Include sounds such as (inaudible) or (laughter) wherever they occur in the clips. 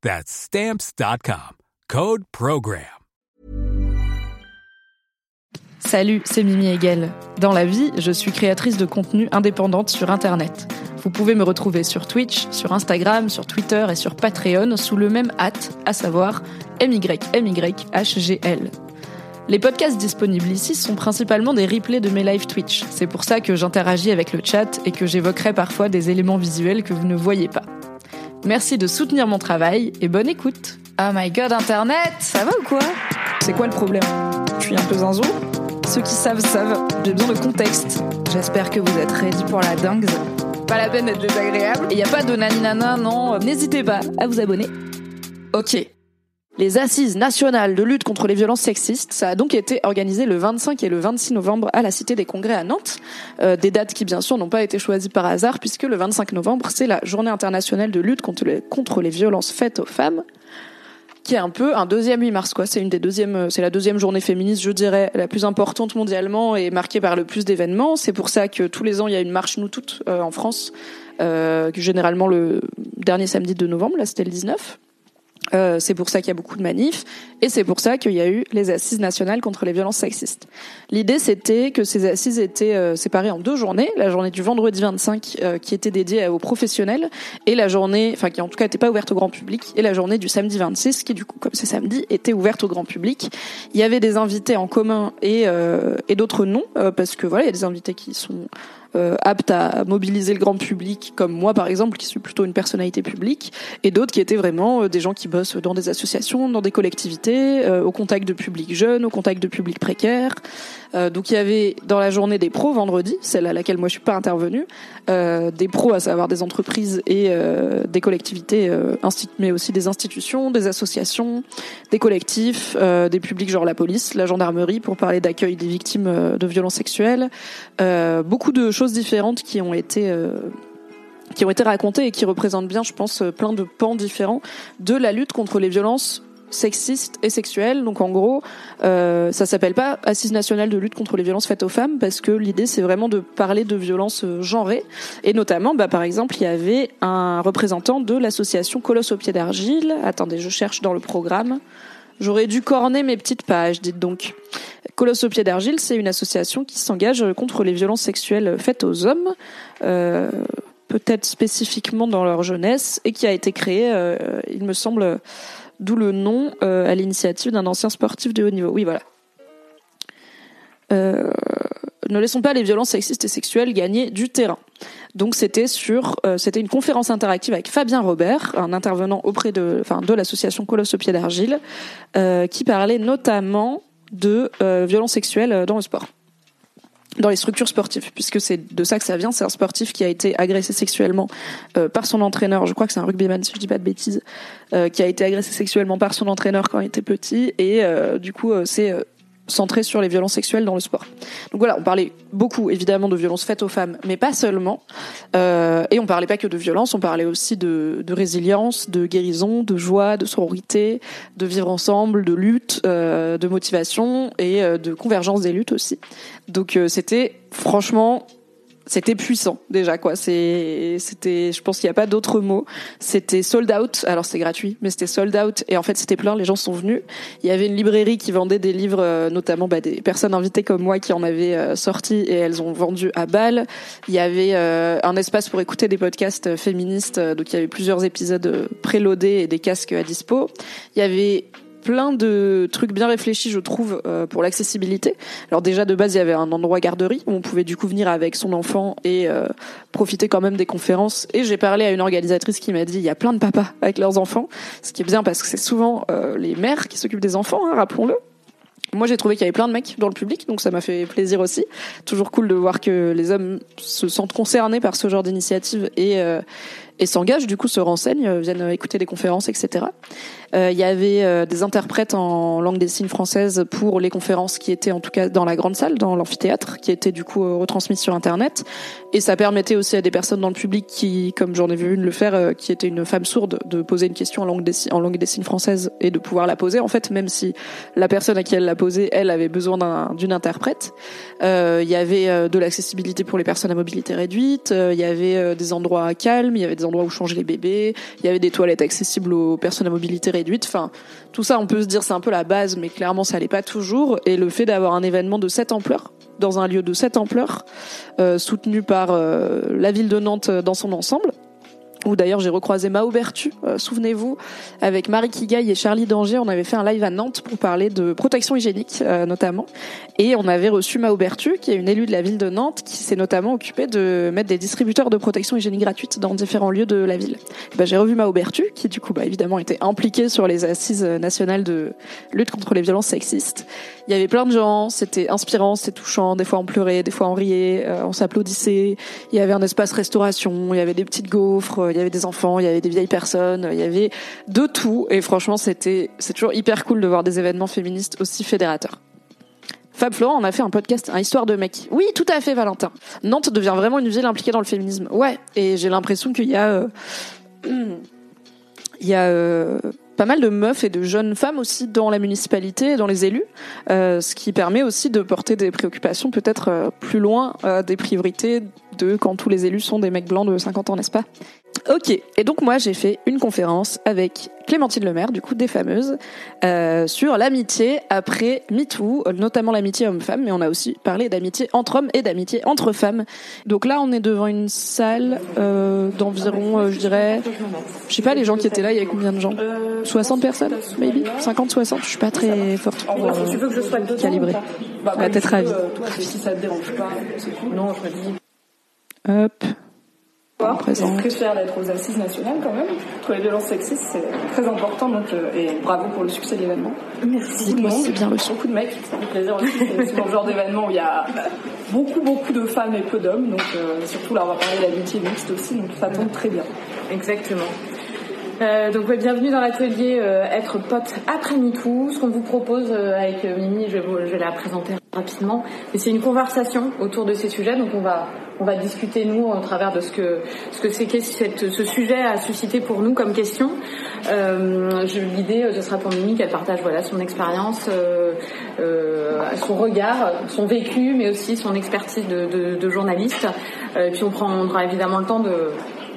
That's Stamps.com. Code PROGRAM. Salut, c'est Mimi Hegel. Dans la vie, je suis créatrice de contenu indépendante sur Internet. Vous pouvez me retrouver sur Twitch, sur Instagram, sur Twitter et sur Patreon sous le même hâte, à savoir MYMYHGL. Les podcasts disponibles ici sont principalement des replays de mes live Twitch. C'est pour ça que j'interagis avec le chat et que j'évoquerai parfois des éléments visuels que vous ne voyez pas. Merci de soutenir mon travail et bonne écoute. Oh my god, Internet, ça va ou quoi? C'est quoi le problème? Je suis un peu zinzou Ceux qui savent savent, j'ai besoin de contexte. J'espère que vous êtes ready pour la dingue. Pas la peine d'être désagréable. Et y a pas de naninana, non. N'hésitez pas à vous abonner. Ok. Les assises nationales de lutte contre les violences sexistes, ça a donc été organisé le 25 et le 26 novembre à la Cité des Congrès à Nantes. Euh, des dates qui bien sûr n'ont pas été choisies par hasard puisque le 25 novembre, c'est la journée internationale de lutte contre les, contre les violences faites aux femmes qui est un peu un deuxième 8 mars quoi. C'est une des deuxièmes, c'est la deuxième journée féministe, je dirais, la plus importante mondialement et marquée par le plus d'événements. C'est pour ça que tous les ans il y a une marche nous toutes euh, en France, euh, généralement le dernier samedi de novembre. Là c'était le 19. Euh, c'est pour ça qu'il y a beaucoup de manifs et c'est pour ça qu'il y a eu les assises nationales contre les violences sexistes. L'idée c'était que ces assises étaient euh, séparées en deux journées, la journée du vendredi 25 euh, qui était dédiée aux professionnels et la journée, enfin qui en tout cas n'était pas ouverte au grand public et la journée du samedi 26 qui du coup comme c'est samedi était ouverte au grand public. Il y avait des invités en commun et, et d'autres non parce que voilà il y a des invités qui sont euh, aptes à mobiliser le grand public, comme moi par exemple, qui suis plutôt une personnalité publique, et d'autres qui étaient vraiment euh, des gens qui bossent dans des associations, dans des collectivités, euh, au contact de publics jeunes, au contact de publics précaires. donc il y avait dans la journée des pros vendredi, celle à laquelle moi je suis pas intervenue, des pros à savoir des entreprises et des collectivités, mais aussi des institutions, des associations, des collectifs, des publics genre la police, la gendarmerie pour parler d'accueil des victimes de violences sexuelles, beaucoup de choses différentes qui ont été euh, qui ont été racontées et qui représentent bien, je pense, euh, plein de pans différents de la lutte contre les violences sexistes et sexuelles. Donc en gros, euh, ça s'appelle pas Assise nationale de lutte contre les violences faites aux femmes parce que l'idée c'est vraiment de parler de violences euh, genrées et notamment, bah, par exemple, il y avait un représentant de l'association Colosse au pied d'argile. Attendez, je cherche dans le programme. J'aurais dû corner mes petites pages, dites donc. Colosse au pied d'argile, c'est une association qui s'engage contre les violences sexuelles faites aux hommes, euh, peut-être spécifiquement dans leur jeunesse, et qui a été créée, euh, il me semble, d'où le nom, euh, à l'initiative d'un ancien sportif de haut niveau. Oui, voilà. Euh, ne laissons pas les violences sexistes et sexuelles gagner du terrain. Donc c'était sur, euh, c'était une conférence interactive avec Fabien Robert, un intervenant auprès de, enfin de l'association Colosse au pied d'argile, qui parlait notamment de violences sexuelles dans le sport dans les structures sportives, puisque c'est de ça que ça vient. C'est un sportif qui a été agressé sexuellement euh, par son entraîneur. Je crois que c'est un rugbyman, si je dis pas de bêtises, euh, qui a été agressé sexuellement par son entraîneur quand il était petit. Et euh, du coup, c'est centré sur les violences sexuelles dans le sport. Donc voilà, on parlait beaucoup évidemment de violences faites aux femmes, mais pas seulement. Euh, et on parlait pas que de violence, on parlait aussi de, de, résilience, de guérison, de joie, de sororité, de vivre ensemble, de lutte, euh, de motivation et euh, de convergence des luttes aussi. Donc euh, c'était franchement c'était puissant déjà quoi. C'est c'était je pense qu'il n'y a pas d'autre mot. C'était sold out. Alors c'est gratuit, mais c'était sold out et en fait c'était plein. Les gens sont venus. Il y avait une librairie qui vendait des livres, euh, notamment bah, des personnes invitées comme moi qui en avaient euh, sorti et elles ont vendu à balle. Il y avait euh, un espace pour écouter des podcasts féministes. donc il y avait plusieurs épisodes préloadés et des casques à dispo. Il y avait plein de trucs bien réfléchis, je trouve, euh, pour l'accessibilité. Alors déjà de base, il y avait un endroit garderie où on pouvait du coup venir avec son enfant et euh, profiter quand même des conférences. Et j'ai parlé à une organisatrice qui m'a dit il y a plein de papas avec leurs enfants, ce qui est bien parce que c'est souvent euh, les mères qui s'occupent des enfants, hein, rappelons-le. Moi, j'ai trouvé qu'il y avait plein de mecs dans le public, donc ça m'a fait plaisir aussi. Toujours cool de voir que les hommes se sentent concernés par ce genre d'initiative et et s'engagent, du coup se renseignent, viennent écouter des conférences, etc. Euh, il y avait euh, des interprètes en langue des signes française pour les conférences qui étaient en tout cas dans la grande salle, dans l'amphithéâtre, qui étaient du coup euh, retransmises sur Internet. Et ça permettait aussi à des personnes dans le public qui, comme j'en ai vu une le faire, qui était une femme sourde, de poser une question en langue des, en langue des signes française et de pouvoir la poser. En fait, même si la personne à qui elle l'a posée, elle avait besoin d'une interprète. Il y avait de l'accessibilité pour les personnes à mobilité réduite. Il y avait des endroits calmes. Il y avait des endroits où changer les bébés. Il y avait des toilettes accessibles aux personnes à mobilité réduite. Enfin, tout ça, on peut se dire c'est un peu la base, mais clairement, ça l'est pas toujours. Et le fait d'avoir un événement de cette ampleur dans un lieu de cette ampleur, euh, soutenu par euh, la ville de Nantes dans son ensemble, où d'ailleurs j'ai recroisé Mao Bertu, euh, souvenez-vous, avec Marie Kigaï et Charlie Danger, on avait fait un live à Nantes pour parler de protection hygiénique euh, notamment, et on avait reçu Mao Bertu, qui est une élue de la ville de Nantes, qui s'est notamment occupée de mettre des distributeurs de protection hygiénique gratuite dans différents lieux de la ville. Ben, j'ai revu Mao Bertu, qui du coup bah, évidemment était impliqué sur les assises nationales de lutte contre les violences sexistes. Il y avait plein de gens, c'était inspirant, c'était touchant, des fois on pleurait, des fois on riait, euh, on s'applaudissait, il y avait un espace restauration, il y avait des petites gaufres, il y avait des enfants, il y avait des vieilles personnes, il y avait de tout. Et franchement, c'était, c'est toujours hyper cool de voir des événements féministes aussi fédérateurs. Fab Florent, on a fait un podcast, un histoire de mec. Oui, tout à fait, Valentin. Nantes devient vraiment une ville impliquée dans le féminisme. Ouais, et j'ai l'impression qu'il y a, euh, (clears throat) il y a euh, pas mal de meufs et de jeunes femmes aussi dans la municipalité, dans les élus, euh, ce qui permet aussi de porter des préoccupations peut-être plus loin des priorités de quand tous les élus sont des mecs blancs de 50 ans, n'est-ce pas? Ok, et donc moi j'ai fait une conférence avec Clémentine Lemaire, du coup des fameuses, euh, sur l'amitié après MeToo, notamment l'amitié homme-femme, mais on a aussi parlé d'amitié entre hommes et d'amitié entre femmes. Donc là on est devant une salle euh, d'environ, euh, je dirais, je sais pas les gens qui étaient là, il y avait combien de gens? 60 personnes, maybe? 50, 60, je suis pas très forte pour calibrer. Bah, ça te dérange pas, c'est cool. Non, je me dis. Hop. Très fière d'être aux assises nationales quand même. Pour les violences sexistes, c'est très important donc, euh, et bravo pour le succès de l'événement. Merci beaucoup c'est bien reçu. Beaucoup de mecs, ça fait plaisir aussi. C'est le genre d'événement où il y a beaucoup beaucoup de femmes et peu d'hommes. Donc euh, surtout là on va parler d'amitié mixte aussi, donc ça tombe très bien. Exactement. Euh, donc bienvenue dans l'atelier euh, Être pote après MeToo. Ce qu'on vous propose euh, avec Mimi, je vais, je vais, la présenter rapidement. C'est une conversation autour de ces sujets. Donc on va on va discuter nous au travers de ce que ce que ce sujet a suscité pour nous comme question. L'idée ce sera pour Mimi qu'elle partage voilà son expérience, son regard, son vécu, mais aussi son expertise de, de, journaliste. et puis on prendra évidemment le temps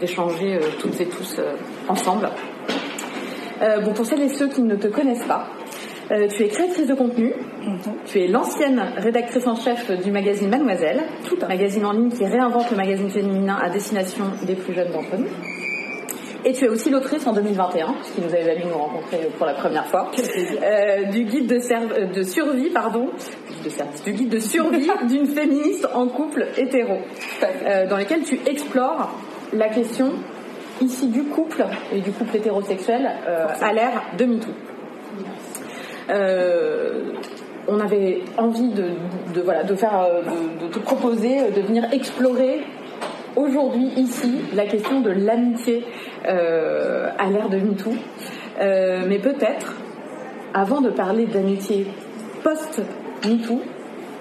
d'échanger euh, toutes et tous euh, ensemble. Euh, bon, pour celles et ceux qui ne te connaissent pas, tu es créatrice de contenu, tu es l'ancienne rédactrice en chef du magazine Mademoiselle, tout un magazine en ligne qui réinvente le magazine féminin à destination des plus jeunes d'entre nous. Et tu es aussi l'autrice en 2021, ce qui nous avait valu nous rencontrer pour la première fois, du guide de, de, survie, pardon, de du guide de survie (laughs) d'une féministe en couple hétéro, dans lequel tu explores la question ici du couple et du couple hétérosexuel euh, à l'ère de MeToo. Euh, on avait envie de, faire euh, de, te proposer de venir explorer aujourd'hui ici la question de l'amitié à l'ère de MeToo. mais peut-être avant de parler d'amitié post MeToo,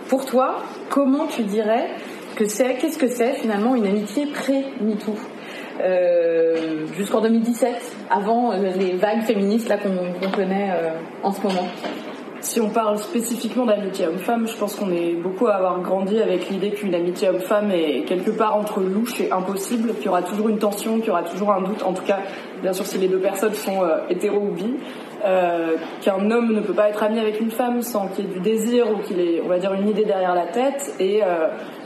pour toi, comment tu dirais que c'est, qu'est-ce que c'est finalement une amitié pré-MeToo? Euh, jusqu'en 2017, avant euh, les vagues féministes là qu'on connaît euh, en ce moment. Si on parle spécifiquement d'amitié homme-femme, je pense qu'on est beaucoup à avoir grandi avec l'idée qu'une amitié homme-femme est quelque part entre louche et impossible, qu'il y aura toujours une tension, qu'il y aura toujours un doute. En tout cas, bien sûr, si les deux personnes sont hétéro ou bi, qu'un homme ne peut pas être ami avec une femme sans qu'il y ait du désir ou qu'il ait, on va dire, une idée derrière la tête et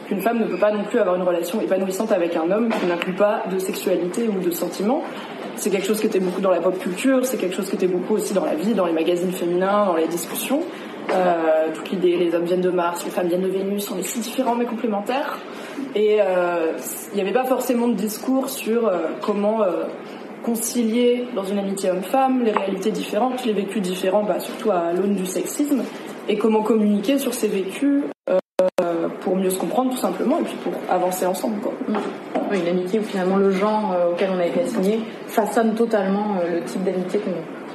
qu'une femme ne peut pas non plus avoir une relation épanouissante avec un homme qui n'inclut pas de sexualité ou de sentiments. c'est quelque chose qui était beaucoup dans la pop culture, c'est quelque chose qui était beaucoup aussi dans la vie, dans les magazines féminins, dans les discussions. Euh, toute l'idée, les hommes viennent de Mars, les femmes viennent de Vénus, on est si différents mais complémentaires. Et euh, il n'y avait pas forcément de discours sur euh, comment euh, concilier dans une amitié homme-femme les réalités différentes, les vécus différents, bah, surtout à l'aune du sexisme, et comment communiquer sur ces vécus euh, pour mieux se comprendre tout simplement et puis pour avancer ensemble. Quoi. Oui, une amitié où finalement le genre auquel on a été assigné façonne totalement le type d'amitié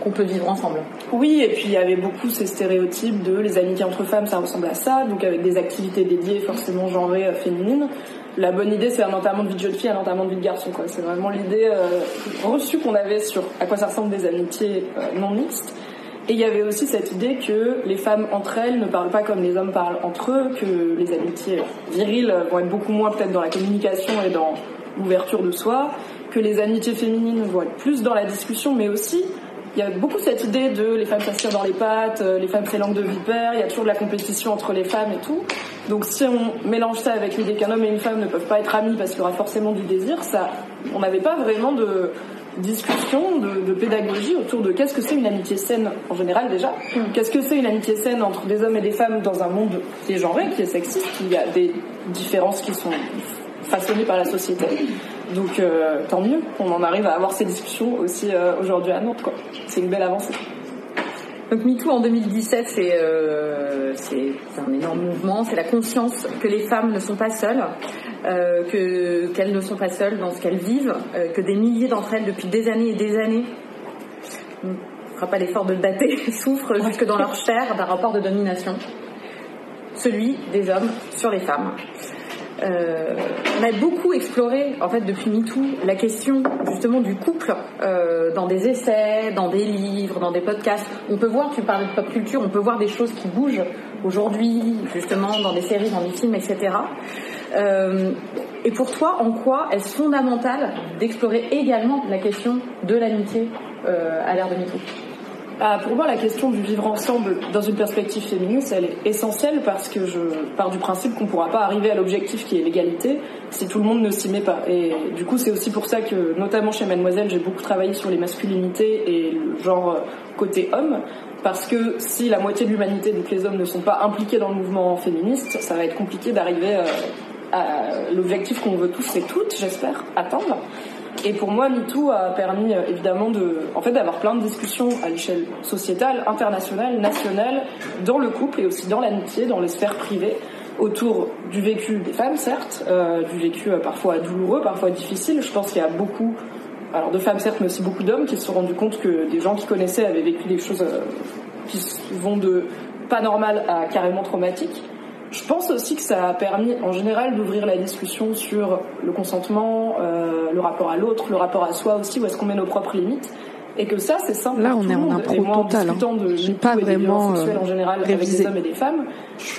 qu'on peut vivre ensemble. Oui, et puis il y avait beaucoup ces stéréotypes de les amitiés entre femmes, ça ressemble à ça, donc avec des activités dédiées forcément genrées euh, féminines. La bonne idée, c'est un enterrement de vie de jeune fille, un enterrement de vie de garçon. C'est vraiment l'idée euh, reçue qu'on avait sur à quoi ça ressemble des amitiés euh, non mixtes. Et il y avait aussi cette idée que les femmes entre elles ne parlent pas comme les hommes parlent entre eux, que les amitiés viriles vont être beaucoup moins peut-être dans la communication et dans l'ouverture de soi, que les amitiés féminines vont être plus dans la discussion, mais aussi il y a beaucoup cette idée de les femmes s'assirent dans les pattes, euh, les femmes c'est langue de vipère, il y a toujours de la compétition entre les femmes et tout. Donc si on mélange ça avec l'idée qu'un homme et une femme ne peuvent pas être amis parce qu'il y aura forcément du désir, ça, on n'avait pas vraiment de discussion, de, pédagogie autour de qu'est-ce que c'est une amitié saine en général déjà, mm. qu'est-ce que c'est une amitié saine entre des hommes et des femmes dans un monde qui est genré, qui est sexiste, il y a des différences qui sont façonnées par la société. Donc euh, tant mieux qu'on en arrive à avoir ces discussions aussi euh, aujourd'hui à Nantes. C'est une belle avancée. Donc MeToo en 2017, euh, c'est un énorme mouvement. C'est la conscience que les femmes ne sont pas seules, que qu'elles ne sont pas seules dans ce qu'elles vivent, que des milliers d'entre elles depuis des années et des années, on ne fera pas l'effort de dater, (laughs) souffrent jusque dans leur chair d'un rapport de domination, celui des hommes sur les femmes. Euh, on a beaucoup exploré, en fait, depuis MeToo, la question justement du couple euh, dans des essais, dans des livres, dans des podcasts. On peut voir, tu parlais de pop culture, on peut voir des choses qui bougent aujourd'hui, justement, dans des séries, dans des films, etc. Euh, et pour toi, en quoi est-ce fondamental d'explorer également la question de l'amitié à l'ère de MeToo? Ah, pour moi, la question du vivre ensemble dans une perspective féministe, elle est essentielle parce que je pars du principe qu'on ne pourra pas arriver à l'objectif qui est l'égalité si tout le monde ne s'y met pas. Et du coup, c'est aussi pour ça que, notamment chez Mademoiselle, j'ai beaucoup travaillé sur les masculinités et le genre euh, côté homme. Parce que si la moitié de l'humanité, donc les hommes, ne sont pas impliqués dans le mouvement féministe, ça va être compliqué d'arriver euh, à l'objectif qu'on veut tous et toutes, j'espère, atteindre. Et pour moi, MeToo a permis euh, évidemment de, en fait, d'avoir plein de discussions à l'échelle sociétale, internationale, nationale, dans le couple et aussi dans l'amitié, dans les sphères privées, autour du vécu des femmes, certes, euh, du vécu euh, parfois douloureux, parfois difficile. Je pense qu'il y a beaucoup, alors de femmes certes, mais aussi beaucoup d'hommes qui se sont rendus compte que des gens qui connaissaient avaient vécu des choses qui vont de pas normal à carrément traumatique. Je pense aussi que ça a permis en général d'ouvrir la discussion sur le consentement, euh, le rapport à l'autre, le rapport à soi aussi, où est-ce qu'on met nos propres limites. Et que ça, c'est simple. Là, on est en impro total. Hein. De pas vraiment euh, en général avec des hommes et des femmes.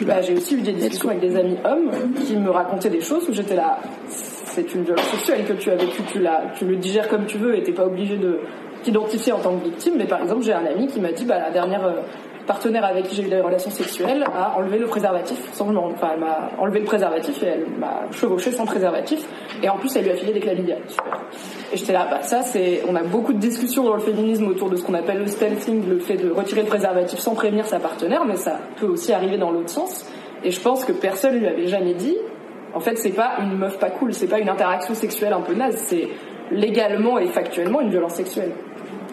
Bah, j'ai aussi eu des discussions avec des amis hommes qui me racontaient des choses où j'étais là. C'est une violence sexuelle que tu as vécue, tu, tu le digères comme tu veux et t'es pas obligé de t'identifier en tant que victime. Mais par exemple, j'ai un ami qui m'a dit, bah, la dernière euh, partenaire avec qui j'ai eu des relations sexuelles a enlevé le préservatif sans Enfin, elle m'a enlevé le préservatif et elle m'a chevauché sans préservatif. Et en plus, elle lui a filé des chlamydia. Et j'étais là, bah ça, c'est. On a beaucoup de discussions dans le féminisme autour de ce qu'on appelle le stealthing, le fait de retirer le préservatif sans prévenir sa partenaire, mais ça peut aussi arriver dans l'autre sens. Et je pense que personne lui avait jamais dit. En fait, c'est pas une meuf pas cool, c'est pas une interaction sexuelle un peu naze, c'est légalement et factuellement une violence sexuelle.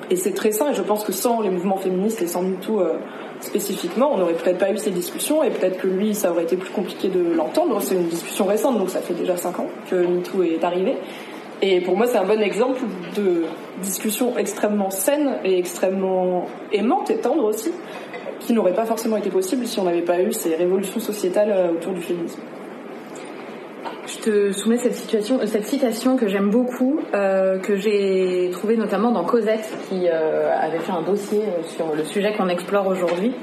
Et c'est très sain, et je pense que sans les mouvements féministes et sans MeToo euh, spécifiquement, on n'aurait peut-être pas eu ces discussions, et peut-être que lui, ça aurait été plus compliqué de l'entendre. C'est une discussion récente, donc ça fait déjà 5 ans que MeToo est arrivé. Et pour moi, c'est un bon exemple de discussion extrêmement saine et extrêmement aimante et tendre aussi, qui n'aurait pas forcément été possible si on n'avait pas eu ces révolutions sociétales euh, autour du féminisme je te soumets cette, situation, cette citation que j'aime beaucoup, euh, que j'ai trouvée notamment dans Cosette, qui euh, avait fait un dossier euh, sur le sujet qu'on explore aujourd'hui.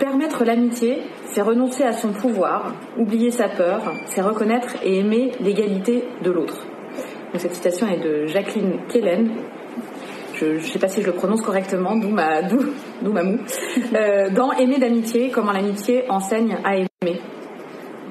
permettre l'amitié, c'est renoncer à son pouvoir, oublier sa peur, c'est reconnaître et aimer l'égalité de l'autre. cette citation est de Jacqueline Kellen. Je ne sais pas si je le prononce correctement, d'où ma, d'où, moue. dans Aimer d'amitié, comment l'amitié enseigne à aimer.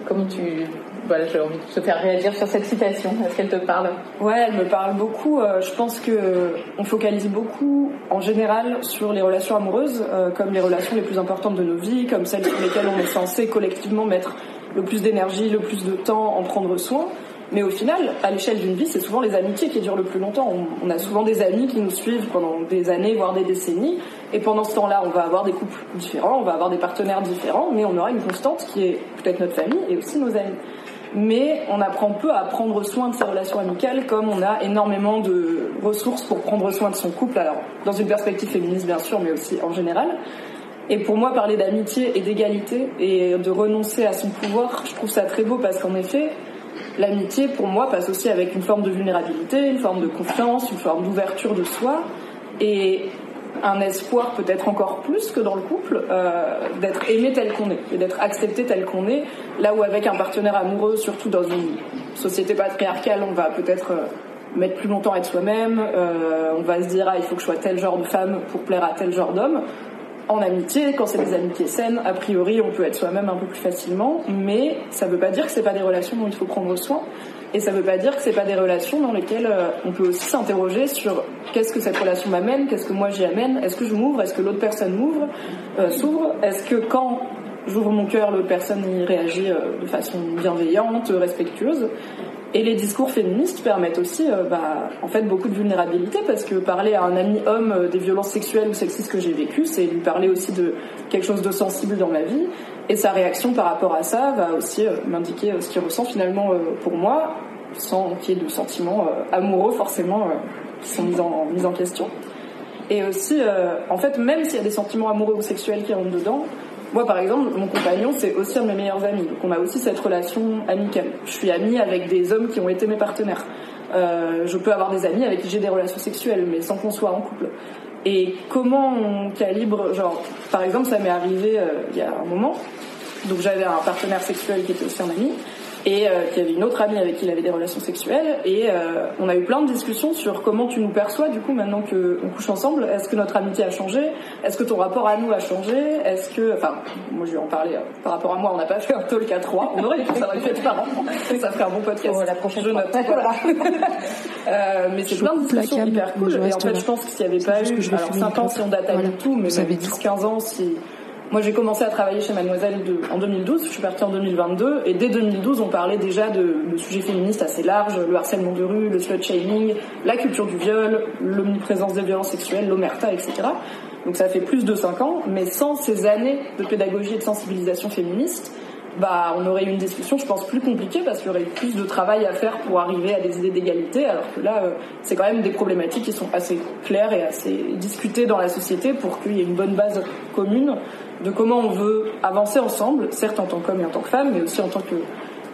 Comment tu voilà, j'ai envie de te faire sur cette citation. Est-ce qu'elle te parle? Ouais, elle me parle beaucoup. Euh, je pense que on focalise beaucoup, en général, sur les relations amoureuses, euh, comme les relations les plus importantes de nos vies, comme celles sur lesquelles on est censé collectivement mettre le plus d'énergie, le plus de temps, en prendre soin. Mais au final, à l'échelle d'une vie, c'est souvent les amitiés qui durent le plus longtemps. On, a souvent des amis qui nous suivent pendant des années, voire des décennies. Et pendant ce temps-là, on va avoir des couples différents, on va avoir des partenaires différents, mais on aura une constante qui est peut-être notre famille et aussi nos amis. Mais on apprend peu à prendre soin de ses relations amicales comme on a énormément de ressources pour prendre soin de son couple. Alors, dans une perspective féministe, bien sûr, mais aussi en général. Et pour moi, parler d'amitié et d'égalité et de renoncer à son pouvoir, je trouve ça très beau parce qu'en effet, L'amitié, pour moi, passe aussi avec une forme de vulnérabilité, une forme de confiance, une forme d'ouverture de soi et un espoir peut-être encore plus que dans le couple euh, d'être aimé tel qu'on est et d'être accepté tel qu'on est. Là où avec un partenaire amoureux, surtout dans une société patriarcale, on va peut-être euh, mettre plus longtemps à être soi-même, euh, on va se dire ah il faut que je sois tel genre de femme pour plaire à tel genre d'homme en amitié, quand c'est des amitiés saines, a priori, on peut être soi-même un peu plus facilement, mais ça ne veut pas dire que c'est pas des relations dont il faut prendre soin, et ça ne veut pas dire que c'est pas des relations dans lesquelles euh, on peut aussi s'interroger sur qu'est-ce que cette relation m'amène, qu'est-ce que moi j'y amène, est-ce que je m'ouvre, est-ce que l'autre personne m'ouvre, euh, s'ouvre, est-ce que quand j'ouvre mon cœur, l'autre personne y réagit euh, de façon bienveillante, respectueuse, et les discours féministes permettent aussi, bah, en fait, beaucoup de vulnérabilité parce que parler à un ami homme des violences sexuelles ou sexistes que j'ai vécues, c'est lui parler aussi de quelque chose de sensible dans ma vie. Et sa réaction par rapport à ça va aussi euh, m'indiquer ce qu'il ressent finalement pour moi, sans qu'il y ait de sentiments amoureux forcément qui sont mis en, question. Et aussi, en fait, même s'il y a des sentiments amoureux ou sexuels qui rentrent dedans, moi, par exemple, mon compagnon, c'est aussi un de mes meilleurs amis. Donc, on a aussi cette relation amicale. Je suis amie avec des hommes qui ont été mes partenaires. Euh, je peux avoir des amis avec qui j'ai des relations sexuelles, mais sans qu'on soit en couple. Et comment on calibre, genre, par exemple, ça m'est arrivé euh, il y a un moment. Donc, j'avais un partenaire sexuel qui était aussi un ami et euh, qui avait une autre amie avec qui il avait des relations sexuelles. Et euh, on a eu plein de discussions sur comment tu nous perçois du coup maintenant que on couche ensemble. Est-ce que notre amitié a changé? Est-ce que ton rapport à nous a changé? Est-ce que enfin moi je vais en parler euh, par rapport à moi on n'a pas fait un talk à trois. On aurait dû ça aurait dû être marrant ça ferait un bon podcast. Oh, la prochaine je note. Voilà. (laughs) euh, mais c'est plein de discussions hyper cool. Et en fait je pense que s'il n'y avait pas eu alors 5 ans si on date voilà. tout mais 10-15 ans si moi, j'ai commencé à travailler chez Mademoiselle en 2012. Je suis partie en 2022. Et dès 2012, on parlait déjà de, sujets féministes assez larges, le harcèlement de rue, le slut-shaming, la culture du viol, l'omniprésence des violences sexuelles, l'omerta, etc. Donc ça fait plus de 5 ans. Mais sans ces années de pédagogie et de sensibilisation féministe, bah, on aurait eu une discussion, je pense, plus compliquée parce qu'il y aurait eu plus de travail à faire pour arriver à des idées d'égalité, alors que là, euh, c'est quand même des problématiques qui sont assez claires et assez discutées dans la société pour qu'il y ait une bonne base commune de comment on veut avancer ensemble, certes en tant qu'homme et en tant que femme, mais aussi en tant que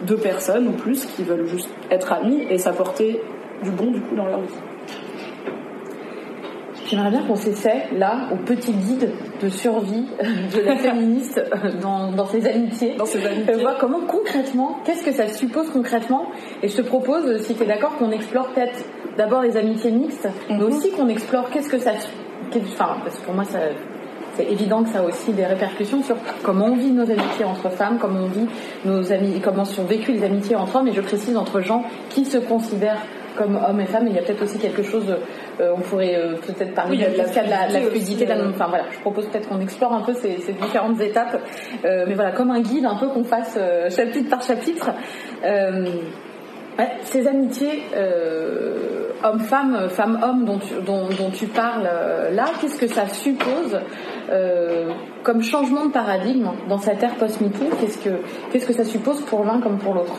deux personnes ou plus qui veulent juste être amis et s'apporter du bon du coup dans leur vie. J'aimerais bien qu'on s'essaie là au petit guide de survie de la (laughs) féministe dans, dans ses amitiés. Dans ses amitiés. voir comment concrètement, qu'est-ce que ça suppose concrètement. Et je te propose, si tu es d'accord, qu'on explore peut-être d'abord les amitiés mixtes, mais mhm. aussi qu'on explore qu'est-ce que ça. Enfin, parce que pour moi, ça, c'est évident que ça a aussi des répercussions sur comment on vit nos amitiés entre femmes, comment on vit nos amis, comment sont vécues les amitiés entre hommes, et je précise entre gens qui se considèrent comme hommes et femmes. il y a peut-être aussi quelque chose, euh, on pourrait euh, peut-être parler de, la, fluidité. Euh. enfin voilà, je propose peut-être qu'on explore un peu ces, différentes étapes, mais voilà, comme un guide, un peu qu'on fasse chapitre par chapitre. Ces amitiés homme-femme, femme-homme dont tu, parles là, qu'est-ce que ça suppose comme changement de paradigme dans cette ère post-MeToo? Qu'est-ce que, qu'est-ce que ça suppose pour l'un comme pour l'autre?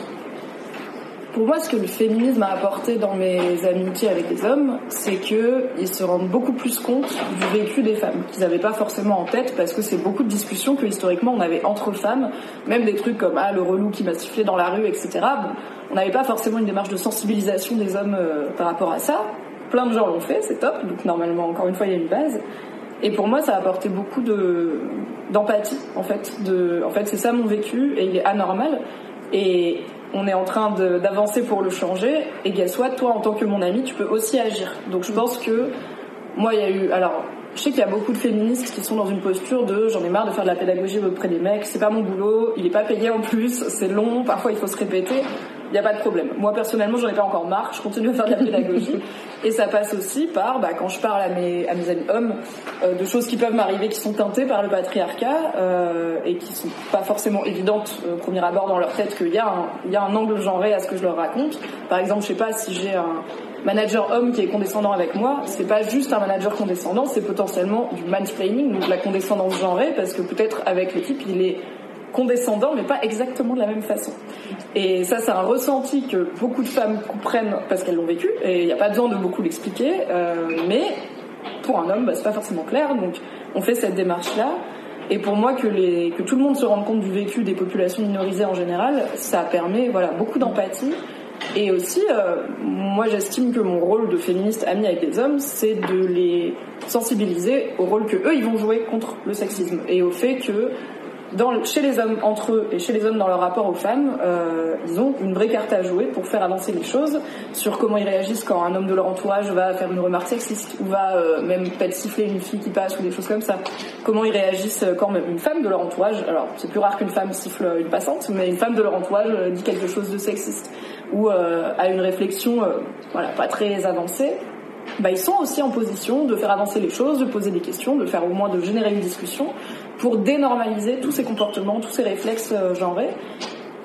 Pour moi, ce que le féminisme a apporté dans mes amitiés avec les hommes, c'est qu'ils se rendent beaucoup plus compte du vécu des femmes, qu'ils n'avaient pas forcément en tête, parce que c'est beaucoup de discussions que historiquement on avait entre femmes, même des trucs comme ah le relou qui m'a sifflé dans la rue, etc. on n'avait pas forcément une démarche de sensibilisation des hommes euh, par rapport à ça. Plein de gens l'ont fait, c'est top. Donc normalement, encore une fois, il y a une base. Et pour moi, ça a apporté beaucoup de d'empathie, en fait. En fait, c'est ça mon vécu, et il est anormal. Et on est en train d'avancer pour le changer, et guess what, toi en tant que mon ami, tu peux aussi agir. Donc je pense que moi, il y a eu, alors je sais qu'il y a beaucoup de féministes qui sont dans une posture de j'en ai marre de faire de la pédagogie auprès des mecs, c'est pas mon boulot, il est pas payé en plus, c'est long, parfois il faut se répéter. Il n'y a pas de problème. Moi personnellement, j'en ai pas encore marre, je continue à faire de la pédagogie. (laughs) Et ça passe aussi par, bah, quand je parle à mes, à mes amis hommes, euh, de choses qui peuvent m'arriver qui sont teintées par le patriarcat euh, et qui sont pas forcément évidentes euh, au premier abord dans leur tête qu'il y, a un, il y a un angle genré à ce que je leur raconte. Par exemple, je sais pas si j'ai un manager homme qui est condescendant avec moi, c'est pas juste un manager condescendant, c'est potentiellement du mansplaining, donc de la condescendance genrée, parce que peut-être avec le type, il est condescendant, mais pas exactement de la même façon. Et ça, c'est un ressenti que beaucoup de femmes comprennent parce qu'elles l'ont vécu, et il n'y a pas besoin de beaucoup l'expliquer, euh, mais pour un homme, bah, c'est pas forcément clair, donc on fait cette démarche-là. Et pour moi, que, tout le monde se rende compte du vécu des populations minorisées en général, ça permet voilà, beaucoup d'empathie. Et aussi, euh, moi j'estime que mon rôle de féministe amie avec des hommes, c'est de les sensibiliser au rôle que eux ils vont jouer contre le sexisme et au fait que dans, chez les hommes entre eux et chez les hommes dans leur rapport aux femmes, euh, ils ont une vraie carte à jouer pour faire avancer les choses sur comment ils réagissent quand un homme de leur entourage va faire une remarque sexiste ou va euh, même peut-être siffler une fille qui passe ou des choses comme ça. Comment ils réagissent quand même une femme de leur entourage, alors c'est plus rare qu'une femme siffle une passante, mais une femme de leur entourage euh, dit quelque chose de sexiste ou euh, a une réflexion euh, voilà, pas très avancée. Bah, ils sont aussi en position de faire avancer les choses, de poser des questions, de faire au moins de générer une discussion pour dénormaliser tous ces comportements, tous ces réflexes euh, genrés.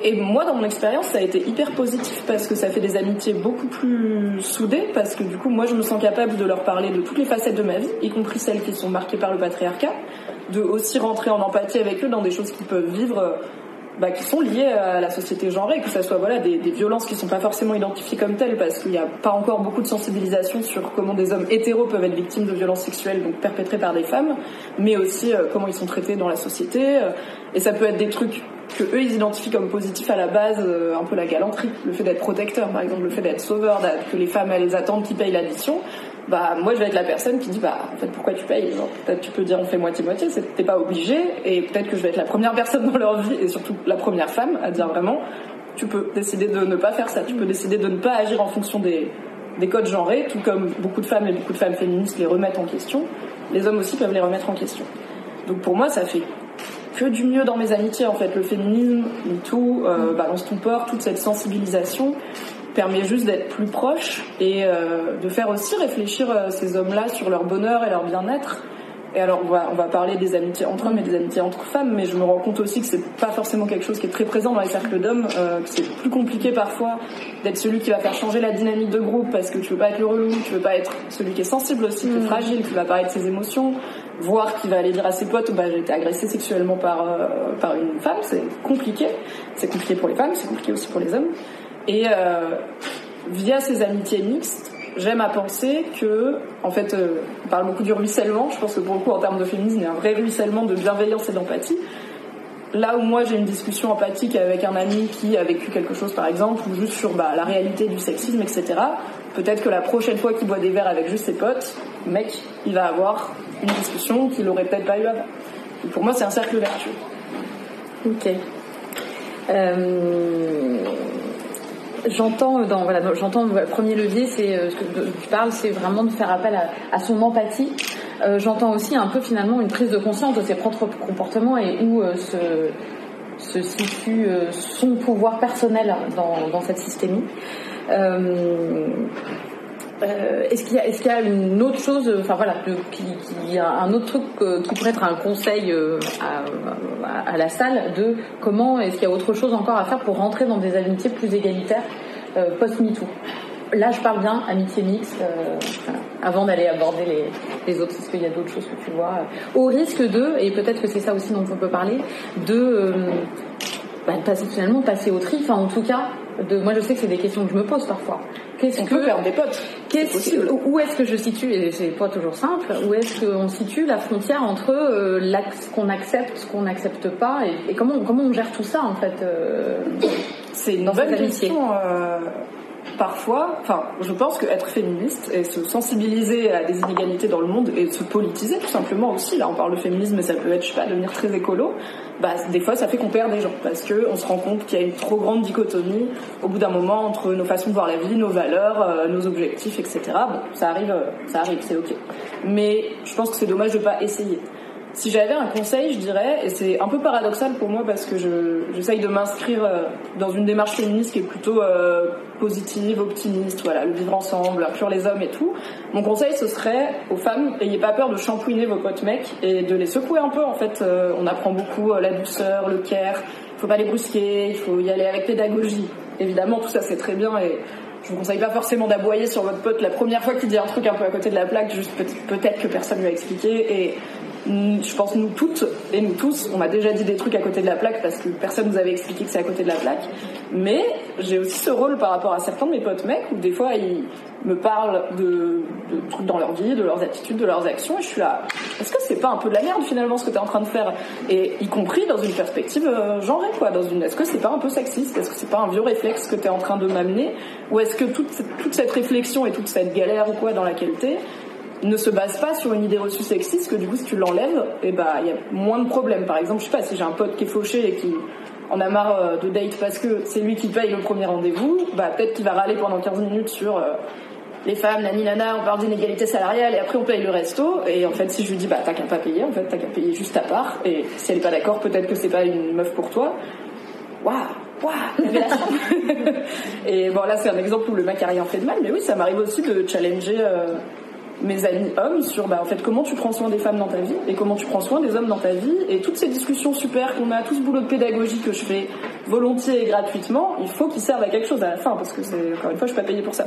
Et moi, dans mon expérience, ça a été hyper positif parce que ça fait des amitiés beaucoup plus soudées, parce que du coup, moi, je me sens capable de leur parler de toutes les facettes de ma vie, y compris celles qui sont marquées par le patriarcat, de aussi rentrer en empathie avec eux dans des choses qu'ils peuvent vivre euh, bah, qui sont liées à la société genrée, que ce soit voilà des, violences qui sont pas forcément identifiées comme telles, parce qu'il n'y a pas encore beaucoup de sensibilisation sur comment des hommes hétéros peuvent être victimes de violences sexuelles, donc perpétrées par des femmes, mais aussi euh, comment ils sont traités dans la société. Euh, et ça peut être des trucs que eux ils identifient comme positifs à la base, euh, un peu la galanterie, le fait d'être protecteur par exemple, le fait d'être sauveur, que les femmes elles attendent qu'ils payent l'addition bah moi je vais être la personne qui dit bah en fait pourquoi tu payes? Peut-être tu peux dire on fait moitié moitié t'es pas obligé et peut-être que je vais être la première personne dans leur vie et surtout la première femme à dire vraiment tu peux décider de ne pas faire ça. Tu peux décider de ne pas agir en fonction des des codes genrés tout comme beaucoup de femmes et beaucoup de femmes féministes les remettent en question. Les hommes aussi peuvent les remettre en question. Donc pour moi ça fait que du mieux dans mes amitiés en fait. Le féminisme tout euh, balance ton port toute cette sensibilisation permet juste d'être plus proche et euh, de faire aussi réfléchir euh, ces hommes-là sur leur bonheur et leur bien-être. Et alors on va, on va parler des amitiés entre hommes et des amitiés entre femmes, mais je me rends compte aussi que c'est pas forcément quelque chose qui est très présent dans les cercles d'hommes, euh, que c'est plus compliqué parfois d'être celui qui va faire changer la dynamique de groupe parce que tu veux pas être le relou, tu veux pas être celui qui est sensible aussi, qui est fragile, qui va parler de ses émotions, voir qui va aller dire à ses potes bah j'ai été agressé sexuellement par euh, par une femme, c'est compliqué, c'est compliqué pour les femmes, c'est compliqué aussi pour les hommes. Et euh, via ces amitiés mixtes, j'aime à penser que, en fait, euh, on parle beaucoup du ruissellement. Je pense que pour le coup, en termes de féminisme, il y a un vrai ruissellement de bienveillance et d'empathie. Là où moi j'ai une discussion empathique avec un ami qui a vécu quelque chose par exemple, ou juste sur bah, la réalité du sexisme, etc. Peut-être que la prochaine fois qu'il boit des verres avec juste ses potes, mec, il va avoir une discussion qu'il aurait peut-être pas eu avant. Pour moi, c'est un cercle vertueux. Ok. Euh, j'entends dans voilà j'entends le premier levier c'est euh, ce que tu parles c'est vraiment de faire appel à, son empathie. Euh, j'entends aussi un peu finalement une prise de conscience de ses propres comportements et où euh, se, situe son pouvoir personnel dans, dans cette systémie est-ce qu'il y a est-ce qu'il y a une autre chose enfin voilà un autre truc qui pourrait être un conseil à, à, la salle de comment est-ce qu'il y a autre chose encore à faire pour rentrer dans des amitiés plus égalitaires euh, post-MeToo? Là, je parle bien amitié mixte, euh, avant d'aller aborder les, les autres, est-ce qu'il y a d'autres choses que tu vois? Au risque de, et peut-être que c'est ça aussi dont on peut parler, de, euh, bah, passer, finalement passer au tri, enfin en tout cas, de, moi je sais que c'est des questions que je me pose parfois. Qu'est-ce que, faire des potes est Où est-ce que je situe, et c'est pas toujours simple, où est-ce qu'on situe la frontière entre euh, ce qu'on accepte, ce qu'on n'accepte pas, et, et, comment, comment on gère tout ça en fait C'est une bonne question. Euh, parfois, enfin, je pense qu'être féministe et se sensibiliser à des inégalités dans le monde et se politiser tout simplement aussi, là on parle de féminisme, mais ça peut être, je sais pas, devenir très écolo, bah, des fois ça fait qu'on perd des gens parce que on se rend compte qu'il y a une trop grande dichotomie au bout d'un moment entre nos façons de voir la vie, nos valeurs, euh, nos objectifs, etc. Bon, ça arrive, euh, ça arrive, c'est ok. Mais je pense que c'est dommage de pas essayer. Si j'avais un conseil, je dirais, et c'est un peu paradoxal pour moi parce que j'essaye de m'inscrire euh, dans une démarche féministe qui est plutôt euh, positive, optimiste, voilà, le vivre ensemble, inclure les hommes et tout. Mon conseil, ce serait aux femmes, ayez pas peur de shampouiner vos potes mecs et de les secouer un peu. En fait, euh, on apprend beaucoup la douceur, le care. Il faut pas les brusquer, il faut y aller avec pédagogie. Évidemment, tout ça c'est très bien et je vous conseille pas forcément d'aboyer sur votre pote la première fois qu'il dit un truc un peu à côté de la plaque, juste peut-être que personne lui a expliqué. Et je pense nous toutes et nous tous, on m'a déjà dit des trucs à côté de la plaque parce que personne nous avait expliqué que c'est à côté de la plaque. Mais j'ai aussi ce rôle par rapport à certains de mes potes mecs où des fois ils me parlent de, trucs dans leur vie, de leurs attitudes, de leurs actions et je suis là. Est-ce que c'est pas un peu de la merde finalement ce que tu es en train de faire? Et y compris dans une perspective euh, genrée quoi. Dans une, est-ce que c'est pas un peu sexiste? Est-ce que c'est pas un vieux réflexe que tu es en train de m'amener? Ou est-ce que toute, toute cette réflexion et toute cette galère ou quoi dans laquelle t'es ne se base pas sur une idée reçue sexiste que du coup si tu l'enlèves et eh bah il y a moins de problèmes. Par exemple je sais pas si j'ai un pote qui est fauché et qui en a marre euh, de date parce que c'est lui qui paye le premier rendez-vous bah peut-être qu'il va râler pendant 15 minutes sur euh, les femmes nani nana on parle d'inégalité salariale et après on paye le resto. Et en fait si je lui dis bah t'as qu'à pas payer en fait t'as qu'à payer juste à part. Et si elle est pas d'accord peut-être que c'est pas une meuf pour toi. Waouh révélation. (laughs) Et bon là c'est un exemple où le mec fait de mal. Mais oui ça m'arrive aussi de challenger euh, mes amis hommes sur bah, en fait comment tu prends soin des femmes dans ta vie et comment tu prends soin des hommes dans ta vie. Et toutes ces discussions super qu'on a tout ce boulot de pédagogie que je fais volontiers et gratuitement il faut qu'ils servent à quelque chose à la fin parce que c'est encore une fois je suis pas payée pour ça.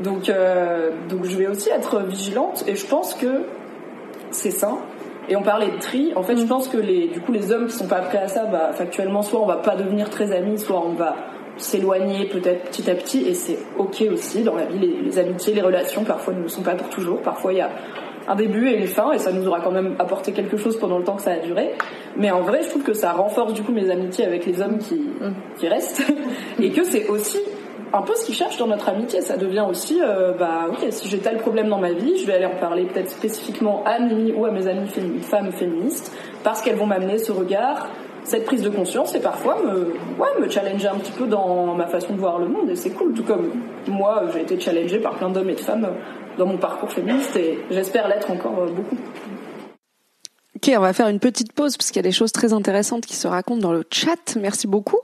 Donc euh, donc je vais aussi être vigilante et je pense que c'est sain. Et on parlait de tri. En fait, je pense que les, du coup, les hommes qui sont pas prêts à ça, bah, factuellement, soit on va pas devenir très amis, soit on va s'éloigner peut-être petit à petit et c'est ok aussi dans la vie. Les, amitiés les relations parfois ne sont pas pour toujours. Parfois il y a un début et une fin et ça nous aura quand même apporté quelque chose pendant le temps que ça a duré. Mais en vrai je trouve que ça renforce du coup mes amitiés avec les hommes qui, qui restent. Et que c'est aussi un peu ce qu'ils cherchent dans notre amitié. Ça devient aussi euh, bah ok si j'ai tel problème dans ma vie je vais aller en parler peut-être spécifiquement à Mimi ou à mes amies femmes féministes parce qu'elles vont m'amener ce regard cette prise de conscience et parfois me, ouais, me challenger un petit peu dans ma façon de voir le monde et c'est cool. Tout comme moi, j'ai été challengée par plein d'hommes et de femmes dans mon parcours féministe et j'espère l'être encore euh, beaucoup. Ok, on va faire une petite pause parce qu'il y a des choses très intéressantes qui se racontent dans le chat. Merci beaucoup.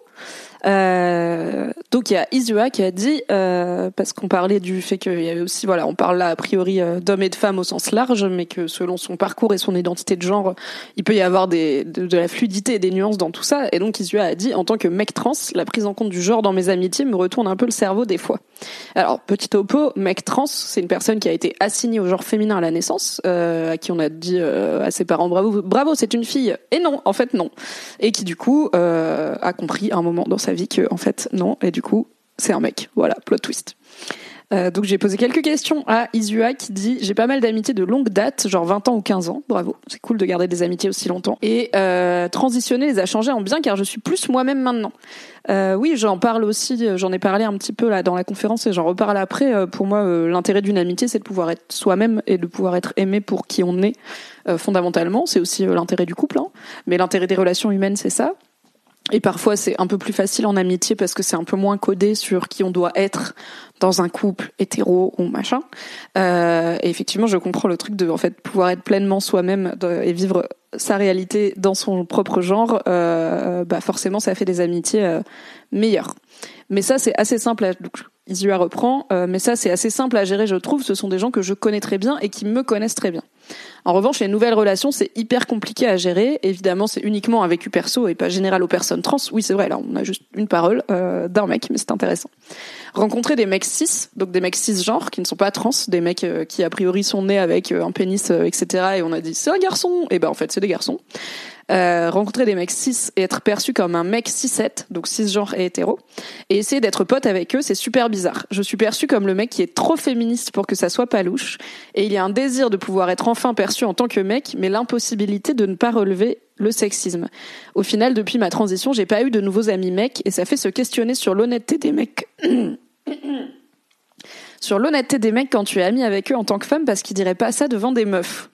Euh, donc il y a Isua qui a dit euh, parce qu'on parlait du fait qu'il y avait aussi voilà on parle là a priori euh, d'hommes et de femmes au sens large mais que selon son parcours et son identité de genre il peut y avoir de, la fluidité et des nuances dans tout ça. Et donc Isua a dit en tant que mec trans la prise en compte du genre dans mes amitiés me retourne un peu le cerveau des fois. Alors petit topo mec trans c'est une personne qui a été assignée au genre féminin à la naissance euh, à qui on a dit euh, à ses parents bravo bravo c'est une fille. Et non en fait non. Et qui du coup a compris un moment dans sa vie que en fait non et du coup c'est un mec. Voilà, plot twist. Euh, donc j'ai posé quelques questions à Isua qui dit j'ai pas mal d'amitiés de longue date, genre 20 ans ou 15 ans. Bravo, c'est cool de garder des amitiés aussi longtemps. Et euh, transitionner les a changés en bien car je suis plus moi-même maintenant. Euh, oui, j'en parle aussi, j'en ai parlé un petit peu là dans la conférence et j'en reparle après. Pour moi, l'intérêt d'une amitié, c'est de pouvoir être soi-même et de pouvoir être aimé pour qui on est fondamentalement. C'est aussi l'intérêt du couple, hein. mais l'intérêt des relations humaines, c'est ça. Et parfois, c'est un peu plus facile en amitié parce que c'est un peu moins codé sur qui on doit être dans un couple hétéro ou machin. Euh, et effectivement, je comprends le truc de en fait pouvoir être pleinement soi-même et vivre sa réalité dans son propre genre. Euh, bah forcément, ça fait des amitiés euh, meilleures. Mais ça, c'est assez simple. À, donc, Isua reprend. Euh, mais ça, c'est assez simple à gérer, je trouve. Ce sont des gens que je connais très bien et qui me connaissent très bien. En revanche, les nouvelles relations, c'est hyper compliqué à gérer. Évidemment, c'est uniquement un vécu perso et pas général aux personnes trans. Oui, c'est vrai, là, on a juste une parole euh, d'un mec, mais c'est intéressant. Rencontrer des mecs cis, donc des mecs cisgenres qui ne sont pas trans, des mecs euh, qui a priori sont nés avec un pénis, etc. Et on a dit c'est un garçon. Et ben en fait, c'est des garçons. Euh, rencontrer des mecs cis et être perçu comme un mec cis-7, donc cisgenre et hétéro, et essayer d'être pote avec eux, c'est super bizarre. Je suis perçu comme le mec qui est trop féministe pour que ça soit pas louche, et il y a un désir de pouvoir être enfin perçu en tant que mec, mais l'impossibilité de ne pas relever le sexisme. Au final, depuis ma transition, j'ai pas eu de nouveaux amis mecs, et ça fait se questionner sur l'honnêteté des mecs. (coughs) sur l'honnêteté des mecs quand tu es ami avec eux en tant que femme parce qu'ils diraient pas ça devant des meufs.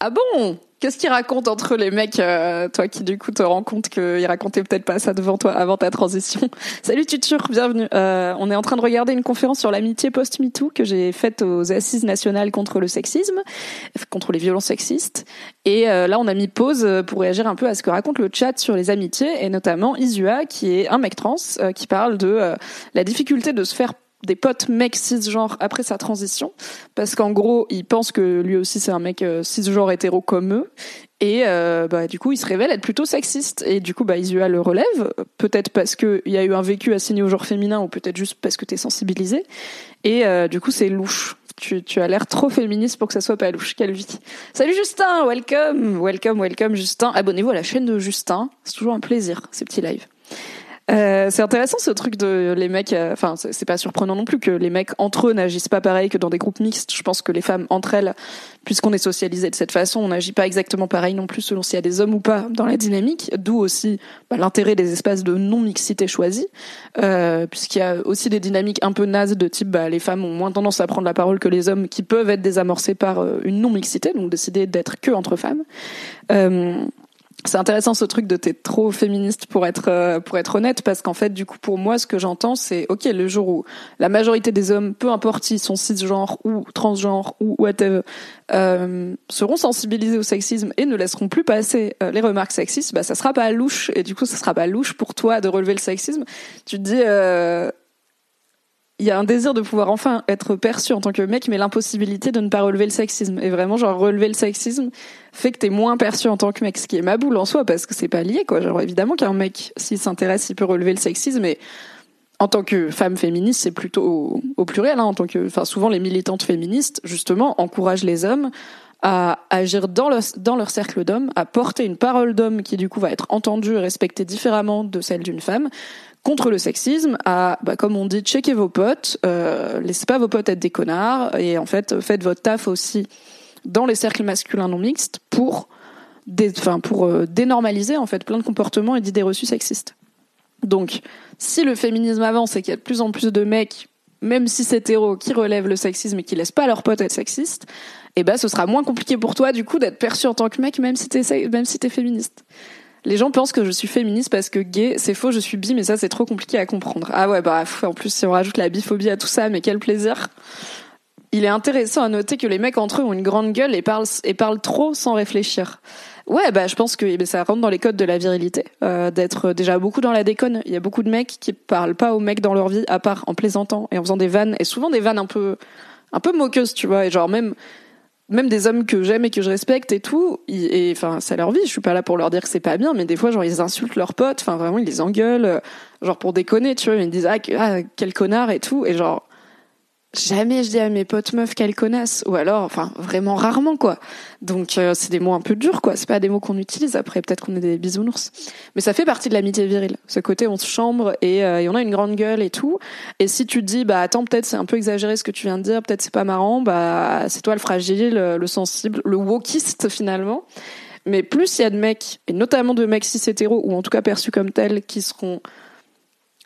Ah bon? Qu'est-ce qu'ils racontent entre les mecs, euh, toi qui du coup te rends compte qu'ils racontaient peut-être pas ça devant toi avant ta transition? (laughs) Salut Tutur, bienvenue. Euh, on est en train de regarder une conférence sur l'amitié post-MeToo que j'ai faite aux Assises nationales contre le sexisme, contre les violences sexistes. Et euh, là, on a mis pause pour réagir un peu à ce que raconte le chat sur les amitiés, et notamment Isua, qui est un mec trans, qui parle de la difficulté de se faire des potes mecs cisgenres après sa transition parce qu'en gros il pense que lui aussi c'est un mec euh, cisgenre hétéro comme eux et euh, bah, du coup il se révèle être plutôt sexiste et du coup bah Isua le relève peut-être parce que il y a eu un vécu assigné au genre féminin ou peut-être juste parce que t'es sensibilisé et euh, du coup c'est louche tu, tu as l'air trop féministe pour que ça soit pas louche. Quelle vie. Salut Justin, welcome, welcome, welcome Justin. Abonnez-vous à la chaîne de Justin. C'est toujours un plaisir, ces petits lives. Euh, c'est intéressant ce truc de les mecs. Euh, enfin, c'est pas surprenant non plus que les mecs entre eux n'agissent pas pareil que dans des groupes mixtes. Je pense que les femmes entre elles, puisqu'on est socialisé de cette façon, on n'agit pas exactement pareil non plus selon s'il y a des hommes ou pas dans la dynamique. D'où aussi bah, l'intérêt des espaces de non mixité choisis, euh, puisqu'il y a aussi des dynamiques un peu nazes de type bah, les femmes ont moins tendance à prendre la parole que les hommes, qui peuvent être désamorcés par euh, une non mixité, donc décider d'être que entre femmes. C'est intéressant ce truc de t'es trop féministe pour être euh, pour être honnête parce qu'en fait du coup pour moi ce que j'entends c'est ok le jour où la majorité des hommes peu importe s'ils sont cisgenres ou transgenres ou whatever euh, seront sensibilisés au sexisme et ne laisseront plus passer euh, les remarques sexistes bah ça sera pas louche. Et du coup ça sera pas louche pour toi de relever le sexisme. Tu te dis euh, il y a un désir de pouvoir enfin être perçu en tant que mec, mais l'impossibilité de ne pas relever le sexisme. Et vraiment, genre, relever le sexisme fait que t'es moins perçu en tant que mec, ce qui est ma boule en soi, parce que c'est pas lié, quoi. Genre, évidemment qu'un mec, s'il s'intéresse, il peut relever le sexisme, mais en tant que femme féministe, c'est plutôt au, pluriel, hein, en tant que, enfin, souvent les militantes féministes, justement, encouragent les hommes à agir dans, dans leur cercle d'hommes, à porter une parole d'homme qui du coup va être entendue et respectée différemment de celle d'une femme, contre le sexisme à, bah, comme on dit, checker vos potes, euh, laissez pas vos potes être des connards et en fait faites votre taf aussi dans les cercles masculins non mixtes pour, pour euh, dénormaliser en fait plein de comportements et d'idées reçues sexistes. Donc, si le féminisme avance et qu'il y a de plus en plus de mecs, même si c'est hétéro, qui relèvent le sexisme et qui laissent pas leurs potes être sexistes, eh ben ce sera moins compliqué pour toi du coup d'être perçu en tant que mec même si t'es même si t'es féministe. Les gens pensent que je suis féministe parce que gay, c'est faux, je suis bi, mais ça c'est trop compliqué à comprendre. Ah ouais, bah en plus si on rajoute la biphobie à tout ça, mais quel plaisir. Il est intéressant à noter que les mecs entre eux ont une grande gueule et parlent, et parlent trop sans réfléchir. Ouais, bah je pense que eh ben, ça rentre dans les codes de la virilité, euh, d'être déjà beaucoup dans la déconne. Il y a beaucoup de mecs qui parlent pas aux mecs dans leur vie, à part en plaisantant et en faisant des vannes, et souvent des vannes un peu, un peu moqueuses, tu vois, et genre même même des hommes que j'aime et que je respecte et tout, et enfin c'est leur vie. Je suis pas là pour leur dire que c'est pas bien, mais des fois genre ils insultent leurs potes, enfin vraiment ils les engueulent, euh, genre pour déconner, tu vois, ils me disent ah, ah quel connard et tout, et genre jamais je dis à mes potes meufs qu'elles connaissent ou alors enfin vraiment rarement quoi. Donc euh, c'est des mots un peu durs quoi. C'est pas des mots qu'on utilise après peut-être qu'on est des bisounours. Mais ça fait partie de l'amitié virile ce côté on se chambre et, euh, et, on a une grande gueule et tout. Et si tu te dis bah attends peut-être c'est un peu exagéré ce que tu viens de dire peut-être c'est pas marrant bah c'est toi le fragile le sensible le wokiste finalement. Mais plus il y a de mecs et notamment de mecs cis hétéros ou en tout cas perçus comme tels qui seront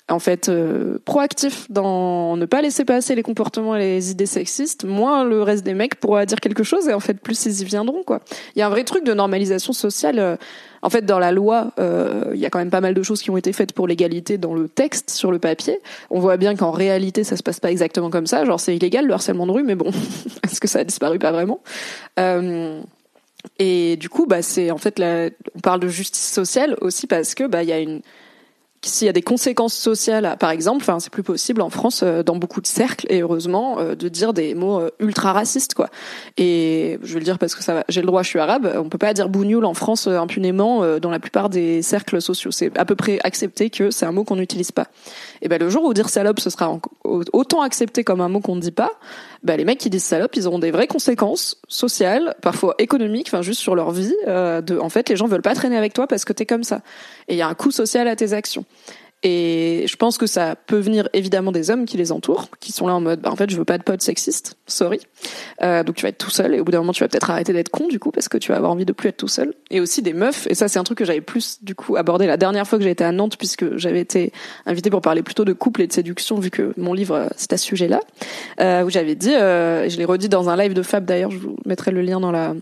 en fait euh, proactif dans ne pas laisser passer les comportements et les idées sexistes, moins le reste des mecs pourra dire quelque chose et en fait plus ils y viendront quoi. Il y a un vrai truc de normalisation sociale. Euh, en fait, dans la loi, euh, il y a quand même pas mal de choses qui ont été faites pour l'égalité dans le texte, sur le papier. On voit bien qu'en réalité, ça se passe pas exactement comme ça. Genre, c'est illégal le harcèlement de rue, mais bon, (laughs) est-ce que ça a disparu? Pas vraiment. et du coup, bah, c'est en fait, la... on parle de justice sociale aussi parce que bah, il y a une s'il y a des conséquences sociales, par exemple, enfin c'est plus possible en France euh, dans beaucoup de cercles et heureusement euh, de dire des mots euh, ultra racistes quoi. Et je vais le dire parce que ça j'ai le droit, je suis arabe, on peut pas dire bougnoul en France impunément dans la plupart des cercles sociaux. C'est à peu près accepté que c'est un mot qu'on n'utilise pas. Et ben le jour où dire salope ce sera autant accepté comme un mot qu'on ne dit pas, ben les mecs qui disent salope, ils auront des vraies conséquences sociales, parfois économiques, enfin juste sur leur vie. de, en fait, les gens veulent pas traîner avec toi parce que t'es comme ça. Et il y a un coût social à tes actions. Et je pense que ça peut venir évidemment des hommes qui les entourent, qui sont là en mode, bah, en fait, je veux pas de potes sexistes, sorry. Euh, donc tu vas être tout seul et au bout d'un moment, tu vas peut-être arrêter d'être con du coup parce que tu vas avoir envie de plus être tout seul. Et aussi des meufs. Et ça, c'est un truc que j'avais plus du coup abordé la dernière fois que j'ai été à Nantes puisque j'avais été invitée pour parler plutôt de couple et de séduction vu que mon livre euh, c'est à ce sujet-là, euh, où j'avais dit, euh, je l'ai redit dans un live de Fab d'ailleurs, je vous mettrai le lien dans la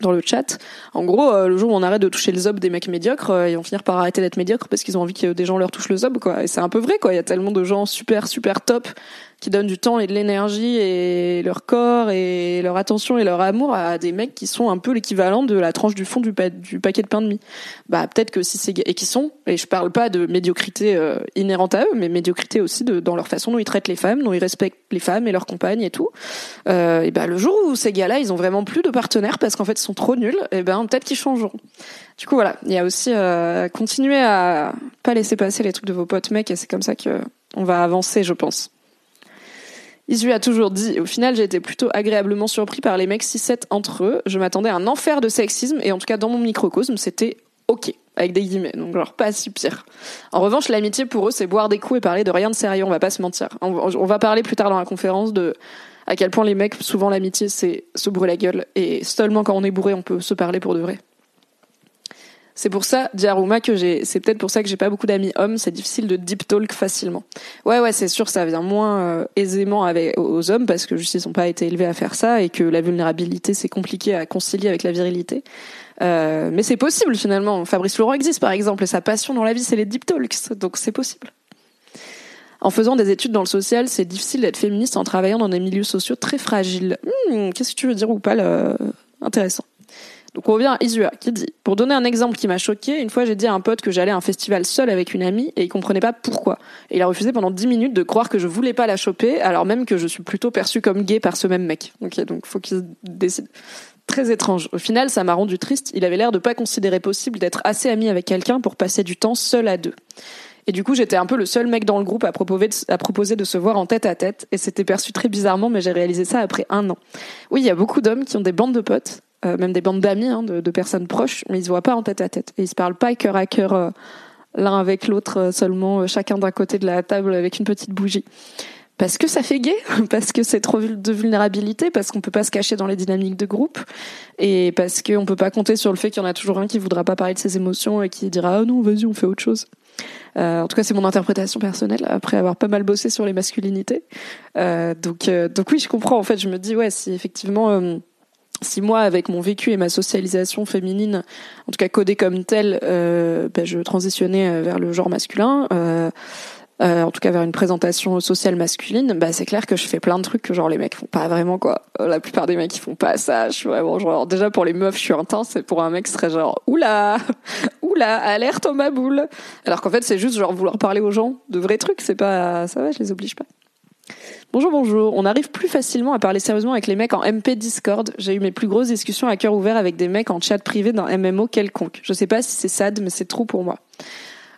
dans le chat. En gros, euh, le jour où on arrête de toucher le zob des mecs médiocres, euh, ils vont finir par arrêter d'être médiocres parce qu'ils ont envie que des gens leur touchent le zob, quoi. Et c'est un peu vrai, quoi. Il y a tellement de gens super, super top qui donnent du temps et de l'énergie et leur corps et leur attention et leur amour à des mecs qui sont un peu l'équivalent de la tranche du fond du, pa- du paquet de pain de mie. Bah peut-être que si c'est gay- et qui sont et je parle pas de médiocrité euh, inhérente à eux, mais médiocrité aussi de, dans leur façon dont ils traitent les femmes, dont ils respectent les femmes et leurs compagnes et tout. Euh, et bah le jour où ces gars-là ils ont vraiment plus de partenaires parce qu'en fait ils sont trop nuls, et ben peut-être qu'ils changeront. Du coup voilà, il y a aussi euh, continuer à pas laisser passer les trucs de vos potes mecs et c'est comme ça que on va avancer, je pense. Isu a toujours dit, au final, j'ai été plutôt agréablement surpris par les mecs 6-7 entre eux. Je m'attendais à un enfer de sexisme, et en tout cas, dans mon microcosme, c'était ok, avec des guillemets, donc genre pas si pire. En revanche, l'amitié pour eux, c'est boire des coups et parler de rien de sérieux, on va pas se mentir. On, va parler plus tard dans la conférence de à quel point les mecs, souvent l'amitié, c'est se bourrer la gueule, et seulement quand on est bourré, on peut se parler pour de vrai. C'est pour ça, dit Aruma, que j'ai, c'est peut-être pour ça que j'ai pas beaucoup d'amis hommes, c'est difficile de deep talk facilement. Ouais, ouais, c'est sûr, ça vient moins euh, aisément avec, aux hommes parce que juste ils ont pas été élevés à faire ça et que la vulnérabilité c'est compliqué à concilier avec la virilité. Euh, mais c'est possible finalement. Fabrice Laurent existe par exemple et sa passion dans la vie c'est les deep talks, donc c'est possible. En faisant des études dans le social, c'est difficile d'être féministe en travaillant dans des milieux sociaux très fragiles. Hmm, Qu'est-ce que tu veux dire ou pas Intéressant. Donc on revient à Isua qui dit Pour donner un exemple qui m'a choqué, une fois j'ai dit à un pote que j'allais à un festival seul avec une amie et il comprenait pas pourquoi. Et il a refusé pendant 10 minutes de croire que je voulais pas la choper alors même que je suis plutôt perçue comme gay par ce même mec. Ok, donc faut qu'il décide. Très étrange. Au final, ça m'a rendu triste. Il avait l'air de pas considérer possible d'être assez ami avec quelqu'un pour passer du temps seul à deux. Et du coup, j'étais un peu le seul mec dans le groupe à proposer, de, à proposer de se voir en tête à tête. Et c'était perçu très bizarrement, mais j'ai réalisé ça après un an. Oui, il y a beaucoup d'hommes qui ont des bandes de potes, euh, même des bandes d'amis, hein, de, personnes proches, mais ils se voient pas en tête à tête. Et ils se parlent pas cœur à cœur euh, l'un avec l'autre, euh, seulement chacun d'un côté de la table avec une petite bougie. Parce que ça fait gay, (laughs) parce que c'est trop de vulnérabilité, parce qu'on peut pas se cacher dans les dynamiques de groupe, et parce qu'on peut pas compter sur le fait qu'il y en a toujours un qui voudra pas parler de ses émotions et qui dira ah non vas-y on fait autre chose. En tout cas, c'est mon interprétation personnelle après avoir pas mal bossé sur les masculinités. Donc, donc oui, je comprends. En fait, je me dis ouais, si effectivement, si moi, avec mon vécu et ma socialisation féminine, en tout cas codée comme telle, ben, je transitionnais vers le genre masculin. Euh, en tout cas vers une présentation sociale masculine, bah c'est clair que je fais plein de trucs que genre les mecs font pas vraiment quoi. La plupart des mecs ils font pas ça. Je suis vraiment genre déjà pour les meufs je suis intense et pour un mec ce serait genre oula (laughs) oula alerte ma boule. Alors qu'en fait c'est juste genre vouloir parler aux gens de vrais trucs. C'est pas ça va je les oblige pas. Bonjour, bonjour. On arrive plus facilement à parler sérieusement avec les mecs en MP Discord. J'ai eu mes plus grosses discussions à cœur ouvert avec des mecs en chat privé d'un MMO quelconque. Je sais pas si c'est sad, mais c'est trop pour moi.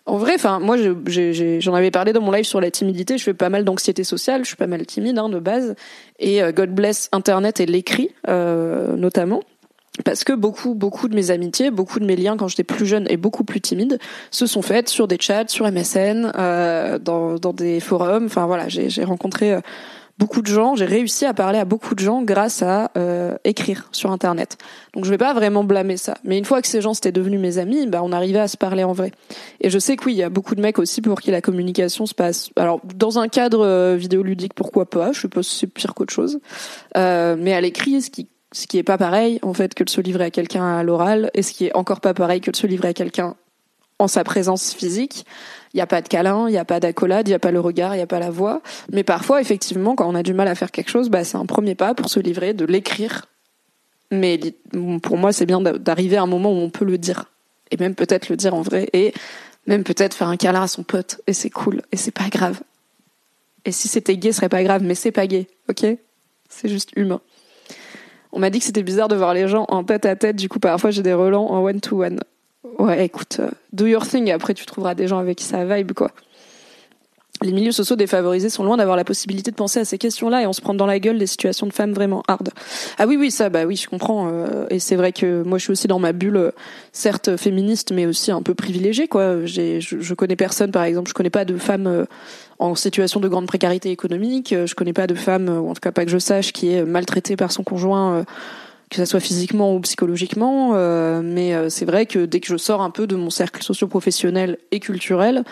En vrai, enfin, moi, j'en avais parlé dans mon live sur la timidité. Je fais pas mal d'anxiété sociale. Je suis pas mal timide hein, de base. Et euh, God bless Internet et l'écrit, euh, notamment. Parce que beaucoup, beaucoup de mes amitiés, beaucoup de mes liens quand j'étais plus jeune et beaucoup plus timide, se sont faites sur des chats, sur MSN, euh, dans, dans des forums. Enfin voilà, j'ai rencontré euh, beaucoup de gens. J'ai réussi à parler à beaucoup de gens grâce à euh, écrire sur Internet. Donc je vais pas vraiment blâmer ça. Mais une fois que ces gens étaient devenus mes amis, bah on arrivait à se parler en vrai. Et je sais que oui, il y a beaucoup de mecs aussi pour qui la communication se passe. Alors dans un cadre euh, vidéoludique, pourquoi pas Je sais pas si c'est pire qu'autre chose. Euh, mais à l'écrit, ce qui ce qui est pas pareil en fait que de se livrer à quelqu'un à l'oral, et ce qui est encore pas pareil que de se livrer à quelqu'un en sa présence physique. Il n'y a pas de câlin, il n'y a pas d'accolade, il n'y a pas le regard, il n'y a pas la voix. Mais parfois, effectivement, quand on a du mal à faire quelque chose, bah, c'est un premier pas pour se livrer, de l'écrire. Mais pour moi, c'est bien d'arriver à un moment où on peut le dire. Et même peut-être le dire en vrai. Et même peut-être faire un câlin à son pote. Et c'est cool. Et c'est pas grave. Et si c'était gay, ce serait pas grave. Mais c'est pas gay. Ok? C'est juste humain. On m'a dit que c'était bizarre de voir les gens en tête à tête. Du coup, parfois, j'ai des relents en one-to-one. Ouais, écoute, do your thing. Après, tu trouveras des gens avec qui ça vibe, quoi. les milieux sociaux défavorisés sont loin d'avoir la possibilité de penser à ces questions-là et on se prend dans la gueule des situations de femmes vraiment hard. Ah oui, oui, ça, bah oui, je comprends. Euh, et c'est vrai que moi, je suis aussi dans ma bulle, euh, certes féministe, mais aussi un peu privilégiée, quoi. Je, je, connais personne, par exemple, je connais pas de femmes euh, en situation de grande précarité économique. Je connais pas de femmes, ou en tout cas pas que je sache, qui est maltraitée par son conjoint que ça soit physiquement ou psychologiquement. Euh, mais euh, c'est vrai que dès que je sors un peu de mon cercle socio-professionnel et culturel,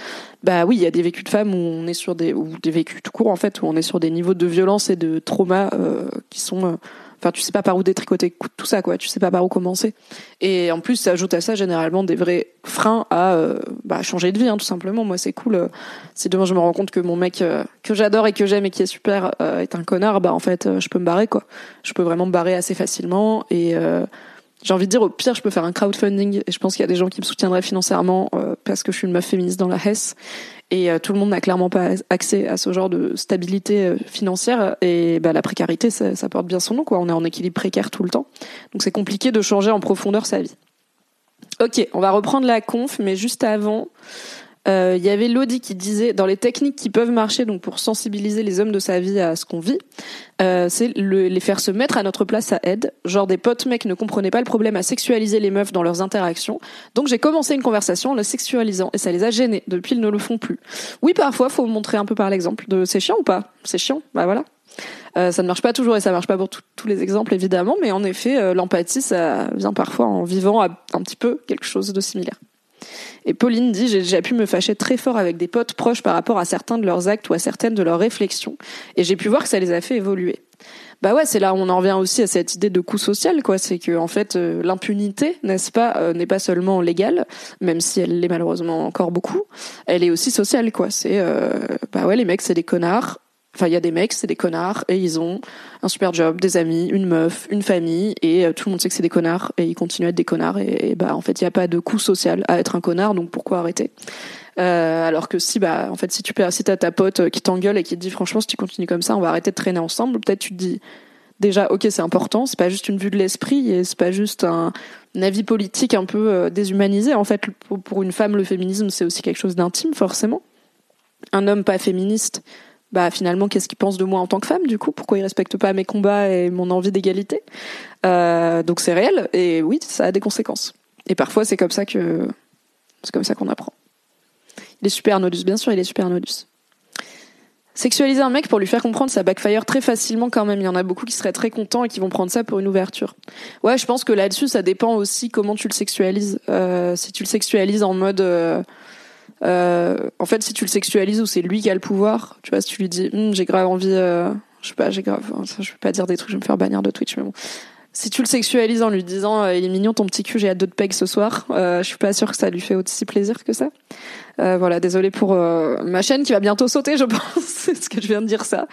bah oui, il y a des vécus de femmes où on est sur des ou des vécus tout court en fait où on est sur des niveaux de violence et de trauma euh, qui sont Enfin, tu sais pas par où détricoter tout ça, quoi. Tu sais pas par où commencer. Et en plus, ça ajoute à ça généralement des vrais freins à euh, bah, changer de vie, hein, tout simplement. Moi, c'est cool. Euh, si demain je me rends compte que mon mec euh, que j'adore et que j'aime et qui est super est un connard, bah en fait, je peux me barrer, quoi. Je peux vraiment me barrer assez facilement et j'ai envie de dire au pire je peux faire un crowdfunding et je pense qu'il y a des gens qui me soutiendraient financièrement parce que je suis une meuf féministe dans la Hesse et euh, tout le monde n'a clairement pas accès à ce genre de stabilité euh, financière. Et bah, la précarité, ça, ça porte bien son nom. Quoi. On est en équilibre précaire tout le temps. Donc c'est compliqué de changer en profondeur sa vie. Ok, on va reprendre la conf, mais juste avant, euh, il y avait Lodi qui disait dans les techniques qui peuvent marcher donc pour sensibiliser les hommes de sa vie à ce qu'on vit, euh, c'est le, les faire se mettre à notre place à aide. Genre des potes mecs ne comprenaient pas le problème à sexualiser les meufs dans leurs interactions, donc j'ai commencé une conversation en le sexualisant et ça les a gênés. Depuis ils ne le font plus. Oui parfois faut montrer un peu par l'exemple. De c'est chiant ou pas? C'est chiant? Bah voilà. Euh, ça ne marche pas toujours et ça marche pas pour tous les exemples évidemment, mais en effet, euh, l'empathie, ça vient parfois en vivant un petit peu quelque chose de similaire. Et Pauline dit j'ai déjà pu me fâcher très fort avec des potes proches par rapport à certains de leurs actes ou à certaines de leurs réflexions, et j'ai pu voir que ça les a fait évoluer. Bah ouais, c'est là où on en revient aussi à cette idée de coût social, quoi. C'est que en fait, euh, l'impunité, n'est-ce pas, euh, n'est pas seulement légale, même si elle l'est malheureusement encore beaucoup. Elle est aussi sociale, quoi. C'est euh, bah ouais, les mecs, c'est des connards. Enfin, il y a des mecs, c'est des connards, et ils ont un super job, des amis, une meuf, une famille, et euh, tout le monde sait que c'est des connards, et ils continuent à être des connards, et, bah en fait, il n'y a pas de coût social à être un connard, donc pourquoi arrêter? Euh, alors que si bah en fait si tu si t'as ta pote euh, qui t'engueule et qui te dit franchement si tu continues comme ça on va arrêter de traîner ensemble peut-être tu te dis déjà ok c'est important c'est pas juste une vue de l'esprit et c'est pas juste un, avis politique un peu déshumanisé. En fait pour une femme le féminisme c'est aussi quelque chose d'intime forcément. Un homme pas féministe bah finalement qu'est-ce qu'il pense de moi en tant que femme du coup? Pourquoi il respecte pas mes combats et mon envie d'égalité? Euh, donc c'est réel et oui ça a des conséquences et parfois c'est comme ça que c'est comme ça qu'on apprend il est super nodus bien sûr il est super nodus Sexualiser un mec pour lui faire comprendre ça backfire très facilement quand même. Il y en a beaucoup qui seraient très contents et qui vont prendre ça pour une ouverture. Ouais, je pense que là-dessus, ça dépend aussi comment tu le sexualises. Euh, si tu le sexualises en mode, euh, euh, en fait, si tu le sexualises ou c'est lui qui a le pouvoir, tu vois, si tu lui dis, hm, j'ai grave envie, euh, je sais pas, j'ai grave, je vais pas dire des trucs, je vais me faire bannir de Twitch, mais bon. Si tu le sexualises en lui disant, euh, il est mignon ton petit cul, j'ai hâte de te pegs ce soir, euh, je suis pas sûre que ça lui fait aussi plaisir que ça. Euh, voilà, désolé pour euh, ma chaîne qui va bientôt sauter, je (laughs) pense, ce que je viens de dire ça.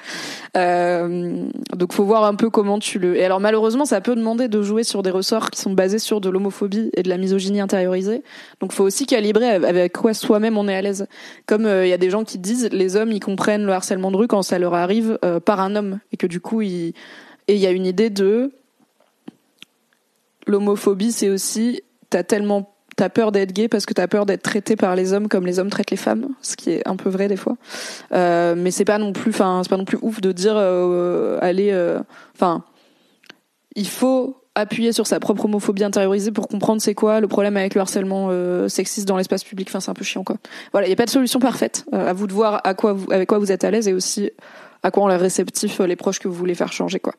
Euh, donc faut voir un peu comment tu le. Et alors malheureusement, ça peut demander de jouer sur des ressorts qui sont basés sur de l'homophobie et de la misogynie intériorisée. Donc faut aussi calibrer avec quoi soi-même on est à l'aise. Comme il y a des gens qui disent les hommes ils comprennent le harcèlement de rue quand ça leur arrive par un homme et que du coup ils et il y a une idée de l'homophobie, c'est aussi t'as tellement t'as peur d'être gay parce que t'as peur d'être traité par les hommes comme les hommes traitent les femmes, ce qui est un peu vrai des fois. Euh, mais c'est pas non plus, enfin, c'est pas non plus ouf de dire, euh, allez, euh, enfin, il faut appuyer sur sa propre homophobie intériorisée pour comprendre c'est quoi le problème avec le harcèlement euh, sexiste dans l'espace public. Enfin, c'est un peu chiant quoi. Voilà, il y a pas de solution parfaite. Euh, à vous de voir à quoi vous, avec quoi vous êtes à l'aise et aussi à quoi ont l'air réceptifs les proches que vous voulez faire changer quoi.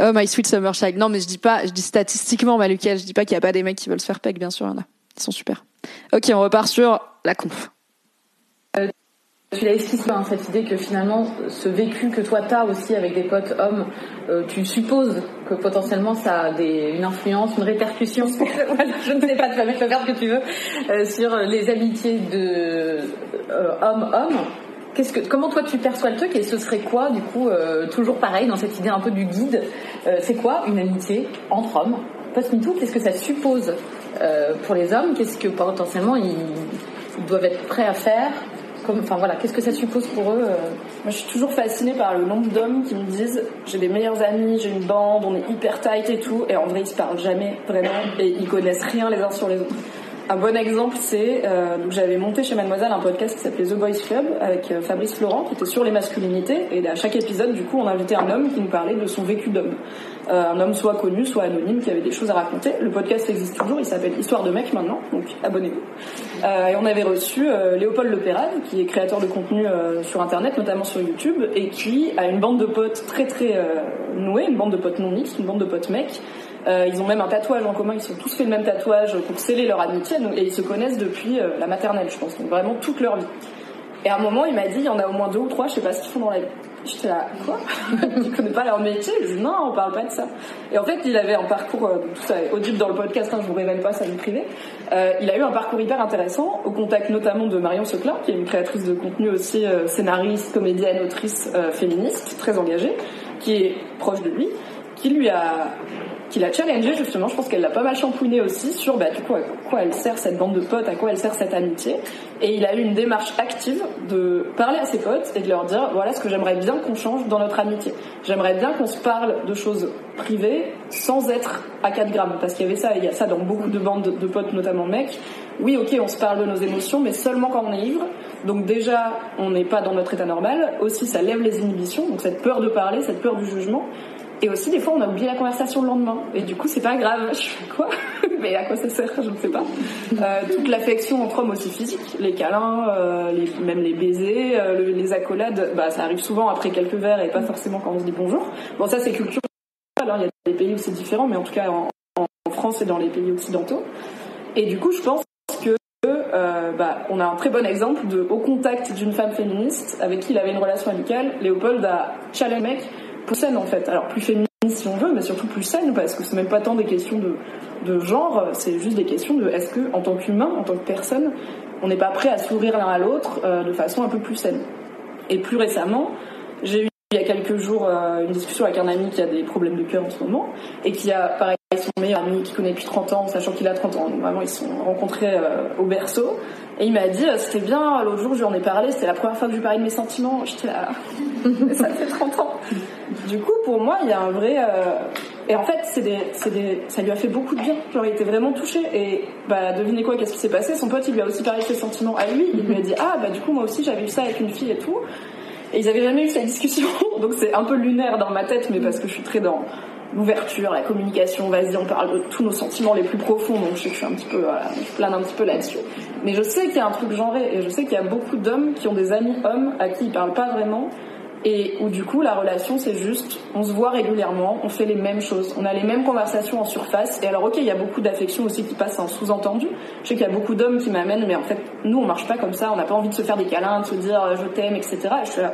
Oh, my sweet summer child. Non, mais je dis pas, je dis statistiquement, Maluquel, je dis pas qu'il y a pas des mecs qui veulent se faire peg, bien sûr. Ils sont super. Ok, on repart sur la conf. Euh, tu l'as cette idée que finalement, ce vécu que toi t'as aussi avec des potes hommes, euh, tu supposes que potentiellement ça a une influence, une répercussion, (laughs) je ne sais pas, tu vas mettre le verbe que tu veux, euh, sur les amitiés de comment toi tu perçois le truc et ce serait quoi du coup euh, toujours pareil dans cette idée un peu du guide euh, c'est quoi une amitié entre hommes? post-MeToo qu'est-ce que ça suppose euh, pour les hommes? Qu'est-ce que potentiellement ils, doivent être prêts à faire? Enfin voilà qu'est-ce que ça suppose pour eux moi je suis toujours fascinée par le nombre d'hommes qui me disent j'ai des meilleurs amis j'ai une bande on est hyper tight et tout et en vrai ils se parlent jamais vraiment et ils connaissent rien les uns sur les autres Un bon exemple, c'est euh, j'avais monté chez Mademoiselle un podcast qui s'appelait The Boys Club avec euh, Fabrice Florent qui était sur les masculinités et à chaque épisode du coup on invitait un homme qui nous parlait de son vécu d'homme. Euh, un homme soit connu, soit anonyme qui avait des choses à raconter. Le podcast existe toujours, il s'appelle Histoire de mec maintenant, donc abonnez-vous. Euh, et on avait reçu Léopold Lepérade qui est créateur de contenu sur internet, notamment sur YouTube, et qui a une bande de potes très très nouée, une bande de potes non mixtes, une bande de potes mecs euh, ils ont même un tatouage en commun, ils sont tous fait le même tatouage pour sceller leur amitié et ils se connaissent depuis euh, la maternelle, je pense, donc vraiment toute leur vie. Et à un moment, il m'a dit, il y en a au moins deux ou trois, je sais pas ce qu'ils font dans la vie. J'étais là, quoi? (laughs) Tu connais pas leur métier? Je dis, non, on parle pas de ça. Et en fait, il avait un parcours, euh, tout ça est audible dans le podcast, hein, je vous révèle pas, ça me privé. Euh, il a eu un parcours hyper intéressant, au contact notamment de Marion Seclin, qui est une créatrice de contenu aussi, scénariste, comédienne, autrice, féministe, très engagée, qui est proche de lui, qui lui a qui l'a challengé justement, je pense qu'elle l'a pas mal champouiné aussi sur bah, du coup à quoi elle sert cette bande de potes, à quoi elle sert cette amitié. Et il a eu une démarche active de parler à ses potes et de leur dire voilà ce que j'aimerais bien qu'on change dans notre amitié. J'aimerais bien qu'on se parle de choses privées sans être à 4 grammes. Parce qu'il y avait ça, il y a ça dans beaucoup de bandes de potes, notamment mecs. Oui, ok, on se parle de nos émotions, mais seulement quand on est ivre. Donc déjà, on n'est pas dans notre état normal. Aussi, ça lève les inhibitions, donc cette peur de parler, cette peur du jugement. Et aussi, des fois, on a oublié la conversation le lendemain. Et du coup, c'est pas grave. Je fais quoi (laughs) Mais à quoi ça sert? Je ne sais pas. Euh, toute l'affection entre hommes aussi physique, les câlins, euh, même les baisers, euh, les accolades, bah, ça arrive souvent après quelques verres et pas forcément quand on se dit bonjour. Bon, ça, c'est culturel. Alors, il y a des pays où c'est différent, mais en tout cas, en, France et dans les pays occidentaux. Et du coup, je pense que bah, on a un très bon exemple de au contact d'une femme féministe avec qui il avait une relation amicale. Léopold a challengé mec saine en fait. Alors plus féministe si on veut, mais surtout plus saine parce que c'est même pas tant des questions de, genre, c'est juste des questions de est-ce que en tant qu'humain, en tant que personne, on n'est pas prêt à s'ouvrir l'un à l'autre euh, de façon un peu plus saine. Et plus récemment, j'ai eu il y a quelques jours euh, une discussion avec un ami qui a des problèmes de cœur en ce moment et qui a pareil son meilleur ami qui connaît depuis 30 ans, sachant qu'il a 30 ans. Donc vraiment ils se sont rencontrés euh, au berceau et il m'a dit euh, c'était bien l'autre jour je lui en ai parlé, c'était la première fois que je lui parlais de mes sentiments. J'étais là, (laughs) ça fait 30 ans. Du coup pour moi il y a un vrai euh, et en fait c'est des, des ça lui a fait beaucoup de bien. Genre il était vraiment touché et bah devinez quoi qu'est-ce qui s'est passé? Son pote il lui a aussi parlé de ses sentiments à lui. Il lui a dit ah bah du coup moi aussi j'avais eu ça avec une fille et tout. Et ils avaient jamais eu cette discussion, (laughs) donc c'est un peu lunaire dans ma tête, mais parce que je suis très dans l'ouverture, la communication, vas-y, on parle de tous nos sentiments les plus profonds, donc je sais que je suis un petit peu, voilà, je plane un petit peu là-dessus. Mais je sais qu'il y a un truc genré, et je sais qu'il y a beaucoup d'hommes qui ont des amis hommes à qui ils parlent pas vraiment, et où du coup la relation c'est juste, on se voit régulièrement, on fait les mêmes choses, on a les mêmes conversations en surface, et alors ok, il y a beaucoup d'affection aussi qui passe en sous-entendu, je sais qu'il y a beaucoup d'hommes qui m'amènent, mais en fait, nous on marche pas comme ça, on n'a pas envie de se faire des câlins, de se dire euh, je t'aime, etc. Et je suis là,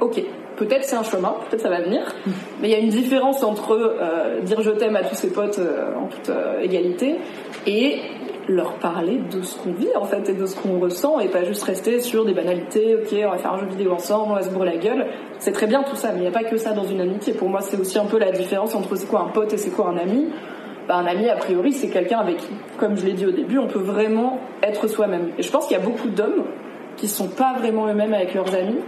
ok, peut-être c'est un chemin, peut-être ça va venir, mais il y a une différence entre euh, dire je t'aime à tous ses potes euh, en toute euh, égalité et leur parler de ce qu'on vit en fait et de ce qu'on ressent et pas juste rester sur des banalités, ok on va faire un jeu vidéo ensemble, on va se bourrer la gueule, c'est très bien tout ça, mais il n'y a pas que ça dans une amitié. Pour moi c'est aussi un peu la différence entre c'est quoi un pote et c'est quoi un ami. Bah, un ami, a priori, c'est quelqu'un avec qui, comme je l'ai dit au début, on peut vraiment être soi-même. Et je pense qu'il y a beaucoup d'hommes qui sont pas vraiment eux-mêmes avec leurs amis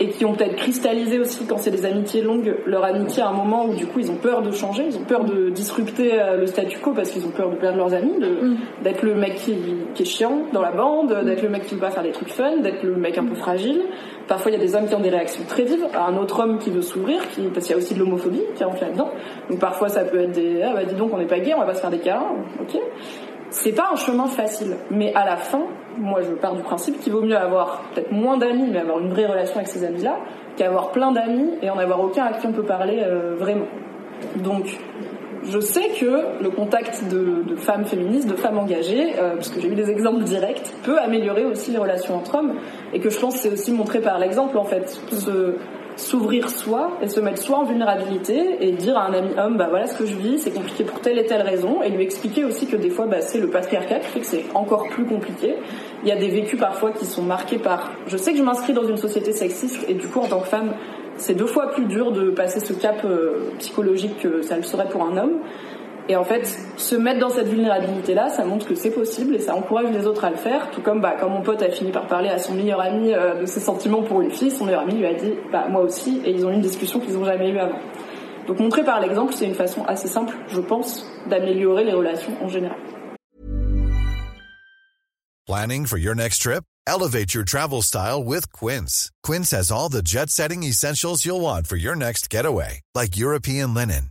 et qui ont peut-être cristallisé aussi quand c'est des amitiés longues leur amitié à un moment où du coup ils ont peur de changer, ils ont peur de disrupter euh, le statu quo parce qu'ils ont peur de perdre leurs amis, Mm. d'être le mec qui, qui, est chiant dans la bande, d'être le mec qui veut pas faire des trucs fun, d'être le mec un peu fragile. Parfois il y a des hommes qui ont des réactions très vives à un autre homme qui veut s'ouvrir, parce qu'il y a aussi de l'homophobie qui rentre là-dedans. Donc parfois ça peut être des ah bah dis donc on n'est pas gay, on va pas se faire des câlins, ok. C'est pas un chemin facile, mais à la fin, moi je pars du principe qu'il vaut mieux avoir peut-être moins d'amis, mais avoir une vraie relation avec ces amis-là, qu'avoir plein d'amis et en avoir aucun à qui on peut parler euh, vraiment. Donc, je sais que le contact de, femmes féministes, de femmes engagées, euh, parce que j'ai eu des exemples directs, peut améliorer aussi les relations entre hommes, et que je pense c'est aussi montré par l'exemple en fait. Se, s'ouvrir soi et se mettre soi en vulnérabilité et dire à un ami homme bah voilà ce que je vis c'est compliqué pour telle et telle raison et lui expliquer aussi que des fois bah, c'est le patriarcat qui fait que c'est encore plus compliqué. Il y a des vécus parfois qui sont marqués par je sais que je m'inscris dans une société sexiste et du coup en tant que femme c'est deux fois plus dur de passer ce cap euh, psychologique que ça le serait pour un homme et en fait, se mettre dans cette vulnérabilité-là, ça montre que c'est possible et ça encourage les autres à le faire. Tout comme bah, quand mon pote a fini par parler à son meilleur ami euh, de ses sentiments pour une fille, son meilleur ami lui a dit bah, moi aussi, et ils ont eu une discussion qu'ils n'ont jamais eue avant. Donc montrer par l'exemple, c'est une façon assez simple, je pense, d'améliorer les relations en général. Planning for your next trip? Elevate your travel style with Quince. Quince has all the jet setting essentials you'll want for your next getaway, like European linen,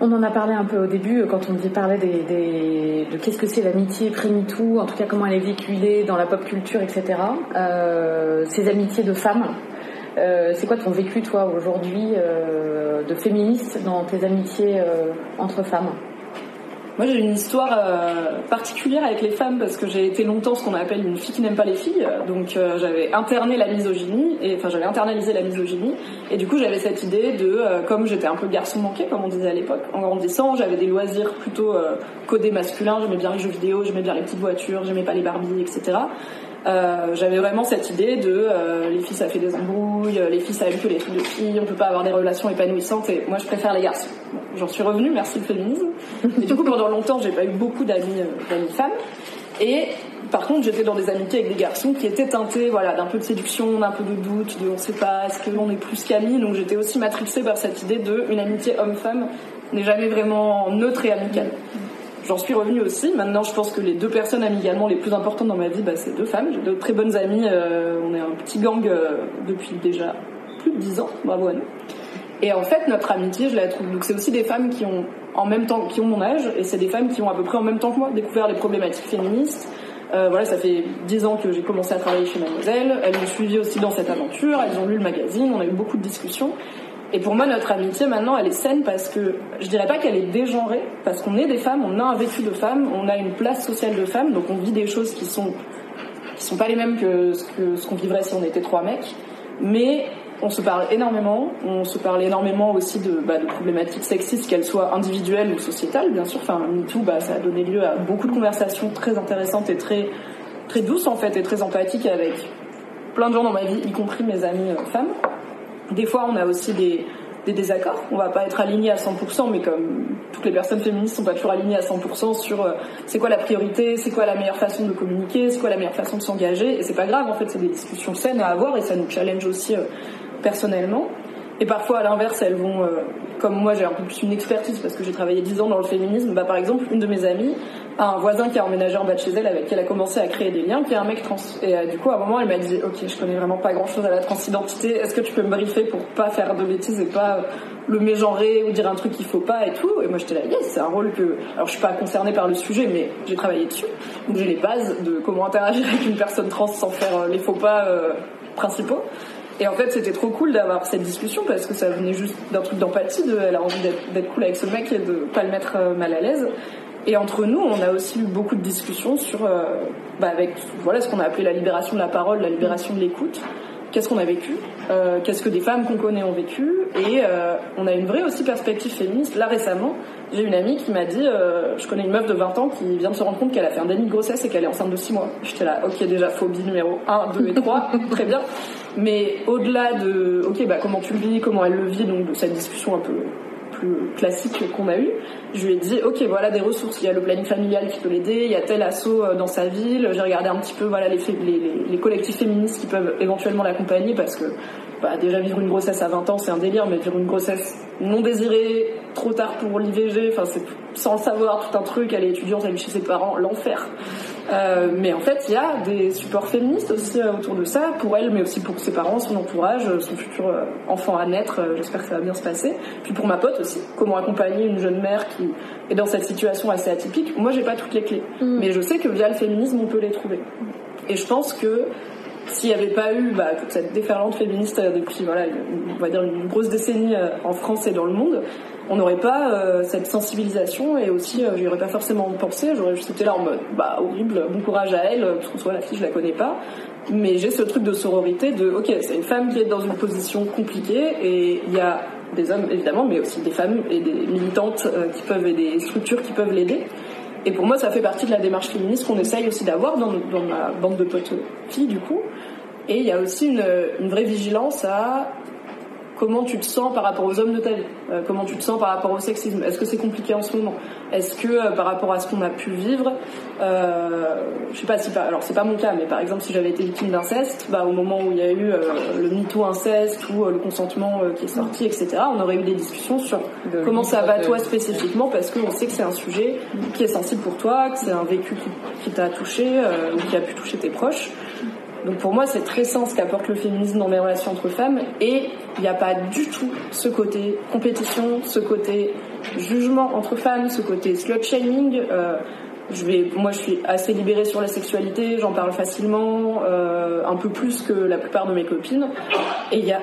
On en a parlé un peu au début quand on parlait des, des, de qu'est-ce que c'est l'amitié pré-MeToo, en tout cas comment elle est véhiculée dans la pop culture, etc. Euh, ces amitiés de femmes. Euh, c'est quoi ton vécu, toi, aujourd'hui, euh, de féministe dans tes amitiés euh, entre femmes? Moi, j'ai une histoire euh, particulière avec les femmes parce que j'ai été longtemps ce qu'on appelle une fille qui n'aime pas les filles. Donc, euh, j'avais interné la misogynie, et enfin, j'avais internalisé la misogynie. Et du coup, j'avais cette idée de, euh, comme j'étais un peu garçon manqué, comme on disait à l'époque, en grandissant, j'avais des loisirs plutôt codés masculins. J'aimais bien les jeux vidéo, j'aimais bien les petites voitures, j'aimais pas les Barbies, etc. Euh, j'avais vraiment cette idée de euh, les filles ça fait des embrouilles, les filles ça aime que les trucs de filles, on peut pas avoir des relations épanouissantes et moi je préfère les garçons. J'en suis revenue, merci le féminisme. Et du coup pendant longtemps j'ai pas eu beaucoup d'amis euh, d'amis femmes. Et par contre j'étais dans des amitiés avec des garçons qui étaient teintés voilà d'un peu de séduction, d'un peu de doute, de on sait pas est-ce que l'on est plus qu'amis? Donc j'étais aussi matrixée par cette idée de une amitié homme-femme n'est jamais vraiment neutre et amicale. J'en suis revenue aussi. Maintenant, je pense que les deux personnes amicalement les plus importantes dans ma vie, bah, c'est deux femmes. J'ai deux très bonnes amies. euh, on est un petit gang euh, depuis déjà plus de dix ans. Bravo à nous. Et en fait, notre amitié, je la trouve. Donc, c'est aussi des femmes qui ont en même temps, qui ont mon âge, et c'est des femmes qui ont à peu près en même temps que moi découvert les problématiques féministes. Euh, voilà, ça fait dix ans que j'ai commencé à travailler chez Mademoiselle. Elles m'ont suivi aussi dans cette aventure. Elles ont lu le magazine. On a eu beaucoup de discussions. Et pour moi, notre amitié maintenant, elle est saine parce que je dirais pas qu'elle est dégenrée, parce qu'on est des femmes, on a un vécu de femmes, on a une place sociale de femmes, donc on vit des choses qui sont qui sont pas les mêmes que ce que ce qu'on vivrait si on était trois mecs. Mais on se parle énormément, on se parle énormément aussi de, bah, de problématiques sexistes, qu'elles soient individuelles ou sociétales, bien sûr. Enfin, MeToo, bah, ça a donné lieu à beaucoup de conversations très intéressantes et très très douces en fait, et très empathiques avec plein de gens dans ma vie, y compris mes amies euh, femmes. Des fois, on a aussi des, désaccords. On va pas être aligné à 100%, mais comme toutes les personnes féministes sont pas toujours alignées à 100% sur euh, c'est quoi la priorité, c'est quoi la meilleure façon de communiquer, c'est quoi la meilleure façon de s'engager. Et c'est pas grave, en fait, c'est des discussions saines à avoir et ça nous challenge aussi euh, personnellement. Et parfois, à l'inverse, elles vont, euh, comme moi, j'ai un peu plus une expertise parce que j'ai travaillé 10 ans dans le féminisme. Bah, par exemple, une de mes amies un voisin qui a emménagé en bas de chez elle avec qui elle a commencé à créer des liens, qui est un mec trans. Et euh, du coup, à un moment, elle m'a dit, ok, je connais vraiment pas grand-chose à la transidentité. Est-ce que tu peux me briefer pour pas faire de bêtises et pas le mégenrer ou dire un truc qu'il faut pas et tout? Et moi, j'étais là, yes, c'est un rôle que, alors je suis pas concernée par le sujet, mais j'ai travaillé dessus. Donc j'ai les bases de comment interagir avec une personne trans sans faire euh, les faux pas euh, principaux. Et en fait, c'était trop cool d'avoir cette discussion parce que ça venait juste d'un truc d'empathie, de elle a envie d'être- cool avec ce mec et de pas le mettre mal à l'aise. Et entre nous, on a aussi eu beaucoup de discussions sur, euh, bah, avec voilà ce qu'on a appelé la libération de la parole, la libération de l'écoute. Qu'est-ce qu'on a vécu? Euh, Qu'est-ce que des femmes qu'on connaît ont vécu? Et euh, on a une vraie aussi perspective féministe. Là récemment, j'ai une amie qui m'a dit, je connais une meuf de 20 ans qui vient de se rendre compte qu'elle a fait un déni de grossesse et qu'elle est enceinte de 6 mois. J'étais là, ok déjà phobie numéro 1, 2 et 3, (laughs) très bien. Mais au-delà de, ok bah comment tu le vis, comment elle le vit, donc de cette discussion un peu plus classique qu'on a eu, je lui ai dit ok voilà des ressources, il y a le planning familial qui peut l'aider, il y a tel assaut euh, dans sa ville, j'ai regardé un petit peu voilà les, collectifs féministes qui peuvent éventuellement l'accompagner parce que bah, déjà vivre une grossesse à 20 ans c'est un délire, mais vivre une grossesse non désirée, trop tard pour l'IVG, sans savoir tout un truc, elle est étudiante, elle est chez ses parents, l'enfer. Euh, mais en fait, il y a des supports féministes aussi euh, autour de ça, pour elle, mais aussi pour ses parents, son entourage, euh, son futur enfant à naître. J'espère que ça va bien se passer. Puis pour ma pote aussi, comment accompagner une jeune mère qui est dans cette situation assez atypique. Moi, j'ai pas toutes les clés, mais je sais que via le féminisme, on peut les trouver. Et je pense que s'il n'y avait pas eu bah, toute cette déferlante féministe euh, depuis voilà, une- on va dire une grosse décennie euh, en France et dans le monde, on n'aurait pas euh, cette sensibilisation et aussi euh, j'y aurais pas forcément pensé, j'aurais juste été là en mode bah horrible, bon courage à elle, parce que soit la fille je la connais pas, mais j'ai ce truc de sororité de ok c'est une femme qui est dans une position compliquée et il y a des hommes évidemment mais aussi des femmes et des militantes euh, qui peuvent et des structures qui peuvent l'aider et pour moi, ça fait partie de la démarche féministe qu'on essaye aussi d'avoir dans, dans ma bande de potes filles, du coup. Et il y a aussi une, une vraie vigilance à comment tu te sens par rapport aux hommes de ta vie, euh, comment tu te sens par rapport au sexisme. Est-ce que c'est compliqué en ce moment Est-ce que euh, par rapport à ce qu'on a pu vivre, euh, je sais pas si, alors c'est pas mon cas, mais par exemple si j'avais été victime d'inceste, bah au moment où il y a eu euh, le MeToo inceste ou le consentement qui est sorti, etc., on aurait eu des discussions sur comment ça va toi spécifiquement, parce qu'on sait que c'est un sujet qui est sensible pour toi, que c'est un vécu qui, qui t'a touché ou qui a pu toucher tes proches. Donc pour moi, c'est très sain ce qu'apporte le féminisme dans mes relations entre femmes et il n'y a pas du tout ce côté compétition, ce côté jugement entre femmes, ce côté slut shaming. Euh, je vais, moi, je suis assez libérée sur la sexualité, j'en parle facilement, euh, un peu plus que la plupart de mes copines. Et il y a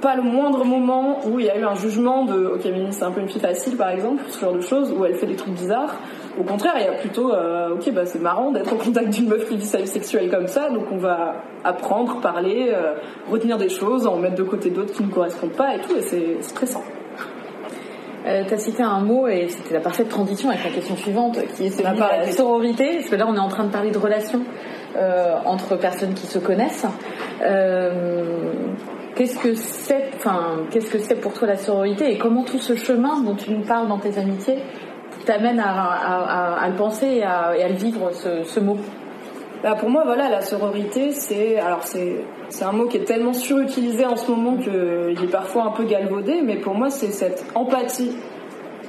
pas le moindre moment où il y a eu un jugement de ok Mimi c'est un peu une fille facile par exemple ce genre de choses où elle fait des trucs bizarres. Au contraire il y a plutôt euh, ok bah c'est marrant d'être en contact d'une meuf qui vit sa vie sexuelle comme ça donc on va apprendre parler euh, retenir des choses en mettre de côté d'autres qui ne correspondent pas et tout et c'est stressant euh, tu as cité un mot et c'était la parfaite transition avec la question suivante qui est celui de la sororité parce que là on est en train de parler de relations euh, entre personnes qui se connaissent Qu'est-ce que c'est, enfin, qu'est-ce que pour toi la sororité et comment tout ce chemin dont tu nous parles dans tes amitiés t'amène à, le penser et à, le vivre ce, mot? Bah pour moi, voilà, la sororité, c'est alors c'est c'est un mot qui est tellement surutilisé en ce moment qu'il est parfois un peu galvaudé, mais pour moi, c'est cette empathie.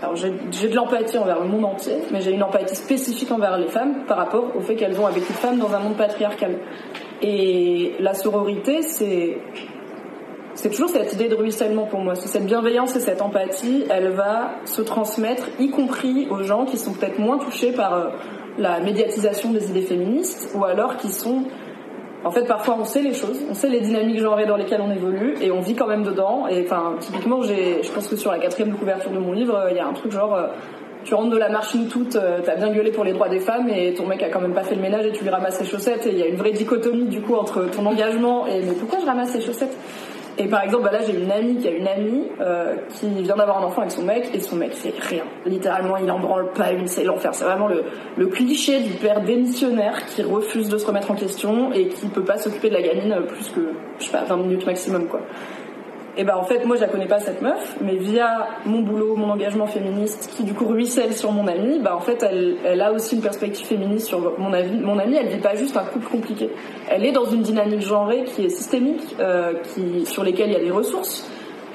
Alors j'ai de l'empathie envers le monde entier, mais j'ai une empathie spécifique envers les femmes par rapport au fait qu'elles ont avec une femme dans un monde patriarcal. Et la sororité, c'est c'est toujours cette idée de ruissellement pour moi. Cette bienveillance et cette empathie, elle va se transmettre, y compris aux gens qui sont peut-être moins touchés par euh, la médiatisation des idées féministes, ou alors qui sont... En fait, parfois, on sait les choses, on sait les dynamiques genrées dans lesquelles on évolue, et on vit quand même dedans. Et enfin, typiquement, je pense que sur la quatrième couverture de mon livre, il y a un truc genre... Euh, tu rentres de la machine toute, euh, t'as bien gueulé pour les droits des femmes et ton mec a quand même pas fait le ménage et tu lui ramasses ses chaussettes et il y a une vraie dichotomie du coup entre ton engagement et mais pourquoi je ramasse ses chaussettes? Et par exemple, bah là, j'ai une amie qui a une amie euh, qui vient d'avoir un enfant avec son mec et son mec fait rien. Littéralement, il en branle pas une, c'est l'enfer. C'est vraiment le, le cliché du père démissionnaire qui refuse de se remettre en question et qui peut pas s'occuper de la gamine plus que, je sais pas, 20 minutes maximum, quoi. Et ben en fait, moi je la connais pas cette meuf, mais via mon boulot, mon engagement féministe, qui du coup ruisselle sur mon amie, bah en fait elle, elle a aussi une perspective féministe sur mon avis. Mon amie, elle vit pas juste un couple compliqué. Elle est dans une dynamique genrée qui est systémique, euh, qui sur lesquelles il y a des ressources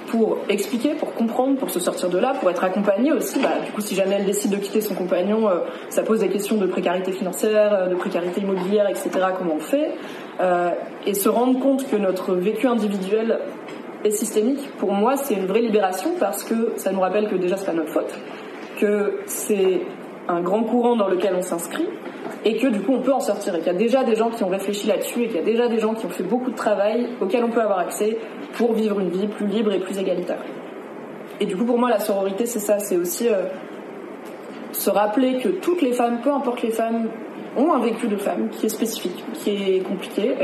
pour expliquer, pour comprendre, pour se sortir de là, pour être accompagnée aussi. Bah, du coup, si jamais elle décide de quitter son compagnon, euh, ça pose des questions de précarité financière, euh, de précarité immobilière, etc. Comment on fait Et se rendre compte que notre vécu individuel et systémique, pour moi, c'est une vraie libération parce que ça nous rappelle que déjà c'est pas notre faute, que c'est un grand courant dans lequel on s'inscrit et que du coup on peut en sortir et qu'il y a déjà des gens qui ont réfléchi là-dessus et qu'il y a déjà des gens qui ont fait beaucoup de travail auquel on peut avoir accès pour vivre une vie plus libre et plus égalitaire. Et du coup pour moi la sororité c'est ça, c'est aussi euh, se rappeler que toutes les femmes, peu importe les femmes, ont un vécu de femme qui est spécifique, qui est compliqué.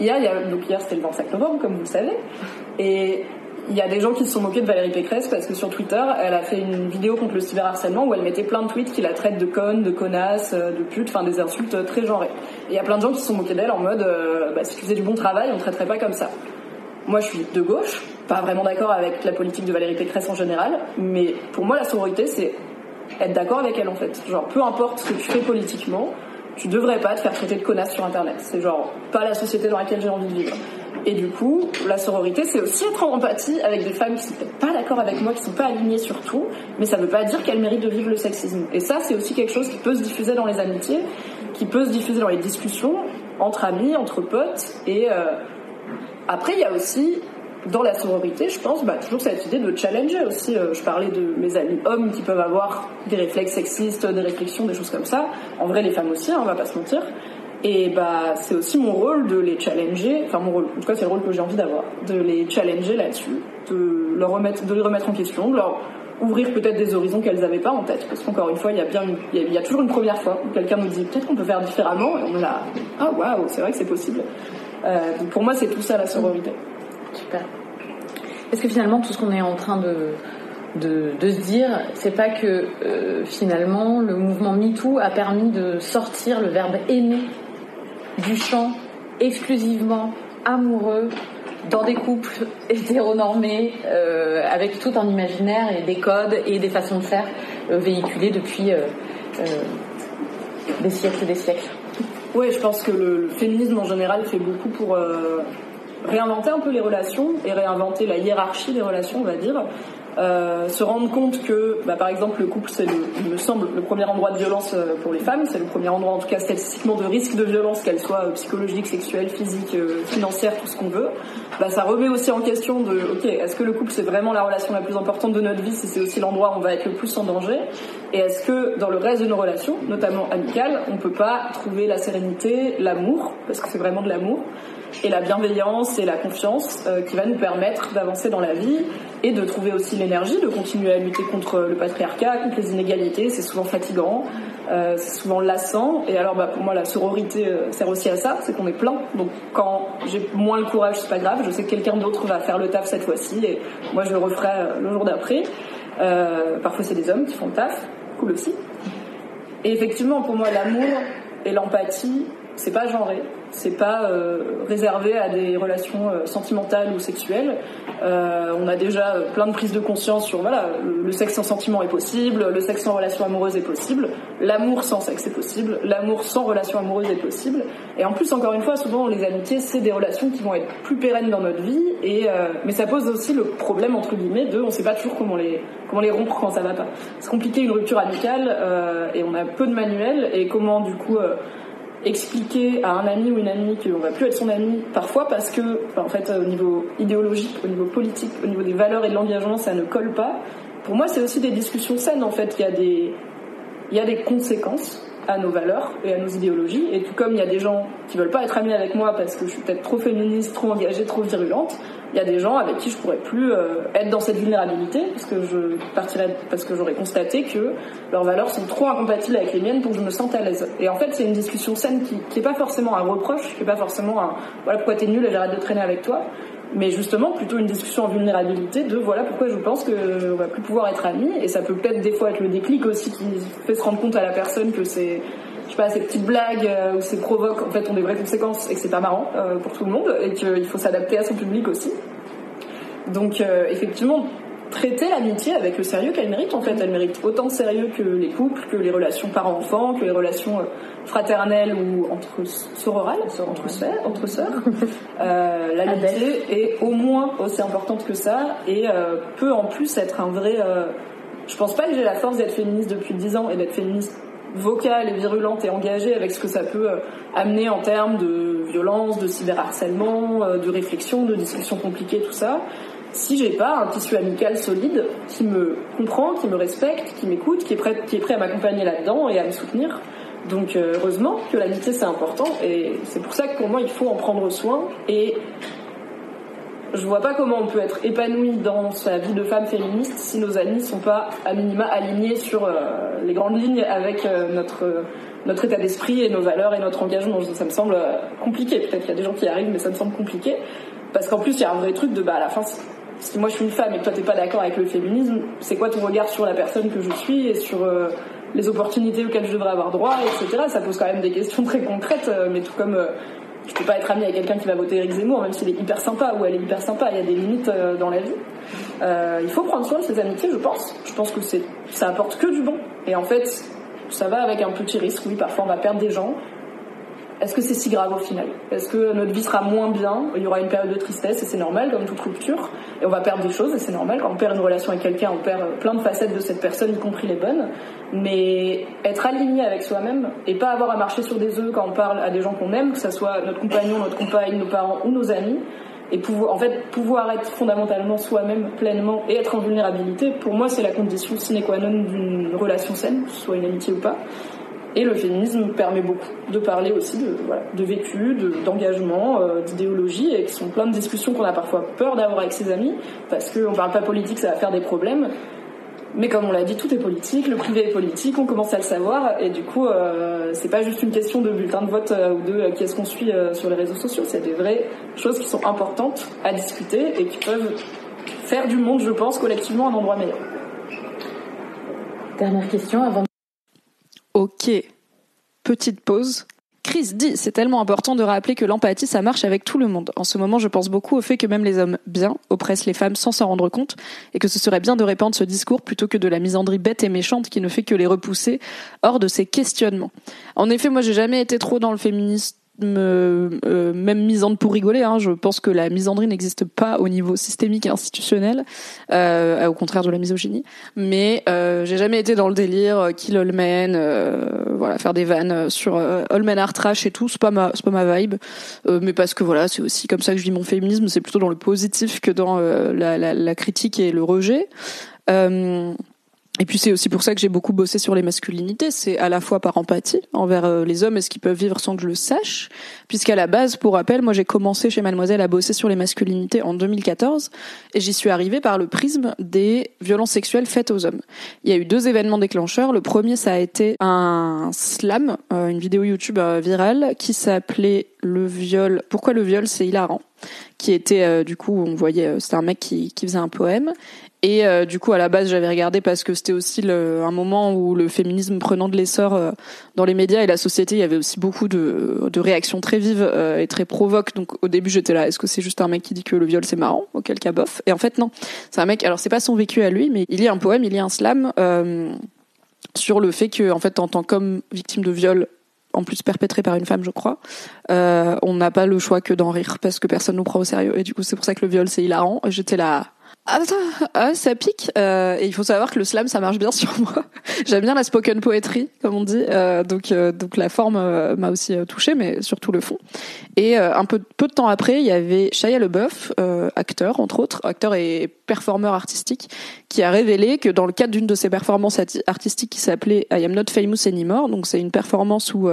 Hier, il y a, donc hier c'était le 25 novembre, comme vous le savez, et il y a des gens qui se sont moqués de Valérie Pécresse parce que sur Twitter, elle a fait une vidéo contre le cyberharcèlement où elle mettait plein de tweets qui la traitent de conne, de connasse, euh, de pute, enfin des insultes très genrées. Et il y a plein de gens qui se sont moqués d'elle en mode euh, bah, si tu faisais du bon travail, on ne traiterait pas comme ça. Moi, je suis de gauche, pas vraiment d'accord avec la politique de Valérie Pécresse en général, mais pour moi, la sororité, c'est être d'accord avec elle en fait. Genre, peu importe ce que tu fais politiquement, tu devrais pas te faire traiter de connasse sur internet. C'est genre pas la société dans laquelle j'ai envie de vivre. Et du coup, la sororité, c'est aussi être en empathie avec des femmes qui sont peut-être pas d'accord avec moi, qui sont pas alignées sur tout, mais ça veut pas dire qu'elles méritent de vivre le sexisme. Et ça, c'est aussi quelque chose qui peut se diffuser dans les amitiés, qui peut se diffuser dans les discussions entre amis, entre potes. Et euh, après, il y a aussi dans la sororité, je pense, bah, toujours cette idée de challenger aussi. Euh, je parlais de mes amis hommes qui peuvent avoir des réflexes sexistes, des réflexions, des choses comme ça. En vrai, les femmes aussi, hein, on va pas se mentir. Et bah, c'est aussi mon rôle de les challenger, enfin mon rôle, en tout cas c'est le rôle que j'ai envie d'avoir, de les challenger là-dessus, de leur remettre, de les remettre en question, de leur ouvrir peut-être des horizons qu'elles n'avaient pas en tête, parce qu'encore une fois, il y a bien, il, y a, toujours une première fois où quelqu'un nous dit peut-être qu'on peut faire différemment, et on est là, ah waouh, c'est vrai que c'est possible. Euh, pour moi, c'est tout ça la sororité. Super. Est-ce que finalement, tout ce qu'on est en train de, de, se dire, c'est pas que euh, finalement le mouvement MeToo a permis de sortir le verbe aimer? Du champ exclusivement amoureux dans des couples (laughs) hétéronormés euh, avec tout un imaginaire et des codes et des façons de faire euh, véhiculés depuis euh, des siècles et des siècles. Oui, je pense que le, féminisme en général fait beaucoup pour réinventer un peu les relations et réinventer la hiérarchie des relations, on va dire. Euh, se rendre compte que, bah, par exemple, le couple, c'est, il me semble, le premier endroit de violence euh, pour les femmes. C'est le premier endroit, en tout cas, statistiquement, de risque de violence, qu'elle soit euh, psychologique, sexuelle, physique, financière, tout ce qu'on veut. Bah, ça remet aussi en question de, ok, est-ce que le couple, c'est vraiment la relation la plus importante de notre vie, si c'est aussi l'endroit où on va être le plus en danger? Et est-ce que, dans le reste de nos relations, notamment amicales, on peut pas trouver la sérénité, l'amour, parce que c'est vraiment de l'amour, et la bienveillance et la confiance qui va nous permettre d'avancer dans la vie de trouver aussi l'énergie de continuer à lutter contre le patriarcat, contre les inégalités. C'est souvent fatigant, euh, c'est souvent lassant. Et alors, bah, pour moi, la sororité euh, sert aussi à ça, c'est qu'on est plein. Donc, quand j'ai moins le courage, c'est pas grave. Je sais que quelqu'un d'autre va faire le taf cette fois-ci, et moi, je le referai le jour d'après. parfois, c'est des hommes qui font le taf, cool aussi. Et effectivement, pour moi, l'amour et l'empathie, c'est pas genré c'est pas euh, réservé à des relations euh, sentimentales ou sexuelles. Euh, on a déjà plein de prises de conscience sur voilà, le sexe sans sentiment est possible, le sexe sans relation amoureuse est possible, l'amour sans sexe est possible, l'amour sans relation amoureuse est possible. Et en plus, encore une fois, souvent les amitiés, c'est des relations qui vont être plus pérennes dans notre vie. Et mais ça pose aussi le problème entre guillemets de on sait pas toujours comment les comment les rompre quand ça va pas. C'est compliqué une rupture amicale et on a peu de manuels et comment du coup expliquer à un ami ou une amie qu'on va plus être son ami, parfois parce que, en fait, au niveau idéologique, au niveau politique, au niveau des valeurs et de l'engagement, ça ne colle pas. Pour moi, c'est aussi des discussions saines, en fait. Il y a des, il y a des conséquences à nos valeurs et à nos idéologies. Et tout comme il y a des gens qui veulent pas être amis avec moi parce que je suis peut-être trop féministe, trop engagée, trop virulente, il y a des gens avec qui je pourrais plus euh, être dans cette vulnérabilité parce que je partirais parce que j'aurais constaté que leurs valeurs sont trop incompatibles avec les miennes pour que je me sente à l'aise. Et en fait, c'est une discussion saine qui, qui est pas forcément un reproche, qui est pas forcément un voilà pourquoi t'es nul et j'arrête de traîner avec toi, mais justement plutôt une discussion en vulnérabilité de voilà pourquoi je pense que on va plus pouvoir être amis et ça peut peut-être des fois être le déclic aussi qui fait se rendre compte à la personne que c'est sais pas ces petites blagues euh, ou ces provoques en fait ont des vraies conséquences et que c'est pas marrant euh, pour tout le monde et qu'il faut s'adapter à son public aussi donc euh, effectivement traiter l'amitié avec le sérieux qu'elle mérite. En fait, elle mérite autant de sérieux que les couples, que les relations parents-enfants, que les relations fraternelles ou entre sororales, entre sœurs. Entre sœurs. (laughs) Euh, l'amitié est au moins aussi importante que ça et euh, peut en plus être un vrai. Euh, je pense pas que j'ai la force d'être féministe depuis 10 ans et d'être féministe vocale et virulente et engagée avec ce que ça peut amener en termes de violence, de cyberharcèlement, de réflexion, de discussions compliquées, tout ça si j'ai pas un tissu amical solide qui me comprend, qui me respecte, qui m'écoute, qui est prêt, qui est prêt à m'accompagner là-dedans et à me soutenir. Donc euh, heureusement que l'amitié c'est important et c'est pour ça que pour moi il faut en prendre soin et je vois pas comment on peut être épanoui dans sa vie de femme féministe si nos amis sont pas à minima alignés sur euh, les grandes lignes avec euh, notre notre état d'esprit et nos valeurs et notre engagement. Ça me semble compliqué. Peut-être qu'il y a des gens qui arrivent, mais ça me semble compliqué parce qu'en plus il y a un vrai truc de bah à la fin si moi je suis une femme et que toi t'es pas d'accord avec le féminisme, c'est quoi ton regard sur la personne que je suis et sur euh, les opportunités auxquelles je devrais avoir droit, etc. Ça pose quand même des questions très concrètes, euh, mais tout comme euh, je peux pas être amie avec quelqu'un qui va voter Eric Zemmour, même s'il est hyper sympa ou elle est hyper sympa, il y a des limites dans la vie. il faut prendre soin de ses amitiés, je pense. Je pense que c'est ça apporte que du bon. Et en fait, ça va avec un petit risque. Oui, parfois on va perdre des gens, est-ce que c'est si grave au final Est-ce que notre vie sera moins bien Il y aura une période de tristesse et c'est normal comme toute rupture. Et on va perdre des choses et c'est normal. Quand on perd une relation avec quelqu'un, on perd plein de facettes de cette personne, y compris les bonnes. Mais être aligné avec soi-même et pas avoir à marcher sur des œufs quand on parle à des gens qu'on aime, que ce soit notre compagnon, notre compagne, nos parents ou nos amis, et pouvoir, en fait, pouvoir être fondamentalement soi-même pleinement et être en vulnérabilité, pour moi, c'est la condition sine qua non d'une relation saine, soit une amitié ou pas. Et le féminisme permet beaucoup de parler aussi de, de vécu, d'engagement, euh, d'idéologie, et qui sont plein de discussions qu'on a parfois peur d'avoir avec ses amis, parce qu'on parle pas politique, ça va faire des problèmes. Mais comme on l'a dit, tout est politique, le privé est politique, on commence à le savoir, et du coup, euh, c'est pas juste une question de bulletin de vote euh, ou de euh, qui est-ce qu'on suit sur les réseaux sociaux, c'est des vraies choses qui sont importantes à discuter et qui peuvent faire du monde, je pense, collectivement un endroit meilleur. Dernière question avant Ok, petite pause. Chris dit, c'est tellement important de rappeler que l'empathie, ça marche avec tout le monde. En ce moment, je pense beaucoup au fait que même les hommes bien oppressent les femmes sans s'en rendre compte et que ce serait bien de répandre ce discours plutôt que de la misandrie bête et méchante qui ne fait que les repousser hors de ces questionnements. En effet, moi, j'ai jamais été trop dans le féminisme me, euh, même misandre pour rigoler. Hein, je pense que la misandrie n'existe pas au niveau systémique et institutionnel, euh, au contraire de la misogynie. Mais euh, j'ai jamais été dans le délire euh, kill all men, euh, voilà, faire des vannes sur all men are trash et tout. C'est pas ma, c'est pas ma vibe. mais parce que voilà, c'est aussi comme ça que je vis mon féminisme. C'est plutôt dans le positif que dans la, la, la, critique et le rejet. Et puis c'est aussi pour ça que j'ai beaucoup bossé sur les masculinités. C'est à la fois par empathie envers euh, les hommes et ce qu'ils peuvent vivre sans que je le sache, puisqu'à la base, pour rappel, moi j'ai commencé chez Mademoiselle à bosser sur les masculinités en 2014 et j'y suis arrivée par le prisme des violences sexuelles faites aux hommes. Il y a eu deux événements déclencheurs. Le premier, ça a été un slam, euh, une vidéo YouTube euh, virale qui s'appelait le viol. Pourquoi le viol c'est hilarant? Qui était du coup on voyait c'était un mec qui, qui faisait un poème et euh, du coup, à la base, j'avais regardé parce que c'était aussi un moment où le féminisme prenant de l'essor euh, dans les médias et la société, il y avait aussi beaucoup de, réactions très vives euh, et très provoques. Donc au début, j'étais là, est-ce que c'est juste un mec qui dit que le viol c'est marrant Auquel cas, bof. Et en fait, non. C'est un mec. Alors c'est pas son vécu à lui, mais il y a un poème, il y a un slam sur le fait que, en fait, en tant qu'homme victime de viol, en plus perpétré par une femme, je crois, on n'a pas le choix que d'en rire parce que personne nous prend au sérieux. Et du coup, c'est pour ça que le viol, c'est hilarant. J'étais là, ah, ça pique. Euh, et il faut savoir que le slam, ça marche bien sur moi. (laughs) J'aime bien la spoken poetry, comme on dit. Euh, donc, euh, donc la forme m'a aussi touchée, mais surtout le fond. Et un peu, peu de temps après, il y avait Shia LeBeouf, acteur entre autres, acteur et performeur artistique, qui a révélé que dans le cadre d'une de ses performances artistiques qui s'appelait I Am Not Famous Anymore, donc c'est une performance où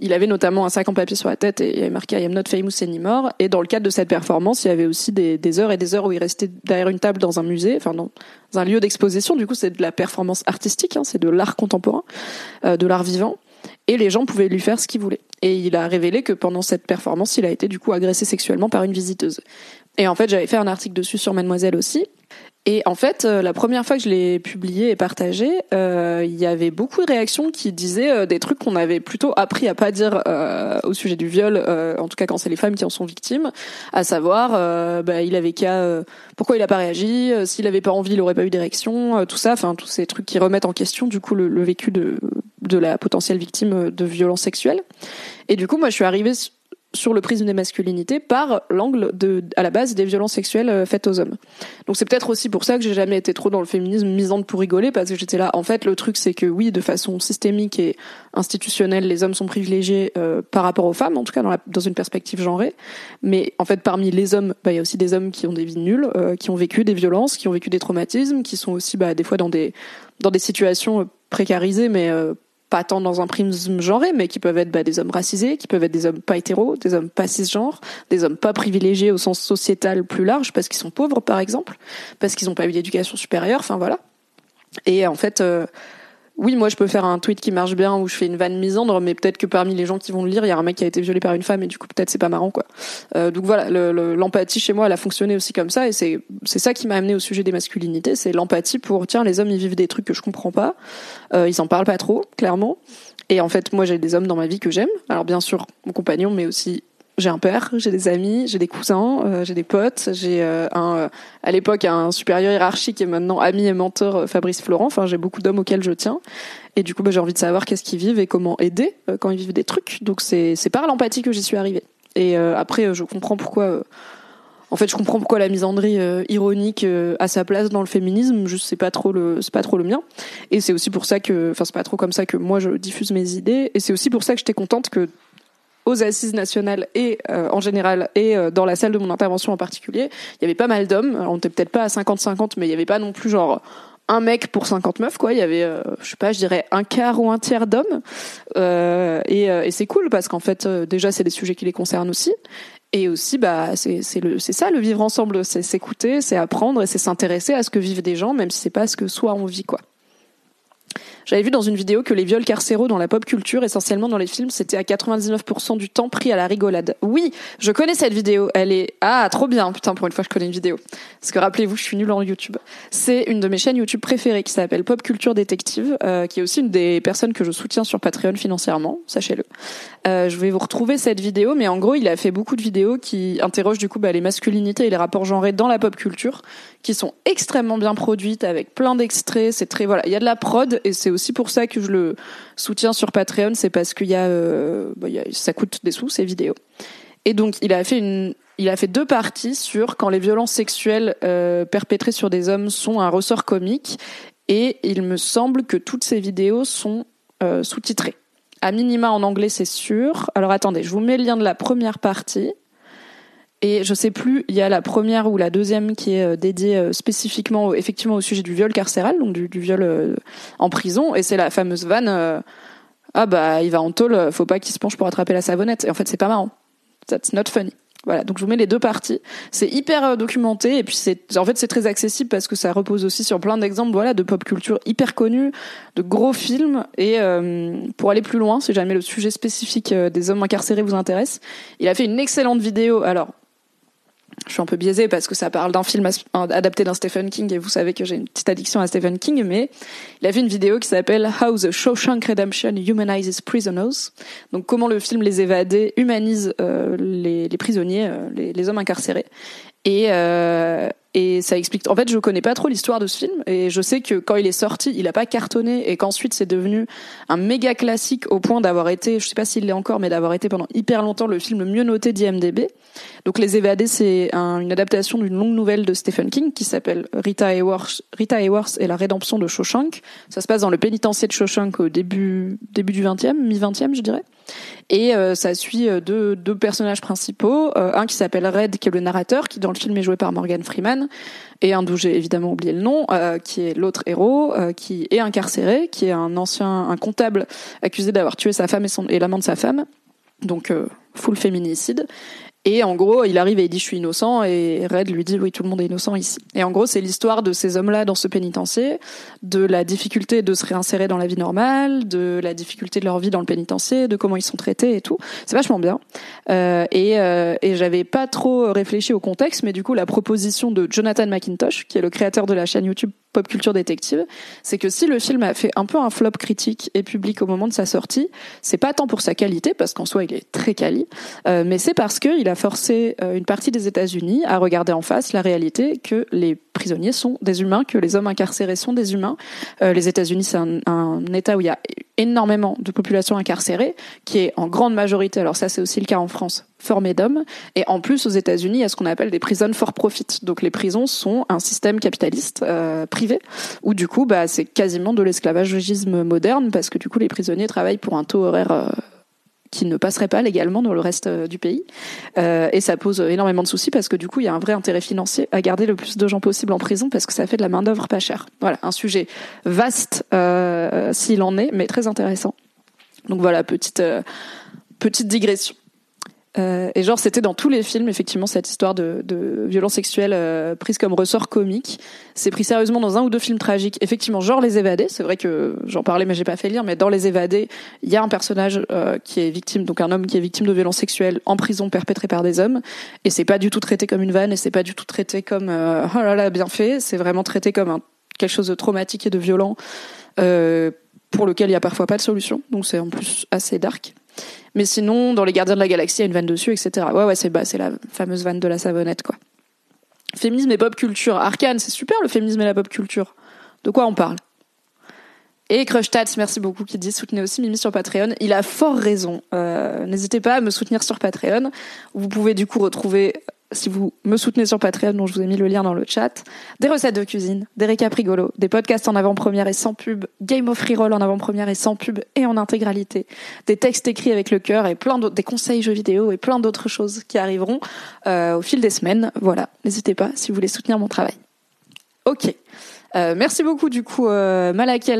il avait notamment un sac en papier sur la tête et il avait marqué I Am Not Famous Anymore. Et dans le cadre de cette performance, il y avait aussi des, des heures et des heures où il restait derrière une table dans un musée, enfin dans un lieu d'exposition. Du coup, c'est de la performance artistique, hein, c'est de l'art contemporain, euh, de l'art vivant. Et les gens pouvaient lui faire ce qu'ils voulaient. Et il a révélé que pendant cette performance, il a été du coup agressé sexuellement par une visiteuse. Et en fait, j'avais fait un article dessus sur Mademoiselle aussi. Et en fait, euh, la première fois que je l'ai publié et partagé, euh, il y avait beaucoup de réactions qui disaient euh, des trucs qu'on avait plutôt appris à pas dire au sujet du viol, en tout cas quand c'est les femmes qui en sont victimes, à savoir, bah, il avait qu'à, pourquoi il a pas réagi, s'il avait pas envie, il aurait pas eu d'érection, tout ça, enfin tous ces trucs qui remettent en question du coup le, vécu de la potentielle victime de violences sexuelles. Et du coup, moi, je suis arrivée sur le prisme des masculinités par l'angle de à la base des violences sexuelles euh, faites aux hommes. Donc c'est peut-être aussi pour ça que j'ai jamais été trop dans le féminisme misante pour rigoler parce que j'étais là en fait le truc c'est que oui de façon systémique et institutionnelle les hommes sont privilégiés euh, par rapport aux femmes en tout cas dans, dans une perspective genrée mais en fait parmi les hommes bah, il y a aussi des hommes qui ont des vies nulles euh, qui ont vécu des violences qui ont vécu des traumatismes qui sont aussi bah, des fois dans des dans des situations précarisées mais pas tant dans un prisme genré, mais qui peuvent être bah, des hommes racisés, qui peuvent être des hommes pas hétéros, des hommes pas cisgenres, des hommes pas privilégiés au sens sociétal plus large, parce qu'ils sont pauvres par exemple, parce qu'ils n'ont pas eu d'éducation supérieure, enfin voilà. Et en fait, euh, oui, moi je peux faire un tweet qui marche bien où je fais une vanne misandre, mais peut-être que parmi les gens qui vont le lire, il y a un mec qui a été violé par une femme et du coup peut-être c'est pas marrant quoi. Euh, donc voilà, l'empathie chez moi elle a fonctionné aussi comme ça et c'est c'est ça qui m'a amené au sujet des masculinités, c'est l'empathie pour tiens les hommes ils vivent des trucs que je comprends pas, euh, ils en parlent pas trop clairement. Et en fait, moi, j'ai des hommes dans ma vie que j'aime. Alors bien sûr, mon compagnon, mais aussi j'ai un père, j'ai des amis, j'ai des cousins, euh, j'ai des potes, j'ai euh, un euh, à l'époque un supérieur hiérarchique et maintenant ami et mentor Fabrice Florent. Enfin, j'ai beaucoup d'hommes auxquels je tiens. Et du coup, bah, j'ai envie de savoir qu'est-ce qu'ils vivent et comment aider quand ils vivent des trucs. Donc c'est c'est par l'empathie que j'y suis arrivée. Et après, je comprends pourquoi. en fait, je comprends pourquoi la misandrie ironique a sa place dans le féminisme. Juste, c'est pas trop le, c'est pas trop le mien. Et c'est aussi pour ça que, enfin, c'est pas trop comme ça que moi je diffuse mes idées. Et c'est aussi pour ça que j'étais contente que aux assises nationales et euh, en général et euh, dans la salle de mon intervention en particulier, il y avait pas mal d'hommes. On était peut-être pas à 50-50, mais il y avait pas non plus genre un mec pour 50 meufs quoi. Il y avait euh, je sais pas je dirais un quart ou un tiers d'hommes. Et, c'est cool parce qu'en fait déjà c'est des sujets qui les concernent aussi. Et aussi bah c'est c'est ça le vivre ensemble. C'est s'écouter c'est apprendre et c'est s'intéresser à ce que vivent des gens même si c'est pas ce que soit on vit quoi J'avais vu dans une vidéo que les viols carcéraux dans la pop culture, essentiellement dans les films, c'était à 99% du temps pris à la rigolade. Oui, je connais cette vidéo. Elle est ah trop bien. Putain, pour une fois, je connais une vidéo. Parce que rappelez-vous, je suis nulle en YouTube. C'est une de mes chaînes YouTube préférées qui s'appelle Pop Culture Détective, euh, qui est aussi une des personnes que je soutiens sur Patreon financièrement, sachez-le. Euh, je vais vous retrouver cette vidéo, mais en gros, il a fait beaucoup de vidéos qui interrogent du coup bah, les masculinités et les rapports genrés dans la pop culture, qui sont extrêmement bien produites avec plein d'extraits. C'est très voilà, il y a de la prod et c'est pour ça que je le soutiens sur Patreon, c'est parce qu'il euh, bah, y a, ça coûte des sous ces vidéos. Et donc, il a fait une il a fait deux parties sur quand les violences sexuelles euh, perpétrées sur des hommes sont un ressort comique et il me semble que toutes ces vidéos sont euh, sous-titrées. À minima en anglais, c'est sûr. Alors attendez, je vous mets le lien de la première partie. Et je sais plus, il y a la première ou la deuxième qui est euh, dédiée euh, spécifiquement effectivement au sujet du viol carcéral, donc du, viol euh, en prison, et c'est la fameuse vanne ah bah il va en tôle, faut pas qu'il se penche pour attraper la savonnette. Et en fait c'est pas marrant, that's not funny. Voilà, donc je vous mets les deux parties. C'est hyper documenté et puis c'est en fait c'est très accessible parce que ça repose aussi sur plein d'exemples voilà de pop culture hyper connus, de gros films et pour aller plus loin, si jamais le sujet spécifique des hommes incarcérés vous intéresse, il a fait une excellente vidéo. Alors je suis un peu biaisée parce que ça parle d'un film adapté d'un Stephen King et vous savez que j'ai une petite addiction à Stephen King, mais il a fait une vidéo qui s'appelle How the Shawshank Redemption Humanizes Prisoners. Donc comment le film Les Évadés humanise euh, les, prisonniers, euh, les, les, hommes incarcérés. Et, euh, et ça explique. En fait, je connais pas trop l'histoire de ce film et je sais que quand il est sorti, il a pas cartonné et qu'ensuite c'est devenu un méga classique au point d'avoir été, je sais pas s'il l'est encore, mais d'avoir été pendant hyper longtemps le film le mieux noté d'IMDb. Donc Les Évadés, c'est un, une adaptation d'une longue nouvelle de Stephen King qui s'appelle Rita Hayworth, Rita Hayworth et la rédemption de Shawshank. Ça se passe dans le pénitencier de Shawshank au début début du 20e, mi-20e, je dirais. Et euh, ça suit euh, deux, deux personnages principaux, euh, un qui s'appelle Red, qui est le narrateur, qui dans le film est joué par Morgan Freeman, et un d'où j'ai évidemment oublié le nom, qui est l'autre héros, qui est incarcéré, qui est un ancien, un comptable accusé d'avoir tué sa femme et, son, et l'amant de sa femme, donc full féminicide. Et en gros, il arrive et il dit je suis innocent et Red lui dit oui tout le monde est innocent ici. Et en gros, c'est l'histoire de ces hommes-là dans ce pénitencier, de la difficulté de se réinsérer dans la vie normale, de la difficulté de leur vie dans le pénitencier, de comment ils sont traités et tout. C'est vachement bien. Euh, et euh, et j'avais pas trop réfléchi au contexte, mais du coup la proposition de Jonathan McIntosh, qui est le créateur de la chaîne YouTube Pop Culture Détective, c'est que si le film a fait un peu un flop critique et public au moment de sa sortie, c'est pas tant pour sa qualité, parce qu'en soi il est très quali, euh, mais c'est parce qu'il a forcé euh, une partie des États-Unis à regarder en face la réalité que les prisonniers sont des humains, que les hommes incarcérés sont des humains. Euh, les États-Unis, c'est un, État où il y a énormément de population incarcérée, qui est en grande majorité, alors ça c'est aussi le cas en France, formée d'hommes. Et en plus, aux États-Unis, il y a ce qu'on appelle des prisons for profit. Donc les prisons sont un système capitaliste euh, privé, où du coup, bah, c'est quasiment de l'esclavagisme moderne, parce que du coup, les prisonniers travaillent pour un taux horaire qui ne passerait pas légalement dans le reste euh, du pays. Euh, et ça pose énormément de soucis parce que du coup, il y a un vrai intérêt financier à garder le plus de gens possible en prison parce que ça fait de la main-d'œuvre pas chère. Voilà, un sujet vaste euh, s'il en est, mais très intéressant. Donc voilà, petite, euh, petite digression. Euh, et genre, c'était dans tous les films, effectivement, cette histoire de, de violence sexuelle euh, prise comme ressort comique. C'est pris sérieusement dans un ou deux films tragiques. Effectivement, genre Les Évadés. C'est vrai que j'en parlais, mais j'ai pas fait lire. Mais dans Les Évadés, il y a un personnage euh, qui est victime, donc un homme qui est victime de violence sexuelle en prison perpétrée par des hommes. Et c'est pas du tout traité comme une vanne, et c'est pas du tout traité comme oh là là bien fait. C'est vraiment traité comme quelque chose de traumatique et de violent pour lequel il y a parfois pas de solution. Donc c'est en plus assez dark. Mais sinon, dans Les Gardiens de la Galaxie, il y a une vanne dessus, etc. Ouais, ouais, c'est bah, la fameuse vanne de la savonnette, quoi. Féminisme et pop culture. Arcane, c'est super le féminisme et la pop culture. De quoi on parle? Et Crush Tats, merci beaucoup, qui dit soutenez aussi Mimi sur Patreon. Il a fort raison. Euh, N'hésitez pas à me soutenir sur Patreon. Vous pouvez du coup retrouver si vous me soutenez sur Patreon, dont je vous ai mis le lien dans le chat, des recettes de cuisine, des récaps rigolos, des podcasts en avant-première et sans pub, Game of Reroll en avant-première et sans pub et en intégralité, des textes écrits avec le cœur et plein d'autres, des conseils jeux vidéo et plein d'autres choses qui arriveront euh, au fil des semaines. Voilà, n'hésitez pas si vous voulez soutenir mon travail. Ok. Euh, merci beaucoup du coup euh,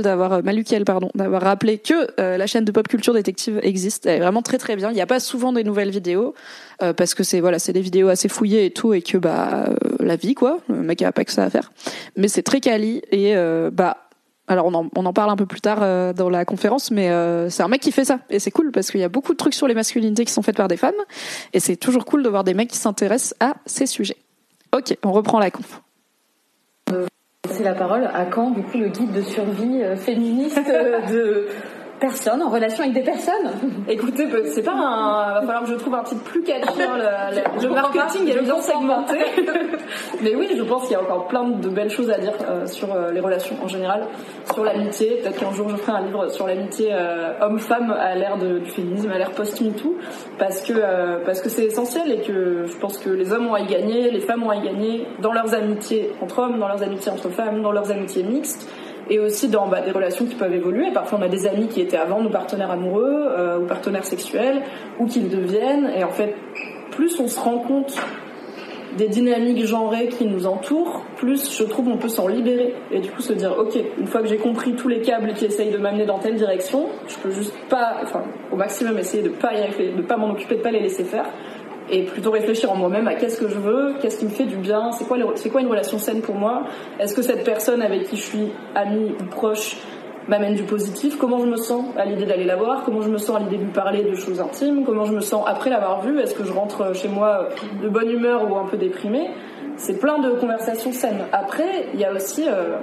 d'avoir euh, Malukiel pardon d'avoir rappelé que euh, la chaîne de pop culture détective existe. Elle est vraiment très très bien. Il n'y a pas souvent des nouvelles vidéos parce que c'est voilà c'est des vidéos assez fouillées et tout et que bah la vie quoi. Le mec a pas que ça à faire. Mais c'est très quali et bah alors on en, on en parle un peu plus tard dans la conférence, mais c'est un mec qui fait ça et c'est cool parce qu'il y a beaucoup de trucs sur les masculinités qui sont faites par des femmes et c'est toujours cool de voir des mecs qui s'intéressent à ces sujets. Ok, on reprend la conf. C'est la parole à quand du coup le guide de survie euh, féministe de personnes, en relation avec des personnes. (laughs) Écoutez, bah, c'est pas un. Va falloir que je trouve un titre plus catchy. hein, le, le marketing est bien segmenté. (laughs) Mais oui, je pense qu'il y a encore plein de belles choses à dire euh, sur euh, les relations en général, sur l'amitié. Peut-être qu'un jour je ferai un livre sur l'amitié euh, homme-femme à l'ère du féminisme, à l'ère post-MeToo, parce que parce que c'est essentiel et que je pense que les hommes ont à y gagner, les femmes ont à y gagner dans leurs amitiés entre hommes, dans leurs amitiés entre femmes, dans leurs amitiés mixtes et aussi dans bah, des relations qui peuvent évoluer. Parfois, on a des amis qui étaient avant nos partenaires amoureux euh, ou partenaires sexuels, ou qu'ils deviennent. Et en fait, plus on se rend compte des dynamiques genrées qui nous entourent, plus je trouve on peut s'en libérer et du coup se dire ok, une fois que j'ai compris tous les câbles qui essayent de m'amener dans telle direction, je peux juste pas, enfin au maximum essayer de pas de pas m'en occuper, de pas les laisser faire et plutôt réfléchir en moi-même à qu'est-ce que je veux, qu'est-ce qui me fait du bien, c'est quoi, c'est quoi une relation saine pour moi, est-ce que cette personne avec qui je suis amie ou proche m'amène du positif, comment je me sens à l'idée d'aller la voir, comment je me sens à l'idée de lui parler de choses intimes, comment je me sens après l'avoir vue, est-ce que je rentre chez moi de bonne humeur ou un peu déprimée. C'est plein de conversations saines. Après, il y a aussi euh,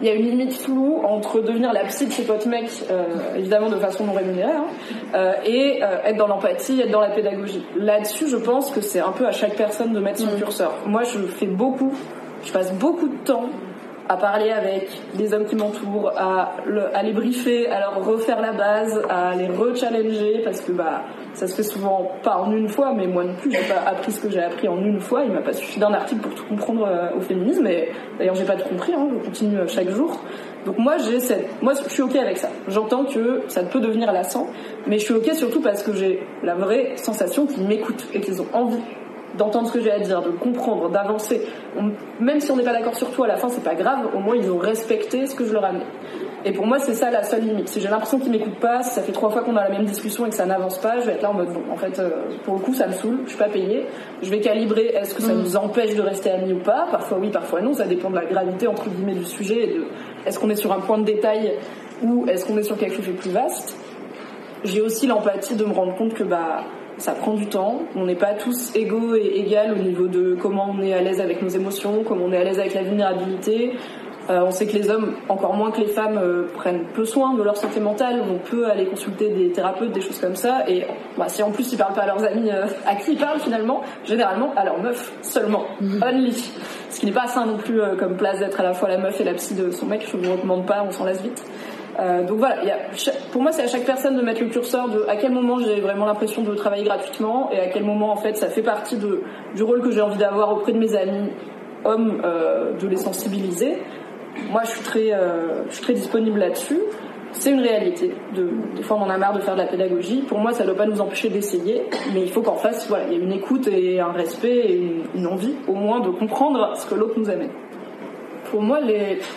il y a une limite floue entre devenir la psy de ses potes mecs, euh, évidemment de façon non rémunérée, hein, euh, et euh, être dans l'empathie, être dans la pédagogie. Là-dessus, je pense que c'est un peu à chaque personne de mettre son curseur. Moi, je fais beaucoup, je passe beaucoup de temps à parler avec les hommes qui m'entourent, à, le- à les briefer, à leur refaire la base, à les re-challenger, parce que bah ça se fait souvent pas en une fois, mais moi non plus, j'ai pas appris ce que j'ai appris en une fois. Il m'a pas suffi d'un article pour tout comprendre euh, au féminisme, et d'ailleurs j'ai pas tout compris, hein, je continue euh, chaque jour. Donc moi j'ai cette, moi je suis ok avec ça. J'entends que ça peut devenir lassant, mais je suis ok surtout parce que j'ai la vraie sensation qu'ils m'écoutent et qu'ils ont envie d'entendre ce que j'ai à dire, de comprendre, d'avancer. Même si on n'est pas d'accord sur tout à la fin, c'est pas grave, au moins ils ont respecté ce que je leur ai amené. Et pour moi, c'est ça la seule limite. Si j'ai l'impression qu'ils m'écoutent pas, si ça fait trois fois qu'on a la même discussion et que ça n'avance pas, je vais être là en mode bon, en fait, euh, pour le coup, ça me saoule, je suis pas payée. Je vais calibrer, est-ce que ça nous empêche de rester amis ou pas? Parfois oui, parfois non, ça dépend de la gravité entre guillemets du sujet et de est-ce qu'on est sur un point de détail ou est-ce qu'on est sur quelque chose de plus vaste? J'ai aussi l'empathie de me rendre compte que bah ça prend du temps. On n'est pas tous égaux et égales au niveau de comment on est à l'aise avec nos émotions, comment on est à l'aise avec la vulnérabilité. Euh, on sait que les hommes, encore moins que les femmes, euh, prennent peu soin de leur santé mentale, vont peu aller consulter des thérapeutes, des choses comme ça. Et bah, si en plus ils parlent pas à leurs amis, euh, à qui ils parlent finalement Généralement à leurs meufs seulement, only. Ce qui n'est pas sain non plus comme place d'être à la fois la meuf et la psy de son mec. Je vous recommande pas, on s'en lasse vite. Euh, donc voilà, il y a, pour moi c'est à chaque personne de mettre le curseur de à quel moment j'ai vraiment l'impression de travailler gratuitement et à quel moment en fait ça fait partie de, du rôle que j'ai envie d'avoir auprès de mes amis hommes, euh, de les sensibiliser. Moi je suis très, euh, je suis très disponible là-dessus. C'est une réalité. De, des fois on en a marre de faire de la pédagogie. Pour moi ça ne doit pas nous empêcher d'essayer, mais il faut qu'en face voilà, il y ait une écoute et un respect et une, une envie au moins de comprendre ce que l'autre nous amène. Pour moi,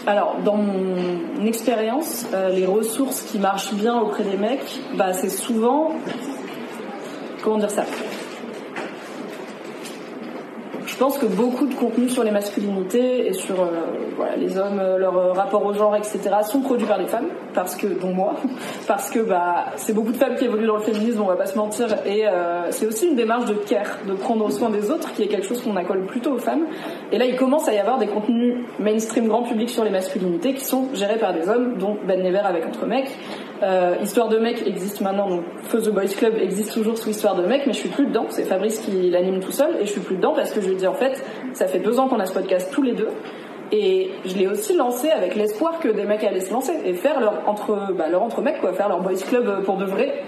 alors dans mon expérience, euh, les ressources qui marchent bien auprès des mecs, bah, c'est souvent comment dire ça? Je pense que beaucoup de contenus sur les masculinités et sur euh, les hommes, euh, leur euh, rapport au genre, etc. sont produits par des femmes, parce que dont moi, (laughs) parce que bah c'est beaucoup de femmes qui évoluent dans le féminisme, on va pas se mentir, et c'est aussi une démarche de care, de prendre soin des autres, qui est quelque chose qu'on accole plutôt aux femmes. Et là, il commence à y avoir des contenus mainstream grand public sur les masculinités qui sont gérés par des hommes, dont Ben Never avec Entre Mecs. Histoire de mec existe maintenant, donc Feu The Boys Club existe toujours sous Histoire de mec, mais je suis plus dedans. C'est Fabrice qui l'anime tout seul, et je suis plus dedans parce que je dis en fait, ça fait deux ans qu'on a ce podcast tous les deux. Et je l'ai aussi lancé avec l'espoir que des mecs allaient se lancer et faire leur entre, bah, leur entre mecs, quoi, faire leur boys club pour de vrai.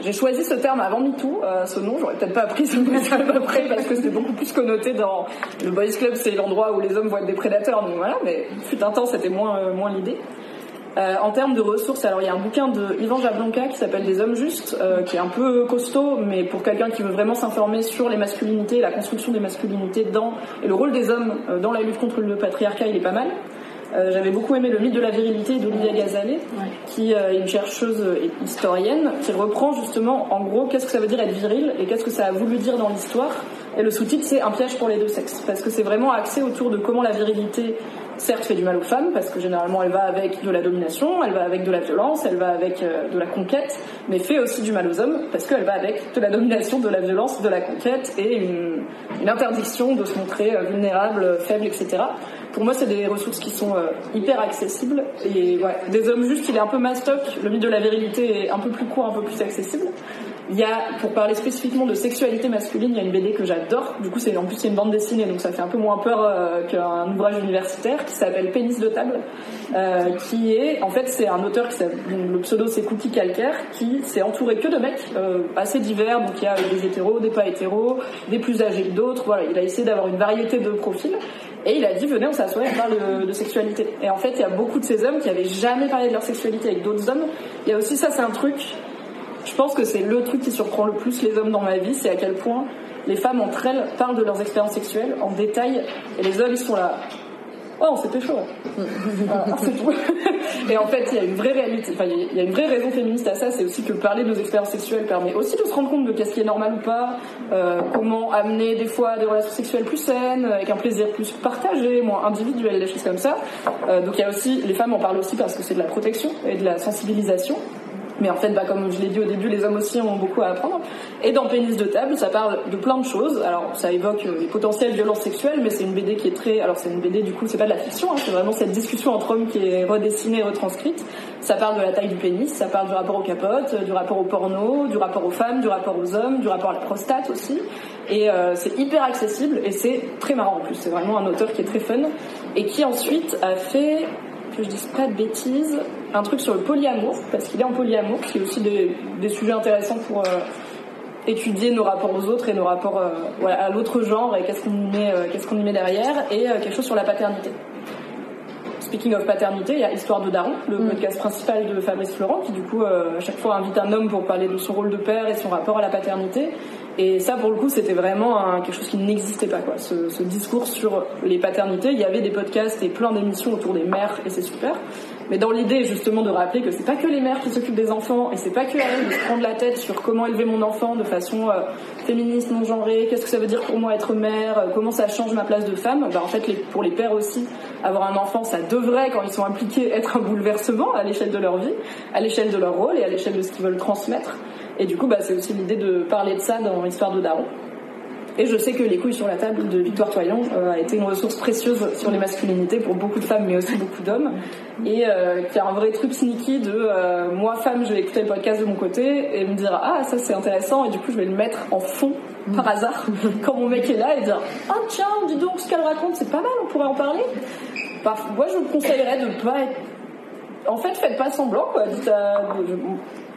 J'ai choisi ce terme avant MeToo, euh, ce nom, j'aurais peut-être pas appris ce boys club après parce que c'était beaucoup plus connoté dans le boys club, c'est l'endroit où les hommes être des prédateurs, donc voilà, mais fut un temps c'était moins, euh, moins l'idée. Euh, en termes de ressources, alors il y a un bouquin de Yvan Jablonka qui s'appelle Des hommes justes, euh, qui est un peu costaud, mais pour quelqu'un qui veut vraiment s'informer sur les masculinités, la construction des masculinités dans et le rôle des hommes euh, dans la lutte contre le patriarcat, il est pas mal. Euh, J'avais beaucoup aimé le mythe de la virilité d'Olivia Gazalet, qui euh, est une chercheuse et historienne, qui reprend justement en gros qu'est-ce que ça veut dire être viril et qu'est-ce que ça a voulu dire dans l'histoire. Et le sous-titre c'est un piège pour les deux sexes, parce que c'est vraiment axé autour de comment la virilité certes fait du mal aux femmes parce que généralement elle va avec de la domination, elle va avec de la violence, elle va avec euh, de la conquête, mais fait aussi du mal aux hommes parce qu'elle va avec de la domination, de la violence, de la conquête et une, interdiction de se montrer euh, vulnérable, faible, etc. Pour moi, c'est des ressources qui sont euh, hyper accessibles et des hommes juste, il est un peu mastoc, le mythe de la virilité est un peu plus court, un peu plus accessible. Il y a, pour parler spécifiquement de sexualité masculine, il y a une BD que j'adore. Du coup, c'est en plus c'est une bande dessinée, donc ça fait un peu moins peur euh, qu'un ouvrage universitaire qui s'appelle Pénis de table, euh, qui est, en fait, c'est un auteur qui le pseudo c'est Cookie Calcaire, qui s'est entouré que de mecs euh, assez divers. Donc il y a des hétéros, des pas hétéros, des plus âgés que d'autres. Voilà, il a essayé d'avoir une variété de profils. Et il a dit venez on s'assoit on parle de, de, sexualité. Et en fait il y a beaucoup de ces hommes qui avaient jamais parlé de leur sexualité avec d'autres hommes. Il y a aussi ça c'est un truc je pense que c'est le truc qui surprend le plus les hommes dans ma vie, c'est à quel point les femmes entre elles parlent de leurs expériences sexuelles en détail et les hommes ils sont là. Oh, pécho. (laughs) c'est tout. (laughs) et en fait, il y a une vraie réalité, enfin, il y a une vraie raison féministe à ça, c'est aussi que parler de nos expériences sexuelles permet aussi de se rendre compte de qu'est-ce qui est normal ou pas, euh, comment amener des fois des relations sexuelles plus saines, avec un plaisir plus partagé, moins individuel, des choses comme ça. Euh, donc il y a aussi, les femmes en parlent aussi parce que c'est de la protection et de la sensibilisation. Mais en fait, bah, comme je l'ai dit au début, les hommes aussi ont beaucoup à apprendre. Et dans Pénis de table, ça parle de plein de choses. Alors, ça évoque euh, les potentielles violences sexuelles, mais c'est une BD qui est très. Alors, c'est une BD, du coup, c'est pas de la fiction, hein, c'est vraiment cette discussion entre hommes qui est redessinée, retranscrite. Ça parle de la taille du pénis, ça parle du rapport aux capotes, du rapport au porno, du rapport aux femmes, du rapport aux hommes, du rapport à la prostate aussi. Et euh, c'est hyper accessible et c'est très marrant en plus. C'est vraiment un auteur qui est très fun et qui ensuite a fait que je dise pas de bêtises, un truc sur le polyamour, parce qu'il est en polyamour, qui est aussi des, des sujets intéressants pour euh, étudier nos rapports aux autres et nos rapports euh, à l'autre genre et qu'est-ce qu'on y met, euh, qu'est-ce qu'on y met derrière, et quelque chose sur la paternité. Speaking of paternité, il y a Histoire de Daron, le mm. podcast principal de Fabrice Florent, qui du coup à chaque fois invite un homme pour parler de son rôle de père et son rapport à la paternité. Et ça, pour le coup, c'était vraiment quelque chose qui n'existait pas, quoi. Ce, ce, discours sur les paternités. Il y avait des podcasts et plein d'émissions autour des mères, et c'est super. Mais dans l'idée, justement, de rappeler que c'est pas que les mères qui s'occupent des enfants, et c'est pas que elles de se prendre la tête sur comment élever mon enfant de façon euh, féministe, non genrée, qu'est-ce que ça veut dire pour moi être mère, euh, comment ça change ma place de femme. Bah, en fait, les, pour les pères aussi, avoir un enfant, ça devrait, quand ils sont impliqués, être un bouleversement à l'échelle de leur vie, à l'échelle de leur rôle et à l'échelle de ce qu'ils veulent transmettre. Et du coup, bah, c'est aussi l'idée de parler de ça dans l'histoire de Daron. Et je sais que les couilles sur la table de Victoire Toyon euh, a été une ressource précieuse sur les masculinités pour beaucoup de femmes, mais aussi beaucoup d'hommes. Et euh, qui a un vrai truc sneaky de euh, moi, femme, je vais écouter le podcast de mon côté et me dire ah ça c'est intéressant et du coup je vais le mettre en fond par hasard (laughs) quand mon mec est là et dire ah tiens dis donc ce qu'elle raconte c'est pas mal, on pourrait en parler. moi je vous conseillerais de pas être en fait, faites pas semblant, quoi. Dites je,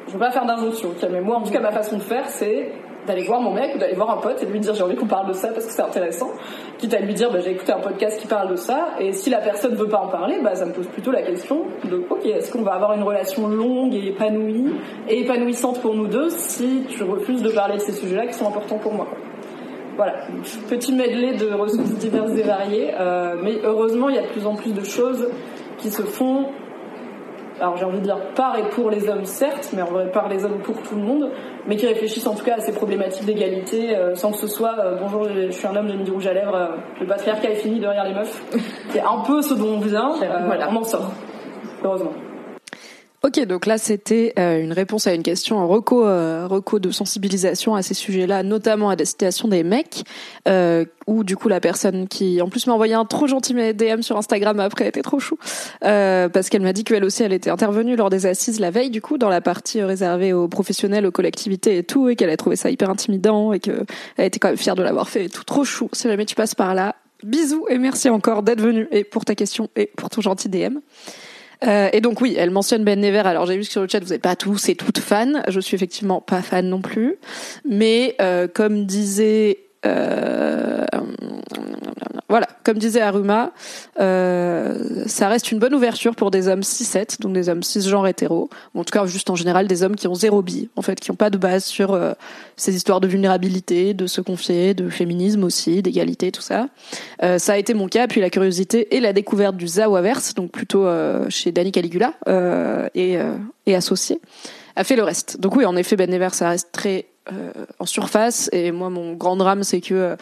je veux pas faire d'injonction, mais moi, en tout cas, ma façon de faire, c'est d'aller voir mon mec ou d'aller voir un pote et de lui dire j'ai envie qu'on parle de ça parce que c'est intéressant. Quitte à lui dire bah, j'ai écouté un podcast qui parle de ça et si la personne veut pas en parler bah, ça me pose plutôt la question de ok est-ce qu'on va avoir une relation longue et épanouie et épanouissante pour nous deux si tu refuses de parler de ces sujets là qui sont importants pour moi voilà, petit medley de ressources diverses et variées, euh, mais heureusement il y a de plus en plus de choses qui se font alors j'ai envie de dire par et pour les hommes certes, mais en vrai par les hommes pour tout le monde, mais qui réfléchissent en tout cas à ces problématiques d'égalité euh, sans que ce soit euh, bonjour je, suis un homme de midi rouge à lèvres, euh, le patriarcat est fini derrière les meufs, c'est un peu ce dont on vient, voilà. on en sort, heureusement. Ok, donc là c'était euh, une réponse à une question en reco, euh, reco de sensibilisation à ces sujets-là, notamment à destination des mecs, euh, où du coup la personne qui en plus m'a envoyé un trop gentil DM sur Instagram après était trop chou, euh, parce qu'elle m'a dit qu'elle aussi elle était intervenue lors des assises la veille du coup dans la partie réservée aux professionnels, aux collectivités et tout, et qu'elle a trouvé ça hyper intimidant et qu'elle était quand même fière de l'avoir fait et tout, trop chou. Si jamais tu passes par là, bisous et merci encore d'être venu et pour ta question et pour ton gentil DM. Euh, et donc oui, elle mentionne Ben Never. Alors j'ai vu que sur le chat vous n'êtes pas tous et toutes fans. Je suis effectivement pas fan non plus. Mais euh, comme disait euh, voilà, comme disait Aruma, euh, ça reste une bonne ouverture pour des hommes 6-7, donc des hommes cisgenres hétéros, ou en tout cas juste en général des hommes qui ont zéro bille, en fait, qui n'ont pas de base sur euh, ces histoires de vulnérabilité, de se confier, de féminisme aussi, d'égalité, tout ça. Ça a été mon cas, puis la curiosité et la découverte du Zawaverse, donc plutôt chez Danny Caligula et, associé, a fait le reste. Donc oui, en effet, Ben ça reste très en surface, et moi, mon grand drame, c'est que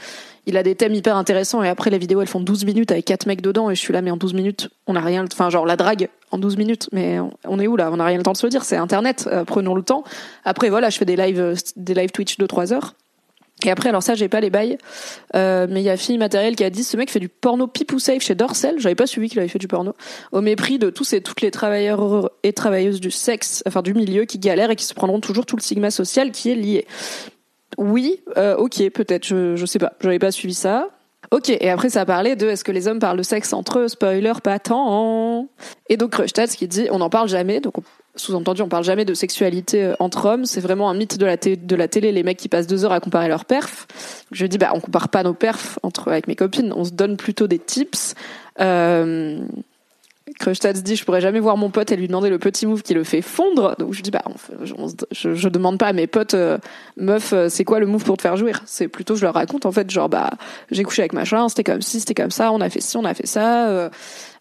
il a des thèmes hyper intéressants. Et après les vidéos elles font 12 minutes avec quatre mecs dedans. Et je suis là mais en 12 minutes on a rien enfin genre la drague en 12 minutes. Mais on est où là? On a rien le temps de se le dire. C'est internet. Euh, prenons le temps. Après voilà je fais des lives euh, des live Twitch de 3 heures et après, alors ça, j'ai pas les bails, euh, mais il y a Fille Matériel qui a dit ce mec fait du porno pipou safe chez Dorsel. J'avais pas suivi qu'il avait fait du porno, au mépris de tous et toutes les travailleurs et travailleuses du sexe, enfin du milieu, qui galèrent et qui se prendront toujours tout le stigma social qui est lié. Oui, euh, ok, peut-être, je, je sais pas, j'avais pas suivi ça. Ok, et après ça parlait de est-ce que les hommes parlent de sexe entre eux, spoiler, pas tant. Et donc Krustats qui dit on n'en parle jamais, donc sous-entendu on parle jamais de sexualité euh, entre hommes, c'est vraiment un mythe de la, télé, les mecs qui passent deux heures à comparer leurs perfs. Je dis bah on compare pas nos perfs entre avec mes copines, on se donne plutôt des tips. Euh, Krustats dit je pourrais jamais voir mon pote et lui demander le petit move qui le fait fondre. Donc je dis bah je, je, demande pas à mes potes euh, meuf euh, c'est quoi le move pour te faire jouir? C'est plutôt je leur raconte en fait genre bah j'ai couché avec machin, c'était comme ci, c'était comme ça, on a fait ci, on a fait ça. Euh,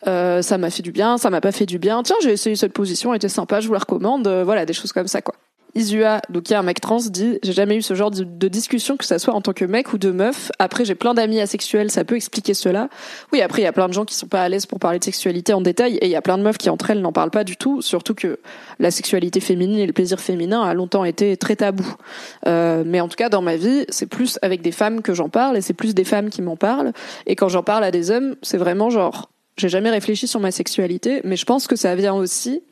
euh ça m'a fait du bien, ça m'a pas fait du bien. Tiens, j'ai essayé cette position, elle était sympa, je vous la recommande. voilà, des choses comme ça, quoi. Isua, donc y a un mec trans, dit j'ai jamais eu ce genre de, discussion que ça soit en tant que mec ou de meuf. Après j'ai plein d'amis asexuels, ça peut expliquer cela. Oui, après il y a plein de gens qui sont pas à l'aise pour parler de sexualité en détail et il y a plein de meufs qui entre elles n'en parlent pas du tout, surtout que la sexualité féminine et le plaisir féminin a longtemps été très tabou. Euh, mais en tout cas dans ma vie, c'est plus avec des femmes que j'en parle et c'est plus des femmes qui m'en parlent. Et quand j'en parle à des hommes, c'est vraiment genre j'ai jamais réfléchi sur ma sexualité, mais je pense que ça vient aussi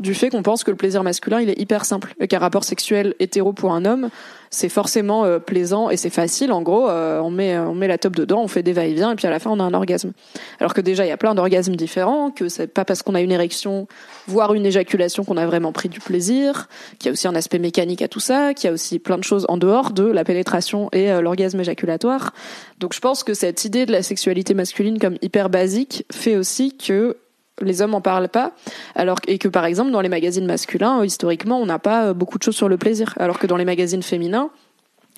du fait qu'on pense que le plaisir masculin il est hyper simple qu'un rapport sexuel hétéro pour un homme c'est forcément euh, plaisant et c'est facile. En gros euh, on met on met la top dedans on fait des va-et-vient et puis à la fin on a un orgasme. Alors que déjà il y a plein d'orgasmes différents que c'est pas parce qu'on a une érection voire une éjaculation qu'on a vraiment pris du plaisir qu'il y a aussi un aspect mécanique à tout ça qu'il y a aussi plein de choses en dehors de la pénétration et euh, l'orgasme éjaculatoire. Donc je pense que cette idée de la sexualité masculine comme hyper basique fait aussi que les hommes en parlent pas, alors et que par exemple dans les magazines masculins, historiquement, on n'a pas euh, beaucoup de choses sur le plaisir, alors que dans les magazines féminins,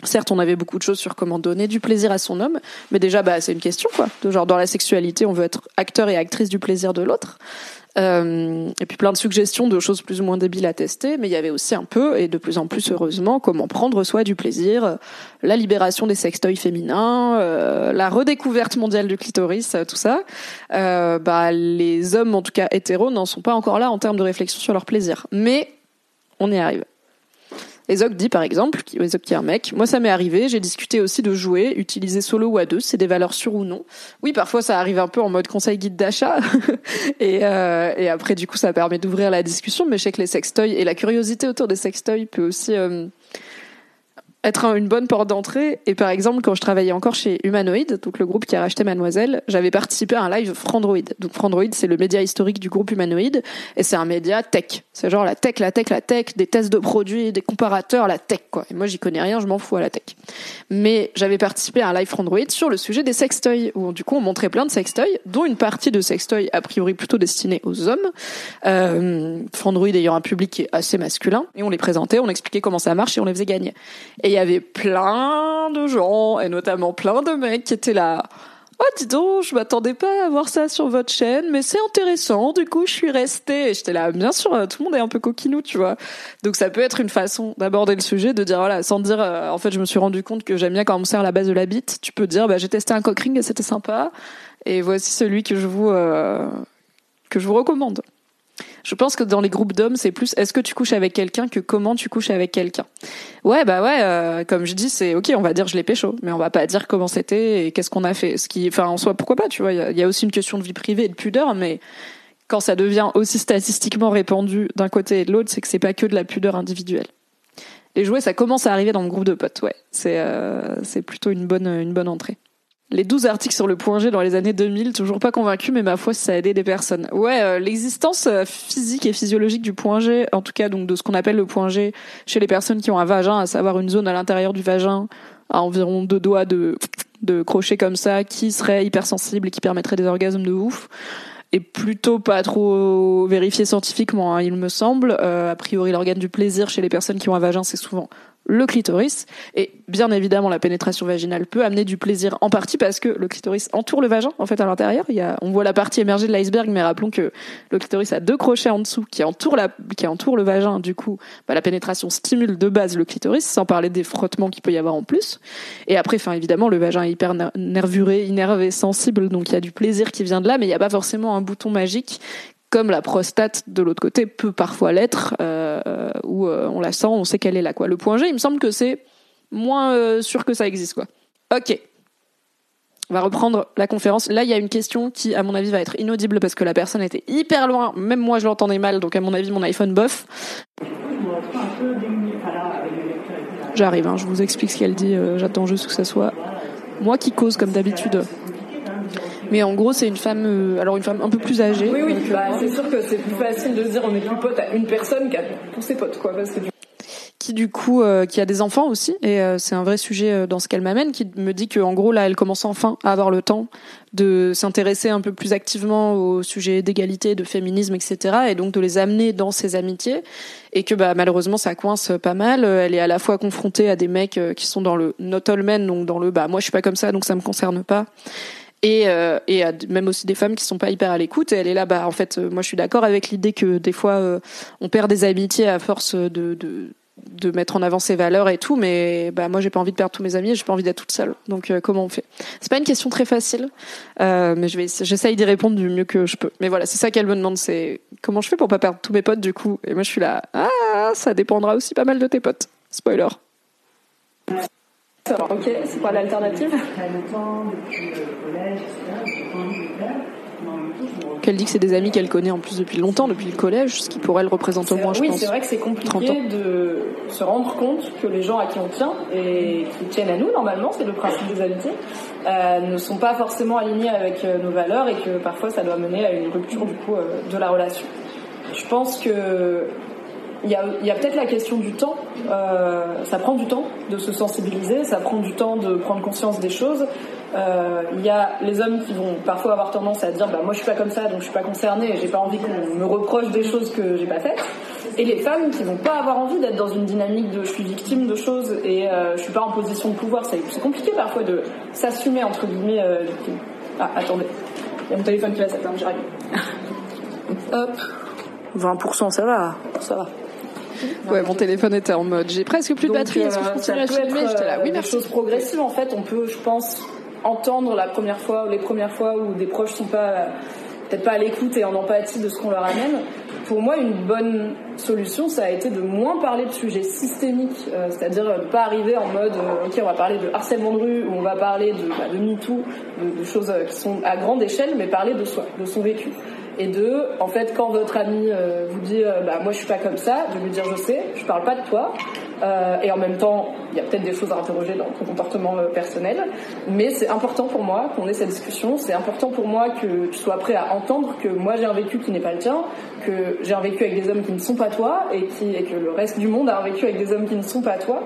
certes, on avait beaucoup de choses sur comment donner du plaisir à son homme, mais déjà, bah, c'est une question quoi. De genre dans la sexualité, on veut être acteur et actrice du plaisir de l'autre. Euh, et puis plein de suggestions de choses plus ou moins débiles à tester, mais il y avait aussi un peu, et de plus en plus heureusement, comment prendre soi du plaisir, la libération des sextoys féminins, euh, la redécouverte mondiale du clitoris, tout ça. Euh, bah, les hommes, en tout cas hétéros, n'en sont pas encore là en termes de réflexion sur leur plaisir. Mais on y arrive. Ezok dit par exemple, Ezok qui est un mec, moi ça m'est arrivé, j'ai discuté aussi de jouer, utiliser solo ou à deux, c'est des valeurs sûres ou non. Oui, parfois ça arrive un peu en mode conseil guide d'achat, (laughs) et, euh, et après du coup ça permet d'ouvrir la discussion, mais je sais que les sextoys et la curiosité autour des sextoys peut aussi euh, être une bonne porte d'entrée. Et par exemple, quand je travaillais encore chez Humanoid, donc le groupe qui a racheté Mademoiselle, j'avais participé à un live Frandroid. Donc Frandroid, c'est le média historique du groupe Humanoid, et c'est un média tech. C'est genre la tech, la tech, la tech, des tests de produits, des comparateurs, la tech, quoi. Et moi, j'y connais rien, je m'en fous à la tech. Mais j'avais participé à un live Frandroid sur le sujet des sextoys, où du coup, on montrait plein de sextoys, dont une partie de sextoys a priori plutôt destinée aux hommes. Euh, Frandroid ayant un public qui est assez masculin, et on les présentait, on expliquait comment ça marche et on les faisait gagner. Il y avait plein de gens, et notamment plein de mecs qui étaient là. Oh, dis donc, je m'attendais pas à voir ça sur votre chaîne, mais c'est intéressant. Du coup, je suis restée. J'étais là, bien sûr, tout le monde est un peu coquinou, tu vois. Donc, ça peut être une façon d'aborder le sujet, de dire, voilà, sans dire, euh, en fait, je me suis rendu compte que j'aime bien quand on me sert la base de la bite. Tu peux dire, bah, j'ai testé un cockring et c'était sympa. Et voici celui que je vous, euh, que je vous recommande. Je pense que dans les groupes d'hommes, c'est plus est-ce que tu couches avec quelqu'un que comment tu couches avec quelqu'un? Ouais, bah ouais, euh, comme je dis, c'est ok, on va dire je l'ai pécho, mais on va pas dire comment c'était et qu'est-ce qu'on a fait. Ce qui, enfin, en soi, pourquoi pas, tu vois, il y, a aussi une question de vie privée et de pudeur, mais quand ça devient aussi statistiquement répandu d'un côté et de l'autre, c'est que c'est pas que de la pudeur individuelle. Les jouets, ça commence à arriver dans le groupe de potes, ouais. C'est euh, c'est plutôt une bonne une bonne entrée. Les 12 articles sur le point G dans les années 2000, toujours pas convaincu, mais ma foi, ça a aidé des personnes. Ouais, euh, l'existence euh, physique et physiologique du point G, en tout cas donc de ce qu'on appelle le point G chez les personnes qui ont un vagin, à savoir une zone à l'intérieur du vagin, à environ deux doigts de, de crochet comme ça, qui serait hypersensible et qui permettrait des orgasmes de ouf est plutôt pas trop vérifié scientifiquement, hein, il me semble. Euh, a priori, l'organe du plaisir chez les personnes qui ont un vagin, c'est souvent le clitoris. Et bien évidemment, la pénétration vaginale peut amener du plaisir en partie parce que le clitoris entoure le vagin, en fait, à l'intérieur. Il y a, on voit la partie émergée de l'iceberg, mais rappelons que le clitoris a deux crochets en dessous qui entourent la, qui le vagin. Du coup, bah, la pénétration stimule de base le clitoris, sans parler des frottements qu'il peut y avoir en plus. Et après, enfin, évidemment, le vagin est hyper nervuré, innervé, sensible, donc il y a du plaisir qui vient de là, mais il n'y a pas forcément un bouton magique comme la prostate de l'autre côté peut parfois l'être, euh, où euh, on la sent, on sait qu'elle est là. Quoi. Le point G, il me semble que c'est moins euh, sûr que ça existe. Quoi. Ok. On va reprendre la conférence. Là, il y a une question qui, à mon avis, va être inaudible parce que la personne était hyper loin. Même moi, je l'entendais mal, donc à mon avis, mon iPhone bof. J'arrive, hein, je vous explique ce qu'elle dit. J'attends juste que ça soit moi qui cause comme d'habitude. Mais en gros, c'est une femme, euh, alors une femme un peu plus âgée. Oui, oui. Bah, c'est sûr que c'est plus facile de se dire on est plus pote à une personne qu'à tous ses potes, quoi, parce que qui du coup euh, qui a des enfants aussi et euh, c'est un vrai sujet dans ce qu'elle m'amène qui me dit que en gros là elle commence enfin à avoir le temps de s'intéresser un peu plus activement au sujet d'égalité de féminisme etc et donc de les amener dans ses amitiés et que bah malheureusement ça coince pas mal elle est à la fois confrontée à des mecs qui sont dans le not all men donc dans le bah moi je suis pas comme ça donc ça me concerne pas et, euh, et même aussi des femmes qui sont pas hyper à l'écoute. Et elle est là, bah en fait, euh, moi je suis d'accord avec l'idée que des fois euh, on perd des amitiés à force de, de mettre en avant ses valeurs et tout, mais bah moi j'ai pas envie de perdre tous mes amis, j'ai pas envie d'être toute seule. Donc comment on fait? C'est pas une question très facile, mais je vais j'essaye d'y répondre du mieux que je peux. Mais voilà, c'est ça qu'elle me demande, c'est comment je fais pour pas perdre tous mes potes du coup? Et moi je suis là, ah ça dépendra aussi pas mal de tes potes. Spoiler. Ok, c'est quoi l'alternative? Qu'elle dit que c'est des amis qu'elle connaît en plus depuis longtemps, depuis le collège, ce qui pour elle représente au moins, je oui, pense. Oui, c'est vrai que c'est compliqué de se rendre compte que les gens à qui on tient et qui tiennent à nous, normalement, c'est le principe des amitiés, euh, ne sont pas forcément alignés avec euh, nos valeurs et que parfois ça doit mener à une rupture du coup euh, de la relation. Je pense que il y a, y a peut-être la question du temps. Euh, ça prend du temps de se sensibiliser, ça prend du temps de prendre conscience des choses. Euh, il y a les hommes qui vont parfois avoir tendance à dire bah moi je suis pas comme ça donc je suis pas concerné et j'ai pas envie qu'on me reproche des choses que j'ai pas faites. Et les femmes qui vont pas avoir envie d'être dans une dynamique de je suis victime de choses et euh, je suis pas en position de pouvoir c'est compliqué parfois de s'assumer entre guillemets euh, victime ah attendez. Il y a mon téléphone qui va s'atteindre j'arrive. Hop. 20% ça va. Ça va (laughs) Ouais, mon téléphone était en mode j'ai presque plus de batterie, est-ce que je euh, continue à filmer J'étais là, oui, merci. Des choses progressives en fait, on peut, je pense, entendre la première fois, les premières fois où des proches sont pas peut-être pas à l'écoute et en empathie de ce qu'on leur amène. Pour moi, une bonne solution, ça a été de moins parler de sujets systémiques, euh, c'est-à-dire ne pas arriver en mode euh, ok, on va parler de harcèlement de rue ou on va parler de, bah, de MeToo, de, de, choses qui sont à grande échelle, mais parler de soi, de son vécu et deux, en fait, quand votre ami euh, vous dit euh, bah, moi je suis pas comme ça, de lui dire je sais, je parle pas de toi, euh, et en même temps, il y a peut-être des choses à interroger dans ton comportement personnel, mais c'est important pour moi qu'on ait cette discussion, c'est important pour moi que tu sois prêt à entendre que moi j'ai un vécu qui n'est pas le tien, que j'ai un vécu avec des hommes qui ne sont pas toi, et, que le reste du monde a un vécu avec des hommes qui ne sont pas toi.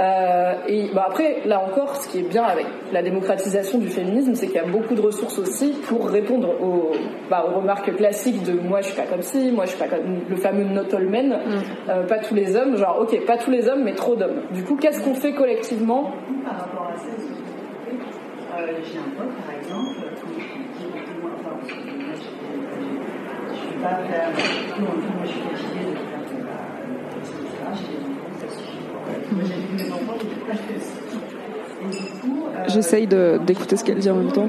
Euh, et bah après, là encore, ce qui est bien avec la démocratisation du féminisme, c'est qu'il y a beaucoup de ressources aussi pour répondre aux, bah, aux remarques classiques de moi je suis pas comme ci, moi je suis pas comme le fameux not all men, mm. euh, pas tous les hommes, genre ok, pas tous les hommes, mais trop d'hommes. Du coup, qu'est-ce qu'on fait collectivement Par rapport à ça, euh, j'ai un pote par exemple qui est moins, enfin, je ne vais pas faire tout en tout, moi je suis fatiguée de faire ça, etc. J'essaye d'écouter ce qu'elle dit en même temps.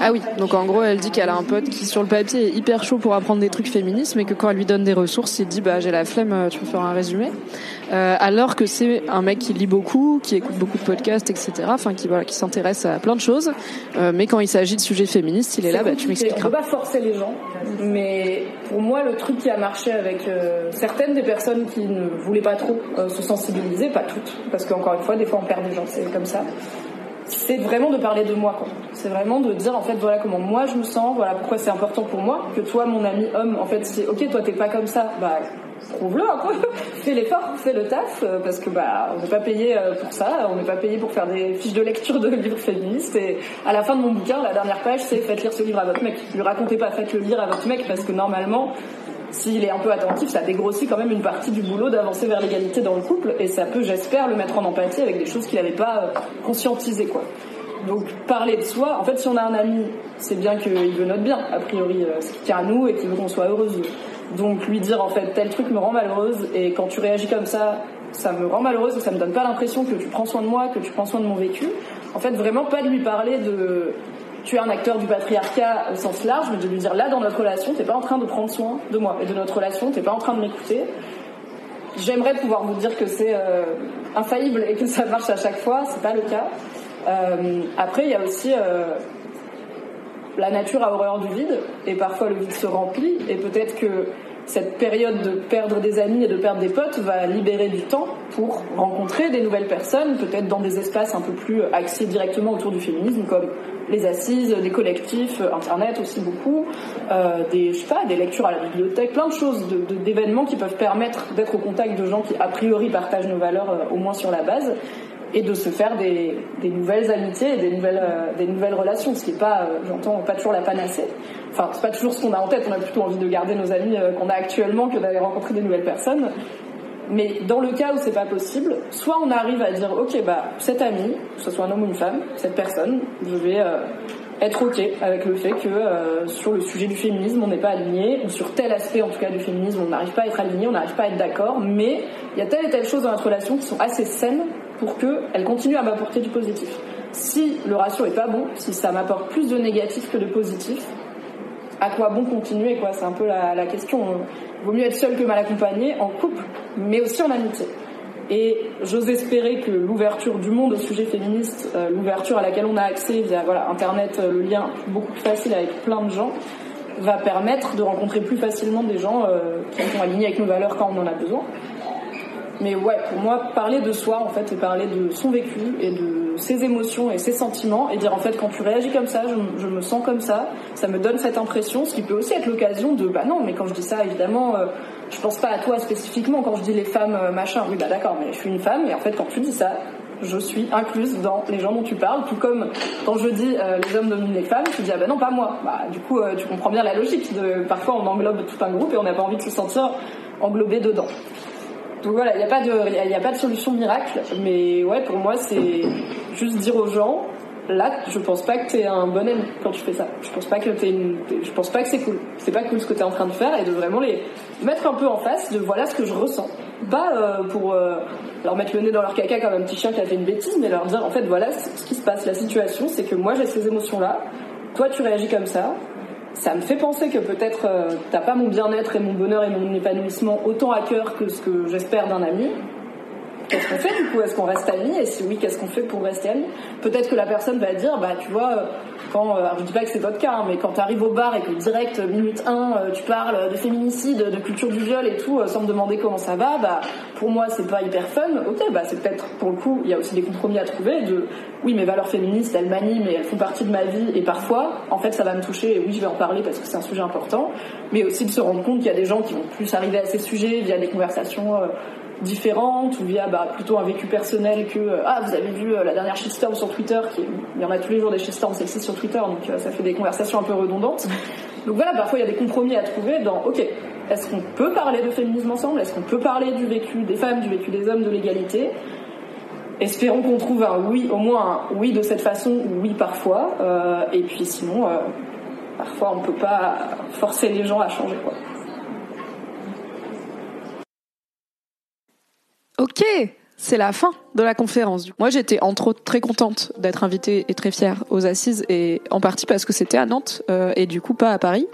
Ah oui, donc en gros, elle dit qu'elle a un pote qui, sur le papier, est hyper chaud pour apprendre des trucs féminismes et que quand elle lui donne des ressources, il dit bah j'ai la flemme, euh, tu peux faire un résumé. Euh, alors que c'est un mec qui lit beaucoup, qui écoute beaucoup de podcasts, etc. Enfin, qui voilà, qui s'intéresse à plein de choses. Euh, mais quand il s'agit de sujets féministes, il est, là, bah tu m'expliqueras. On peut pas forcer les gens, mais pour moi, le truc qui a marché avec euh, certaines des personnes qui ne voulaient pas trop se sensibiliser, pas toutes, parce qu'encore une fois, des fois on perd des gens, c'est comme ça c'est vraiment de parler de moi. C'est vraiment de dire en fait voilà comment moi je me sens, voilà pourquoi c'est important pour moi que toi mon ami homme en fait c'est ok toi t'es pas comme ça, bah prouve-le hein, quoi. (laughs) fais l'effort, fais le taf euh, parce que bah on n'est pas payé euh, pour ça, on n'est pas payé pour faire des fiches de lecture de (laughs) livres féministes et à la fin de mon bouquin la dernière page c'est faites lire ce livre à votre mec. Ne lui racontez pas, faites le lire à votre mec parce que normalement s'il est un peu attentif, ça dégrossit quand même une partie du boulot d'avancer vers l'égalité dans le couple et ça peut, j'espère, le mettre en empathie avec des choses qu'il n'avait pas conscientisées, quoi. Donc parler de soi, en fait, si on a un ami, c'est bien qu'il veut notre bien, a priori, ce qui tient à nous et qu'il veut qu'on soit heureuse. Donc lui dire en fait tel truc me rend malheureuse et quand tu réagis comme ça, ça me rend malheureuse et ça me donne pas l'impression que tu prends soin de moi, que tu prends soin de mon vécu. En fait, vraiment pas de lui parler de tu es un acteur du patriarcat au sens large, mais de lui dire là dans notre relation, t'es pas en train de prendre soin de moi et de notre relation, t'es pas en train de m'écouter. J'aimerais pouvoir vous dire que c'est euh, infaillible et que ça marche à chaque fois, c'est pas le cas. Euh, après, il y a aussi euh, la nature a horreur du vide et parfois le vide se remplit et peut-être que cette période de perdre des amis et de perdre des potes va libérer du temps pour rencontrer des nouvelles personnes, peut-être dans des espaces un peu plus axés directement autour du féminisme, comme les assises, des collectifs, internet aussi beaucoup, euh, des je sais pas, des lectures à la bibliothèque, plein de choses, d'événements qui peuvent permettre d'être au contact de gens qui a priori partagent nos valeurs euh, au moins sur la base et de se faire des, nouvelles amitiés et des nouvelles, euh, des nouvelles relations, ce qui n'est pas, euh, j'entends, pas toujours la panacée. Enfin, c'est pas toujours ce qu'on a en tête, on a plutôt envie de garder nos amis euh, qu'on a actuellement que d'aller rencontrer des nouvelles personnes. Mais dans le cas où c'est pas possible, soit on arrive à dire, ok, bah, cet ami, que ce soit un homme ou une femme, cette personne, je vais être ok avec le fait que sur le sujet du féminisme, on n'est pas aligné, ou sur tel aspect en tout cas du féminisme, on n'arrive pas à être aligné, on n'arrive pas à être d'accord, mais il y a telle et telle chose dans notre relation qui sont assez saines pour qu'elle continue à m'apporter du positif. Si le ratio est pas bon, si ça m'apporte plus de négatif que de positif, à quoi bon continuer quoi? C'est un peu la, question. Il vaut mieux être seul que mal accompagné, en couple, mais aussi en amitié. Et j'ose espérer que l'ouverture du monde au sujet féministe, euh, l'ouverture à laquelle on a accès via Internet, euh, le lien beaucoup plus facile avec plein de gens, va permettre de rencontrer plus facilement des gens euh, qui sont alignés avec nos valeurs quand on en a besoin. Mais ouais, pour moi, parler de soi, en fait, et parler de son vécu et de ses émotions et ses sentiments, et dire en fait, quand tu réagis comme ça, je, me sens comme ça, ça me donne cette impression, ce qui peut aussi être l'occasion de, bah non, mais quand je dis ça, évidemment, euh, je pense pas à toi spécifiquement quand je dis les femmes, euh, machin, oui, bah d'accord, mais je suis une femme, et en fait, quand tu dis ça, je suis incluse dans les gens dont tu parles, tout comme quand je dis euh, les hommes dominent les femmes, tu dis ah ben non pas moi. Bah, du coup tu comprends bien la logique. De, parfois on englobe tout un groupe et on n'a pas envie de se sentir englobé dedans. Donc voilà, il n'y a, pas de, a pas de solution miracle, mais ouais, pour moi, c'est juste dire aux gens, là, je pense pas que t'es un bon ami quand tu fais ça. Je pense pas que t'es pense pas que c'est cool. C'est pas cool ce que t'es en train de faire et de vraiment les mettre un peu en face de voilà ce que je ressens. Pas euh, pour euh, leur mettre le nez dans leur caca comme un petit chien qui a fait une bêtise, mais leur dire en fait voilà ce qui se passe. La situation, c'est que moi j'ai ces émotions là. Toi, tu réagis comme ça ça me fait penser que peut-être euh, t'as pas mon bien-être et mon bonheur et mon épanouissement autant à cœur que ce que j'espère d'un ami. Qu'est-ce qu'on fait du coup? Est-ce qu'on reste amis? Et si oui, qu'est-ce qu'on fait pour rester amis? Peut-être que la personne va dire, bah tu vois, euh, quand, euh, je dis pas que c'est votre cas, hein, mais quand tu arrives au bar et que direct, minute 1, tu parles de féminicide, de culture du viol et tout, sans me demander comment ça va, bah pour moi c'est pas hyper fun. Ok, bah c'est peut-être pour le coup, il y a aussi des compromis à trouver de oui, mes valeurs féministes, elles m'animent et elles font partie de ma vie. Et parfois, en fait, ça va me toucher. Et oui, je vais en parler parce que c'est un sujet important. Mais aussi de se rendre compte qu'il y a des gens qui vont plus arriver à ces sujets via des conversations euh, différentes ou via bah, plutôt un vécu personnel que euh, ah vous avez vu euh, la dernière shitstorm sur Twitter il y en a tous les jours des shitstorms sexistes sur Twitter donc ça fait des conversations un peu redondantes donc voilà parfois il y a des compromis à trouver dans ok est-ce qu'on peut parler de féminisme ensemble? Est-ce qu'on peut parler du vécu des femmes du vécu des hommes de l'égalité? Espérons qu'on trouve un oui, au moins un oui de cette façon ou oui parfois. Euh, et puis sinon, euh, parfois on peut pas forcer les gens à changer. Quoi. Ok, c'est la fin de la conférence. Moi, j'étais entre autres très contente d'être invitée et très fière aux assises, et en partie parce que c'était à Nantes euh, et du coup pas à Paris.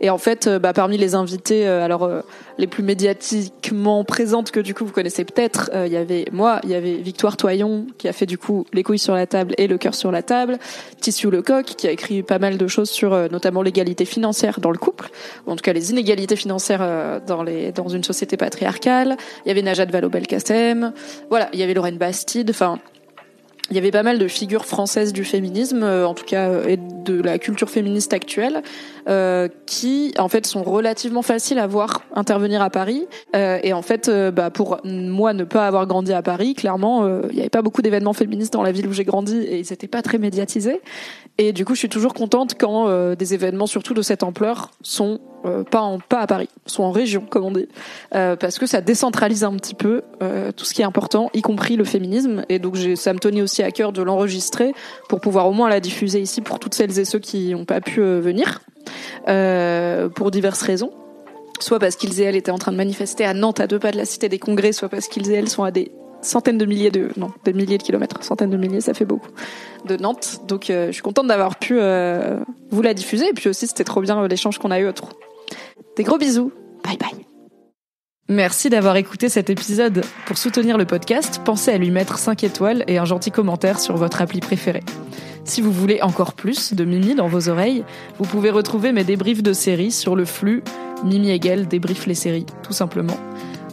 Et en fait, euh, bah, parmi les invités, euh, alors les plus médiatiquement présentes que du coup vous connaissez peut-être, il y avait moi, il y avait Victoire Toyon qui a fait du coup les couilles sur la table et le cœur sur la table, Tissu Lecoq qui a écrit pas mal de choses sur notamment l'égalité financière dans le couple, ou en tout cas les inégalités financières dans les dans une société patriarcale. Il y avait Najat Vallaud-Belkacem, voilà, il y avait Lorraine Bastide, enfin il y avait pas mal de figures françaises du féminisme, euh, en tout cas, euh, et de la culture féministe actuelle, euh, qui en fait sont relativement faciles à voir intervenir à Paris. et en fait, bah, pour moi ne pas avoir grandi à Paris, clairement, il n'y avait pas beaucoup d'événements féministes dans la ville où j'ai grandi et ils n'étaient pas très médiatisés. Et du coup, je suis toujours contente quand des événements, surtout de cette ampleur, sont euh, pas, en, pas à Paris, soit en région, comme on dit, euh, parce que ça décentralise un petit peu euh, tout ce qui est important, y compris le féminisme. Et donc ça me tenait aussi à cœur de l'enregistrer pour pouvoir au moins la diffuser ici pour toutes celles et ceux qui n'ont pas pu venir, pour diverses raisons. Soit parce qu'ils et elles étaient en train de manifester à Nantes, à deux pas de la Cité des Congrès, soit parce qu'ils et elles sont à des centaines de milliers de non des milliers de kilomètres centaines de milliers ça fait beaucoup de Nantes donc je suis contente d'avoir pu vous la diffuser et puis aussi c'était trop bien l'échange qu'on a eu autour des gros bisous. Bye bye. Merci d'avoir écouté cet épisode. Pour soutenir le podcast, pensez à lui mettre 5 étoiles et un gentil commentaire sur votre appli préférée. Si vous voulez encore plus de Mimi dans vos oreilles, vous pouvez retrouver mes débriefs de séries sur le flux Mimi Hegel débrief les séries, tout simplement.